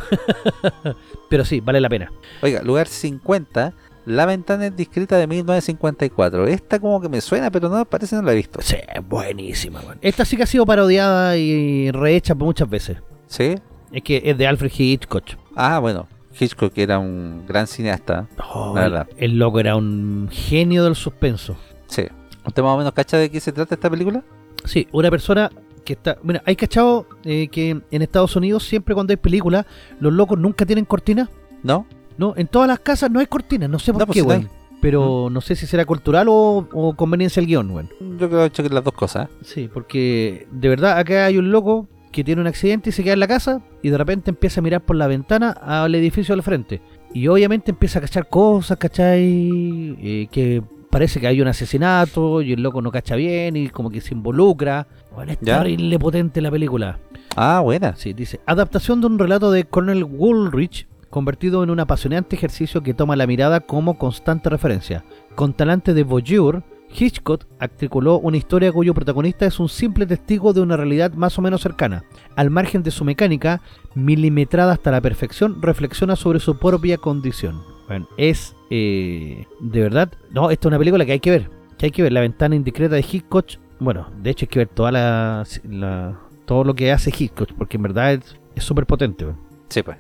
Pero sí, vale la pena. Oiga, lugar 50, La ventana indiscreta de 1954. Esta como que me suena, pero no, parece no la he visto. Sí, buenísima, man. Esta sí que ha sido parodiada y rehecha muchas veces. ¿Sí? Es que es de Alfred Hitchcock. Ah, bueno. Hitchcock era un gran cineasta. Oh, La verdad. el, el loco era un genio del suspenso. Sí. ¿Usted más o menos cacha de qué se trata esta película? Sí, una persona que está... Mira, hay cachado eh, que en Estados Unidos siempre cuando hay películas, los locos nunca tienen cortina. ¿No? No, en todas las casas no hay cortina, no sé por No, pues qué, weón. Pero no sé si será cultural o, o conveniencia del guion, weón. Yo creo que las dos cosas. ¿eh? Sí, porque de verdad acá hay un loco que tiene un accidente y se queda en la casa y de repente empieza a mirar por la ventana al edificio al frente. Y obviamente empieza a cachar cosas, ¿cachai? Eh, que parece que hay un asesinato y el loco no cacha bien y como que se involucra. Bueno, es ¿Ya? terrible potente la película. Ah, buena. Sí, dice, adaptación de un relato de Colonel Woolrich convertido en un apasionante ejercicio que toma la mirada como constante referencia. Con talante de voyeur, Hitchcock articuló una historia cuyo protagonista es un simple testigo de una realidad más o menos cercana. Al margen de su mecánica, milimetrada hasta la perfección, reflexiona sobre su propia condición. Bueno, es eh, de verdad, no, esta es una película que hay que ver, que hay que ver. La ventana indiscreta de Hitchcock, bueno, de hecho hay que ver toda la, la- todo lo que hace Hitchcock, porque en verdad es súper potente. Sí, pues.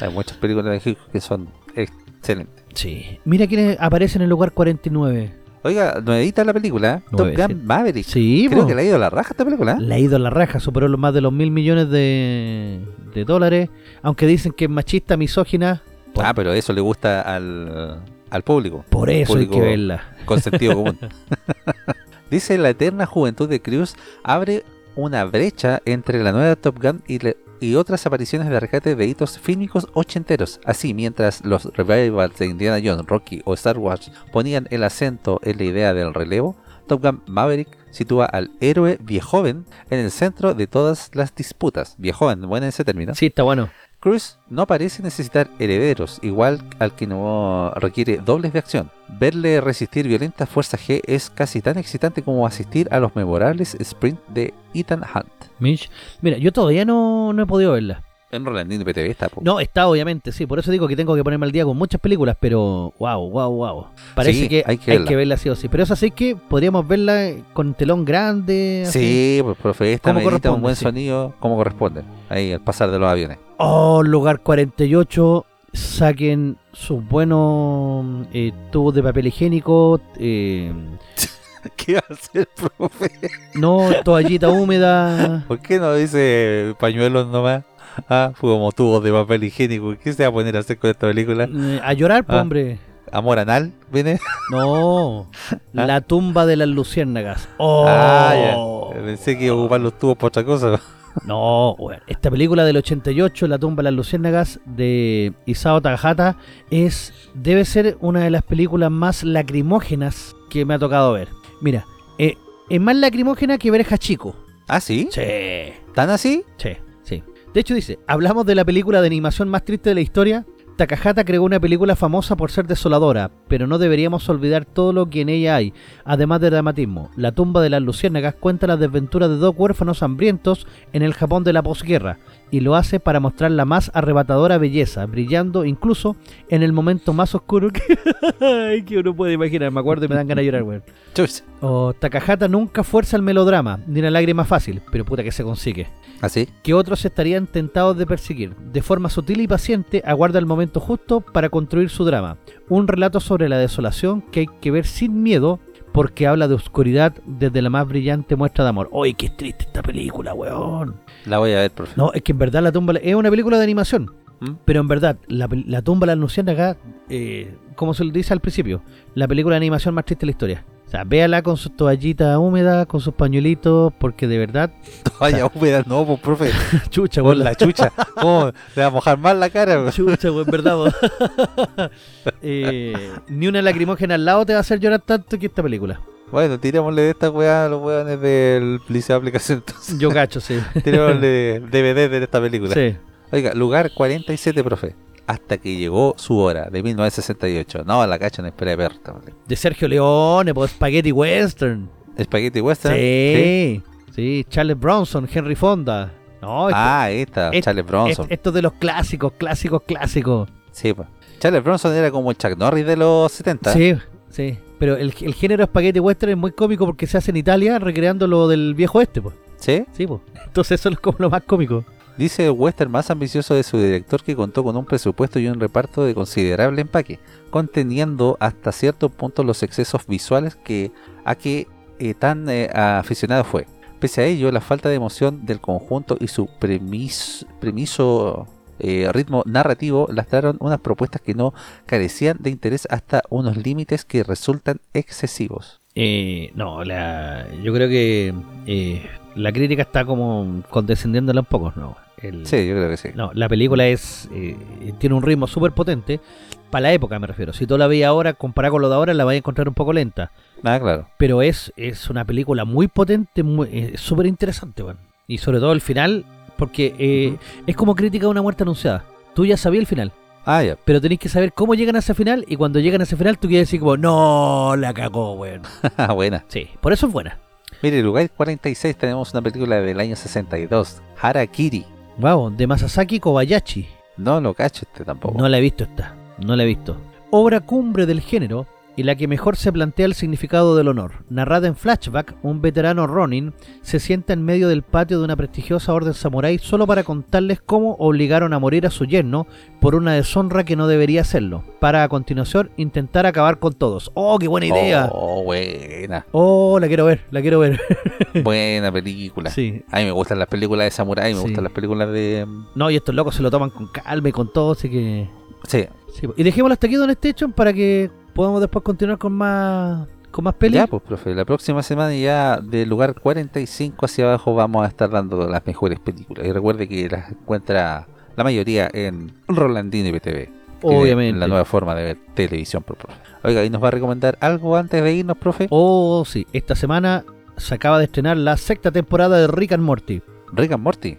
Hay muchas películas de Hitchcock que son excelentes. Sí. Mira quiénes aparecen en el lugar 49. Oiga, nuevita la película. Top Nueve, Gun. Maverick. Sí, Creo po. que le ha ido a la raja esta película. ¿eh? Le ha ido a la raja, superó los más de los mil millones de, de dólares. Aunque dicen que es machista, misógina. Ah, pero eso le gusta al, al público. por eso hay que verla. Con sentido común. Dice la eterna juventud de Cruz abre una brecha entre la nueva Top Gun y, le- y otras apariciones de rescate de hitos fílmicos ochenteros. Así, mientras los revivals de Indiana Jones, Rocky o Star Wars ponían el acento en la idea del relevo, Top Gun Maverick sitúa al héroe viejoven en el centro de todas las disputas. Viejoven, bueno ese término. Sí, está bueno. Cruz no parece necesitar herederos, igual al que no requiere dobles de acción. Verle resistir violentas fuerzas G es casi tan excitante como asistir a los memorables sprint de Ethan Hunt. Mitch. Mira, yo todavía no, no he podido verla. En Rolandino PTV está. po. No, está obviamente, sí. Por eso digo que tengo que ponerme al día con muchas películas, pero wow, wow, wow. Parece Sí, que hay que hay verla. que verla sí o sí. Pero eso sí que podríamos verla con telón grande. así. Sí, pues profe, esta medita un buen sí. sonido como corresponde. Ahí, al pasar de los aviones. Oh, lugar 48. Saquen sus buenos eh, tubos de papel higiénico. eh, ¿Qué va a hacer, profe? no, toallita húmeda. ¿Por qué no dice pañuelos nomás? Ah, fue como tubos de papel higiénico. ¿Qué se va a poner a hacer con esta película? eh, a llorar, pues, Ah. hombre. ¿Amor anal? ¿Viene? No, Ah. la tumba de las luciérnagas. Oh, Ah, ya. Pensé que iba a ocupar los tubos para otra cosa. No, bueno, esta película del 88, La tumba de las luciérnagas, de Isao Takahata, es, debe ser una de las películas más lacrimógenas que me ha tocado ver. Mira, eh, es más lacrimógena que ver Hachiko. ¿Ah, sí? Sí, ¿Tan así? sí, sí. De hecho dice, hablamos de la película de animación más triste de la historia. Takahata creó una película famosa por ser desoladora, pero no deberíamos olvidar todo lo que en ella hay, además de dramatismo. La tumba de las luciérnagas cuenta las desventuras de dos huérfanos hambrientos en el Japón de la posguerra, y lo hace para mostrar la más arrebatadora belleza, brillando incluso en el momento más oscuro que, uno puede imaginar. Me acuerdo y me dan ganas de llorar, weón. Chuch. Oh, Takahata nunca fuerza el melodrama, ni la lágrima fácil, pero puta que se consigue ¿Así? que otros estarían tentados de perseguir. De forma sutil y paciente, aguarda el momento justo para construir su drama. Un relato sobre la desolación que hay que ver sin miedo porque habla de oscuridad desde la más brillante muestra de amor. ¡Ay, qué triste esta película, weón! La voy a ver, profe. No, es que en verdad la tumba es una película de animación. ¿Mm? Pero en verdad, la, la tumba la anuncian acá, eh, como se lo dice al principio, la película de animación más triste de la historia. O sea, véala con sus toallitas húmedas, con sus pañuelitos, porque de verdad, Vaya húmeda, no, pues, profe. chucha, Con la chucha. ¿Cómo? ¿Le va a mojar más la cara? weón? Chucha, weón, verdad. Eh, ni una lacrimógena al lado te va a hacer llorar tanto que esta película. Bueno, tirémosle de esta weá a los weones del liceo de aplicación. Entonces, Yo cacho, sí. tirémosle DVD de esta película. sí. Oiga, lugar 47, profe. Hasta que llegó su hora, de 1968. No, la cacha no espera de perta. vale. De Sergio Leone, pues Spaghetti Western. Spaghetti Western. Sí. Sí, Charles Bronson, Henry Fonda. No, esto, Ah, ahí está, es- Charles Bronson. es- esto de los clásicos, clásicos, clásicos. Sí, pues. Charles Bronson era como el Chuck Norris de los 70. Sí, sí. Pero el, el género Spaghetti Western es muy cómico porque se hace en Italia recreando lo del viejo este, pues. ¿Sí? Sí, pues. Entonces eso es como lo más cómico. Dice el western más ambicioso de su director que contó con un presupuesto y un reparto de considerable empaque, conteniendo hasta cierto punto los excesos visuales que a que eh, tan eh, aficionado fue. Pese a ello, la falta de emoción del conjunto y su premis- premiso eh, ritmo narrativo lastraron unas propuestas que no carecían de interés hasta unos límites que resultan excesivos. Eh, no, la, yo creo que la crítica está como condescendiéndola un poco, ¿no? El- Sí, yo creo que sí. No, la película es eh, tiene un ritmo súper potente, para la época me refiero. Si tú la veis ahora, comparada con lo de ahora, la vais a encontrar un poco lenta. Ah, claro. Pero es, es una película muy potente, muy- eh, súper interesante, weón. Y sobre todo el final, porque eh, es como crítica de una muerte anunciada. Tú ya sabías el final, Ah, ya. pero tenéis que saber cómo llegan a ese final, y cuando llegan a ese final, tú quieres decir como, no, la cagó, weón. Buena. Sí, por eso es buena. Mire, lugar 46 tenemos una película del año 62, Harakiri. Wow, de Masasaki Kobayashi. No lo cacho este tampoco. No la he visto esta, no la he visto. Obra cumbre del género y la que mejor se plantea el significado del honor. Narrada en flashback, un veterano Ronin se sienta en medio del patio de una prestigiosa orden samurái solo para contarles cómo obligaron a morir a su yerno por una deshonra que no debería hacerlo, para a continuación intentar acabar con todos. ¡Oh, qué buena idea! Oh, buena. ¡Oh, la quiero ver, la quiero ver! Buena película. sí. A mí me gustan las películas de Samurai, me Sí. gustan las películas de... No, y estos locos se lo toman con calma y con todo, así que... Sí, Sí, y dejémoslo hasta aquí Don Station para que podamos después continuar con más con más pelis. ya pues, profe. La próxima semana ya del lugar 45 hacia abajo vamos a estar dando las mejores películas. Y recuerde que las encuentra la mayoría en Rolandino y BTV. Obviamente. La nueva forma de ver televisión, por profe. Oiga, ¿y nos va a recomendar algo antes de irnos, profe? Oh, sí, esta semana se acaba de estrenar la sexta temporada de Rick and Morty. Rick and Morty.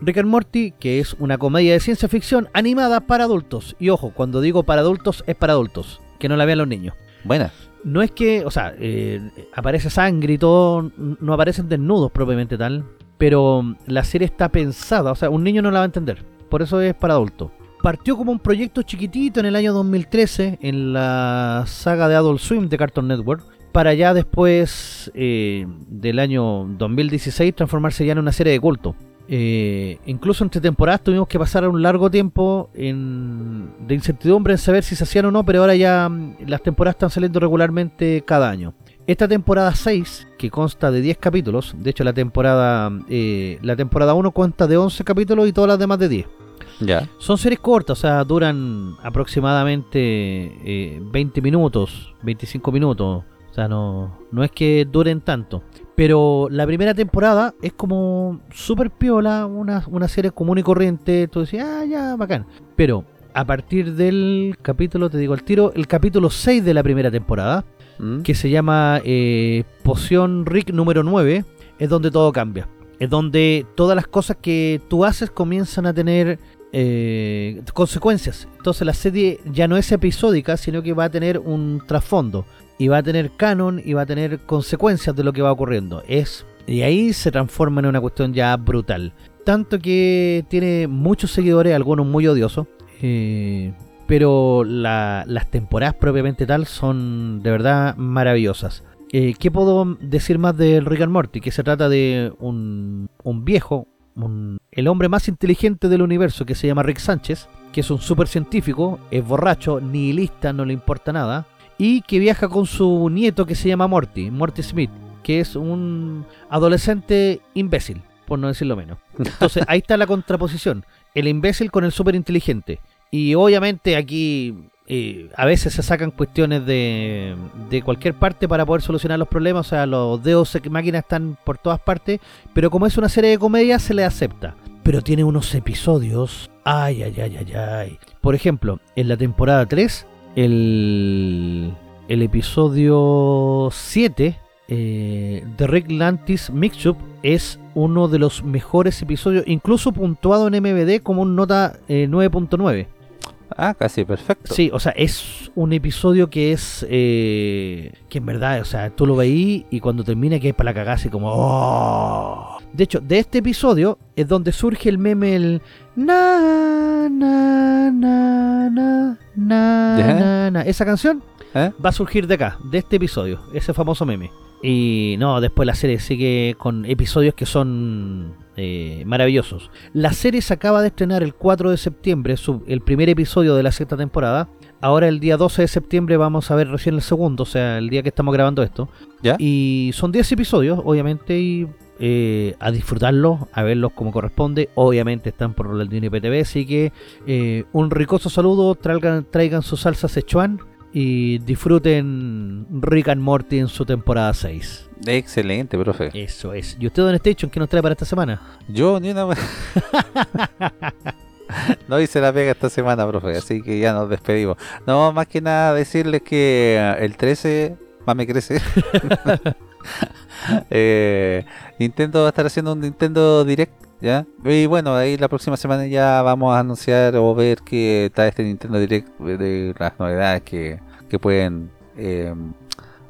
Rick and Morty, que es una comedia de ciencia ficción animada para adultos. Y ojo, cuando digo para adultos, es para adultos. Que no la vean los niños. Buena. No es que, o sea, eh, aparece sangre y todo, no aparecen desnudos propiamente tal, pero la serie está pensada, o sea, un niño no la va a entender, por eso es para adultos. Partió como un proyecto chiquitito en el año 2013 en la saga de Adult Swim de Cartoon Network, para ya después eh, del año 2016 transformarse ya en una serie de culto. Eh, incluso entre temporadas tuvimos que pasar un largo tiempo en, de incertidumbre en saber si se hacían o no, pero ahora ya mm, las temporadas están saliendo regularmente cada año. Esta temporada 6, que consta de 10 capítulos, de hecho la temporada eh, la temporada 1 cuenta de 11 capítulos y todas las demás de 10. Ya. Son series cortas, o sea, duran aproximadamente eh, 20 minutos, 25 minutos. O sea, no, no es que duren tanto. Pero la primera temporada es como súper piola, una, una serie común y corriente. Tú decías, ah, ya, bacán. Pero a partir del capítulo, te digo al tiro, el capítulo 6 de la primera temporada, ¿Mm? que se llama eh, Poción Rick número 9, es donde todo cambia. Es donde todas las cosas que tú haces comienzan a tener eh, consecuencias. Entonces la serie ya no es episódica, sino que va a tener un trasfondo. Y va a tener canon y va a tener consecuencias de lo que va ocurriendo. Es y ahí se transforma en una cuestión ya brutal. Tanto que tiene muchos seguidores, algunos muy odiosos. eh, pero la- las temporadas propiamente tal son de verdad maravillosas. Eh, ¿Qué puedo decir más de Rick and Morty? Que se trata de un, un viejo, el hombre más inteligente del universo que se llama Rick Sánchez, que es un super científico, es borracho, nihilista, no le importa nada, y que viaja con su nieto que se llama Morty, Morty Smith, que es un adolescente imbécil, por no decirlo menos. Entonces ahí está la contraposición, el imbécil con el super inteligente. Y obviamente aquí eh, a veces se sacan cuestiones de, de cualquier parte para poder solucionar los problemas. O sea, los dedos ex máquina están por todas partes. Pero como es una serie de comedia, se le acepta. Pero tiene unos episodios. Ay, ay, ay, ay, ay. Por ejemplo, en la temporada 3, el, el episodio 7 eh, de Rick Lantis Mixup es uno de los mejores episodios, incluso puntuado en MVD como un nota eh, 9.9. Ah, casi perfecto. Sí, o sea, es un episodio que es. eh, que en verdad, o sea, tú lo veí y cuando termina que es para la cagada, así como. "Oh". De hecho, de este episodio es donde surge el meme el. Na, na, na, na, na, na. Esa canción ¿Eh? va a surgir de acá, de este episodio, ese famoso meme. Y no, después la serie sigue con episodios que son eh, maravillosos. La serie se acaba de estrenar el 4 de septiembre, su- el primer episodio de la sexta temporada. Ahora el día 12 de septiembre vamos a ver recién el segundo, o sea, el día que estamos grabando esto. ¿Ya? Y son 10 episodios, obviamente, y eh, a disfrutarlos, a verlos como corresponde. Obviamente están por Rolandino y PTV, así que eh, un ricoso saludo, traigan, traigan su salsa Sichuan y disfruten Rick and Morty en su temporada 6. Excelente, profe. Eso es. ¿Y usted, Don Station, qué nos trae para esta semana? Yo ni una No hice la pega esta semana, profe, así que ya nos despedimos. No, más que nada decirles que el 13 más me crece. Eh, Nintendo va a estar haciendo un Nintendo Direct, ¿ya? Y bueno, ahí la próxima semana ya vamos a anunciar o ver que está este Nintendo Direct de las novedades que, que pueden eh,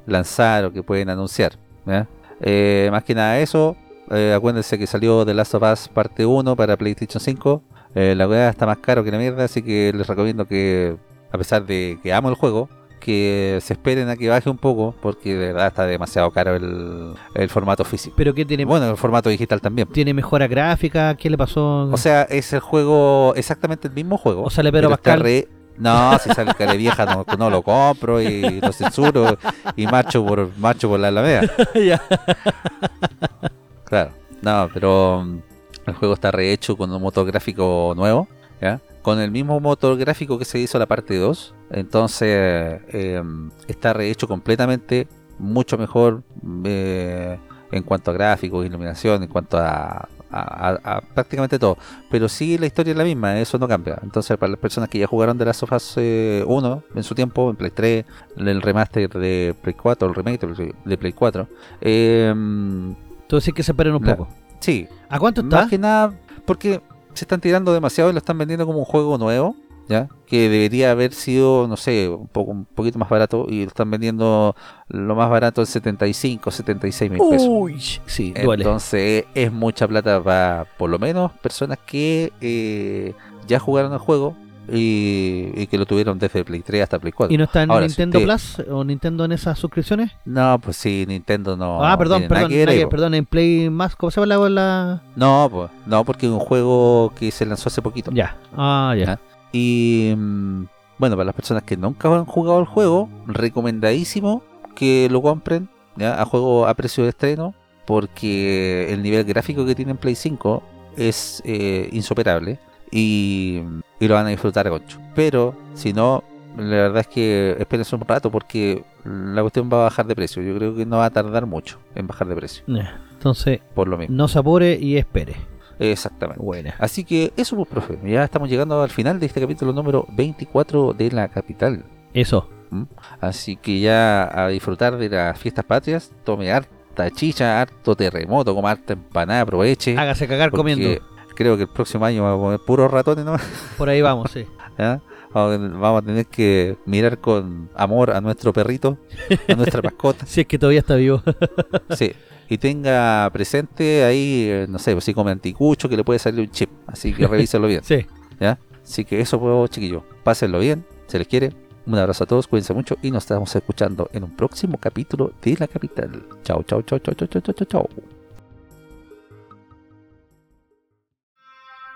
lanzar o que pueden anunciar. Eh, más que nada eso, eh, acuérdense que salió The Last of Us parte 1 para PlayStation 5. Eh, la weá está más caro que la mierda, así que les recomiendo que, a pesar de que amo el juego, que se esperen a que baje un poco, porque de verdad está demasiado caro el, el formato físico. ¿Pero qué tiene? Bueno, el formato digital también. ¿Tiene mejora gráfica? ¿Qué le pasó? O sea, es el juego, exactamente el mismo juego. O sale Pedro pero está Pascal. re- No, si sale cara vieja no, no lo compro y lo censuro y marcho por, marcho por la alameda. Ya. Claro, no, pero el juego está rehecho con un motor gráfico nuevo, ¿ya? Con el mismo motor gráfico que se hizo la parte 2. Entonces, eh, está rehecho completamente, mucho mejor eh, en cuanto a gráficos, iluminación, en cuanto a, a, a, prácticamente todo. Pero sí la historia es la misma, eso no cambia. Entonces, para las personas que ya jugaron de Last of Us 1 en su tiempo, en Play 3, el remaster de Play 4, el remake de Play 4, eh, decís que se esperen un La- poco. sí, ¿A cuánto está? más que nada porque se están tirando demasiado y lo están vendiendo como un juego nuevo, ¿ya? Que debería haber sido, no sé, un poco un poquito más barato y lo están vendiendo lo más barato en 75, 76 mil pesos. Uy, sí, duele. Entonces es mucha plata para por lo menos personas que eh, ya jugaron el juego y, y que lo tuvieron desde Play 3 hasta Play 4. ¿Y no está en Ahora, si Nintendo usted- Plus o Nintendo en esas suscripciones? No, pues sí, Nintendo no. ah, perdón, perdón, que ver nada ahí, que- po. perdón, en Play más, ¿cómo se llama la, la- No, pues, no, porque es un juego que se lanzó hace poquito. Ya, ah, ya. Ya. Y mm, bueno, para las personas que nunca han jugado el juego, recomendadísimo que lo compren ¿ya? a juego a precio de estreno, porque el nivel gráfico que tiene en Play 5 es eh, insuperable y, y lo van a disfrutar a concho. Pero si no, la verdad es que espérense un rato porque la cuestión va a bajar de precio. Yo creo que no va a tardar mucho en bajar de precio. Entonces, por lo mismo. no se apure y espere. Exactamente. Buena. Así que eso, pues, profe. Ya estamos llegando al final de este capítulo número 24 de la capital. Eso. Así que ya a disfrutar de las fiestas patrias, tome harta chicha, harto terremoto, como harta empanada, aproveche. Hágase cagar comiendo. Creo que el próximo año vamos a comer puros ratones nomás. Por ahí vamos, sí. Vamos, a- tener que mirar con amor a nuestro perrito, a nuestra mascota. Si es que todavía está vivo. Sí. Y tenga presente ahí, eh, no sé, pues si come anticucho, que le puede salir un chip. Así que revíselo bien. sí. ¿Ya? Así que eso pues chiquillos. Pásenlo bien, se les quiere. Un abrazo a todos, cuídense mucho y nos estamos escuchando en un próximo capítulo de La Capital. Chao, chao, chao, chao, chao, chao, chao, chao.